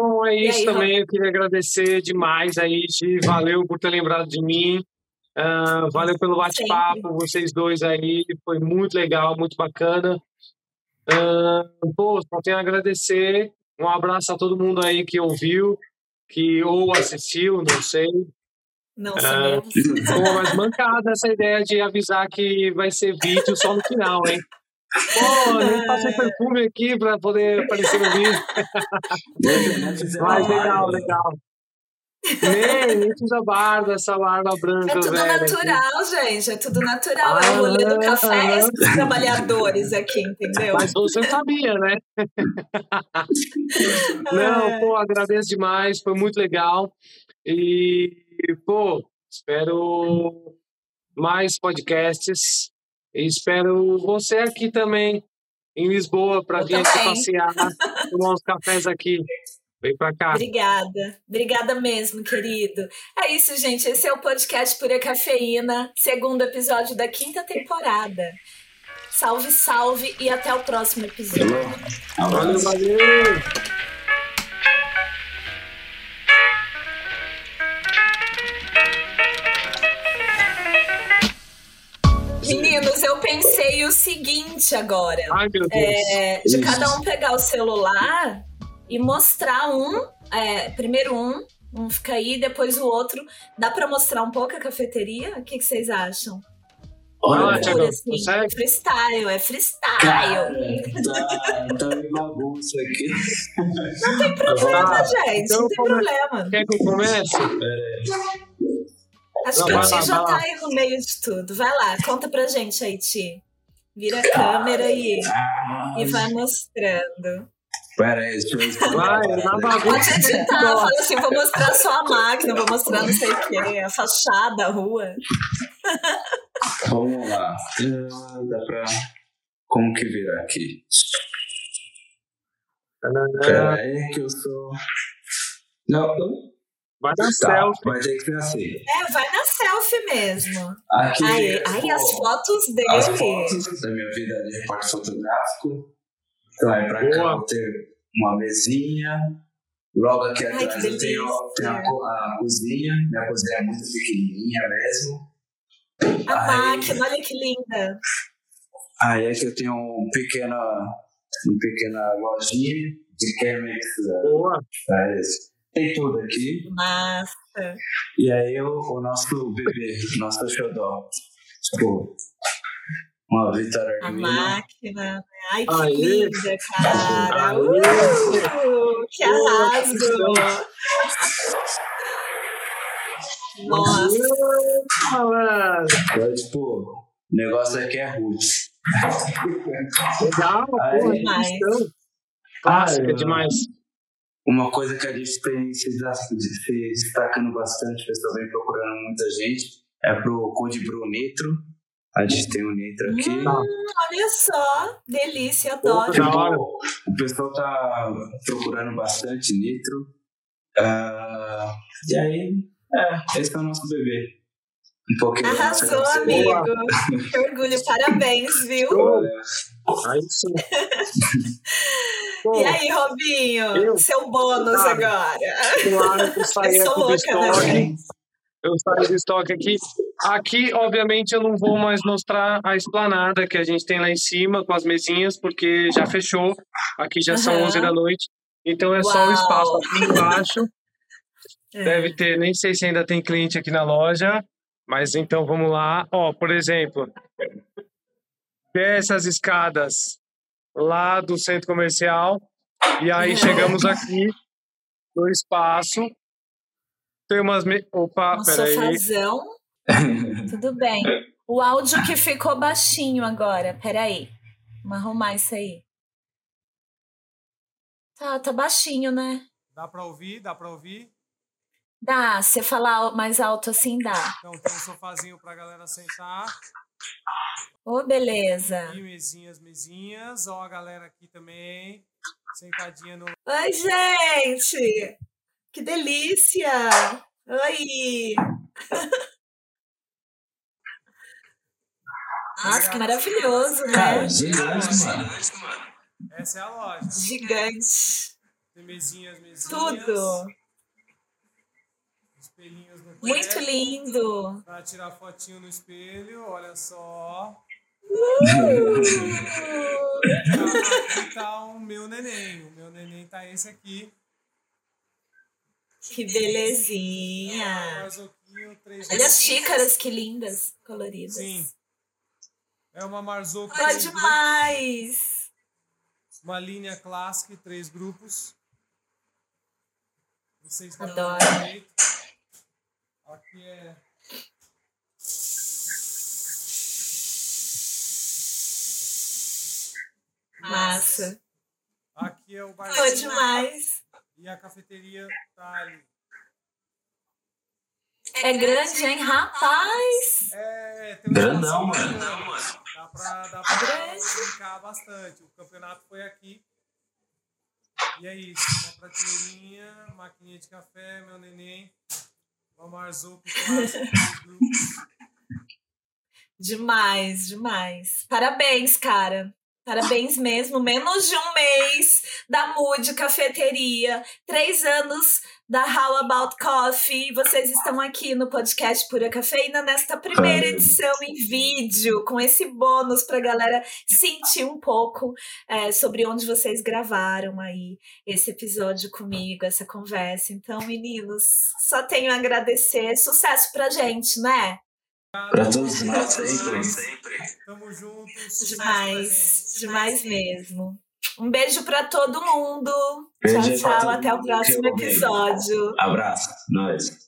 Bom, é isso aí, também. Eu queria agradecer demais aí, Gi. Valeu por ter lembrado de mim. Uh, valeu pelo bate-papo, vocês dois aí. Foi muito legal, muito bacana. Uh, pô, só tenho a agradecer. Um abraço a todo mundo aí que ouviu que ou assistiu, não sei. Não ah, sabemos. Uh, mas mancada essa ideia de avisar que vai ser vídeo só no final, hein? Pô, nem passei perfume aqui para poder aparecer no vídeo. mas legal, legal. Nem, nem precisa barba, essa barba branca. É tudo velho, natural, aqui. gente. É tudo natural. Ah, é o rolê do café ah, dos trabalhadores aqui, entendeu? Mas você sabia, né? Não, pô, agradeço demais. Foi muito legal. E, pô, espero mais podcasts. E espero você aqui também, em Lisboa, para vir aqui passear, tomar uns cafés aqui. Vem pra cá. Obrigada. Obrigada mesmo, querido. É isso, gente. Esse é o podcast Pura Cafeína, segundo episódio da quinta temporada. Salve, salve e até o próximo episódio. Valeu, valeu. Meninos, eu pensei o seguinte agora. Ai, meu Deus. É, de cada um pegar o celular e mostrar um, é, primeiro um, um fica aí, depois o outro. Dá para mostrar um pouco a cafeteria? O que, que vocês acham? Olha, Thiago, assim, consegue? Freestyle, é freestyle. Cara, tá, tá em bagunça aqui. Não tem problema, ah, gente. Então não tem problema. Quer que eu comece? Acho não, que o Ti já tá aí no meio de tudo. Vai lá, conta pra gente aí, Ti. Vira a câmera e, e vai mostrando. Pera aí, deixa eu Vai, na bagunça. Pode editar, fala assim, vou mostrar só a máquina, vou mostrar não sei o que, a fachada, a rua. Vamos lá. Dá pra... Como que virar aqui? Pera aí que eu sou... Não, Vai na tá, selfie. Vai ter que ser assim. É, vai na selfie mesmo. Aqui, aí, aí as fotos dele. As fotos da minha vida de repórter fotográfico. Então, aí pra Boa. cá eu tenho uma mesinha. Logo aqui Ai, atrás eu tenho, tenho a, a, cozinha. Minha cozinha é muito pequenininha mesmo. A aí, máquina, olha que linda. Aí é que eu tenho um pequena, uma pequena lojinha de Chemex. Boa. É Tem tudo aqui. Massa. E aí o, o nosso bebê, nosso xodó. Tipo, uma Vitória A máquina. Né? Ai, que Aê. linda, cara. Uh, que arraso. Nossa. Então, tipo, o negócio aqui é roots. Legal, porra, então. Clássica demais. Uma coisa que a gente tem se, destacando bastante, o pessoal vem procurando muita gente, é pro Code Brunetro a gente tem um nitro aqui. Hum, olha só, delícia, adoro. O pessoal tá procurando bastante nitro. Uh, e aí, é, esse é o nosso bebê. Um pouquinho. Arrasou, amigo. que orgulho, parabéns, viu? Aí sim. e aí, Robinho? Eu? Seu bônus agora. Claro que eu saí eu sou louca, estoque. Né, eu saí do estoque aqui. Aqui, obviamente, eu não vou mais mostrar a esplanada que a gente tem lá em cima com as mesinhas, porque já fechou. Aqui já uhum. são 11 da noite. Então é Uau. só o espaço aqui embaixo. É. Deve ter, nem sei se ainda tem cliente aqui na loja, mas então vamos lá. Ó, por exemplo, essas escadas lá do centro comercial e aí chegamos aqui no espaço. Tem umas. Me... Opa, um peraí. Sofazão. Tudo bem. O áudio que ficou baixinho agora. Peraí. Vamos arrumar isso aí. Tá, tá baixinho, né? Dá pra ouvir? Dá pra ouvir? Dá. Se falar mais alto assim, dá. Então tem um sofazinho pra galera sentar. Ô, oh, beleza. E mesinhas, mesinhas. Ó, a galera aqui também. Sentadinha no. Oi, gente! Que delícia! Oi! Nossa, que maravilhoso, né? Cara, gigante, mano. Essa é a loja. Gigante. Tem mesinhas, mesinhas. Tudo. Espelhinhos no Muito lindo. Pra tirar fotinho no espelho, olha só. Uh! aqui tá o meu neném. O meu neném tá esse aqui. Que belezinha. Olha as xícaras, que lindas, coloridas. Sim. É uma Marzocco. Olha demais! Uma linha clássica, três grupos. Vocês Adoro. Aqui é Massa. Aqui é o bar. Foi demais. E a cafeteria tá ali. É grande, hein? Rapaz! É, tem um Grandão, mano. Dá pra, dá pra brincar bastante. O campeonato foi aqui. E é isso. Uma prateleirinha, maquininha de café, meu neném. Demais, demais. Parabéns, cara. Parabéns mesmo. Menos de um mês da Mood Cafeteria. Três anos da How About Coffee. Vocês estão aqui no podcast Pura Cafeína nesta primeira edição em vídeo, com esse bônus para a galera sentir um pouco é, sobre onde vocês gravaram aí esse episódio comigo, essa conversa. Então, meninos, só tenho a agradecer. Sucesso pra gente, né? Para todos nós sempre. Tamo juntos. Demais, demais mesmo. Um beijo para todo mundo. Beijo tchau, tchau. Até o próximo episódio. Abraço. Nós.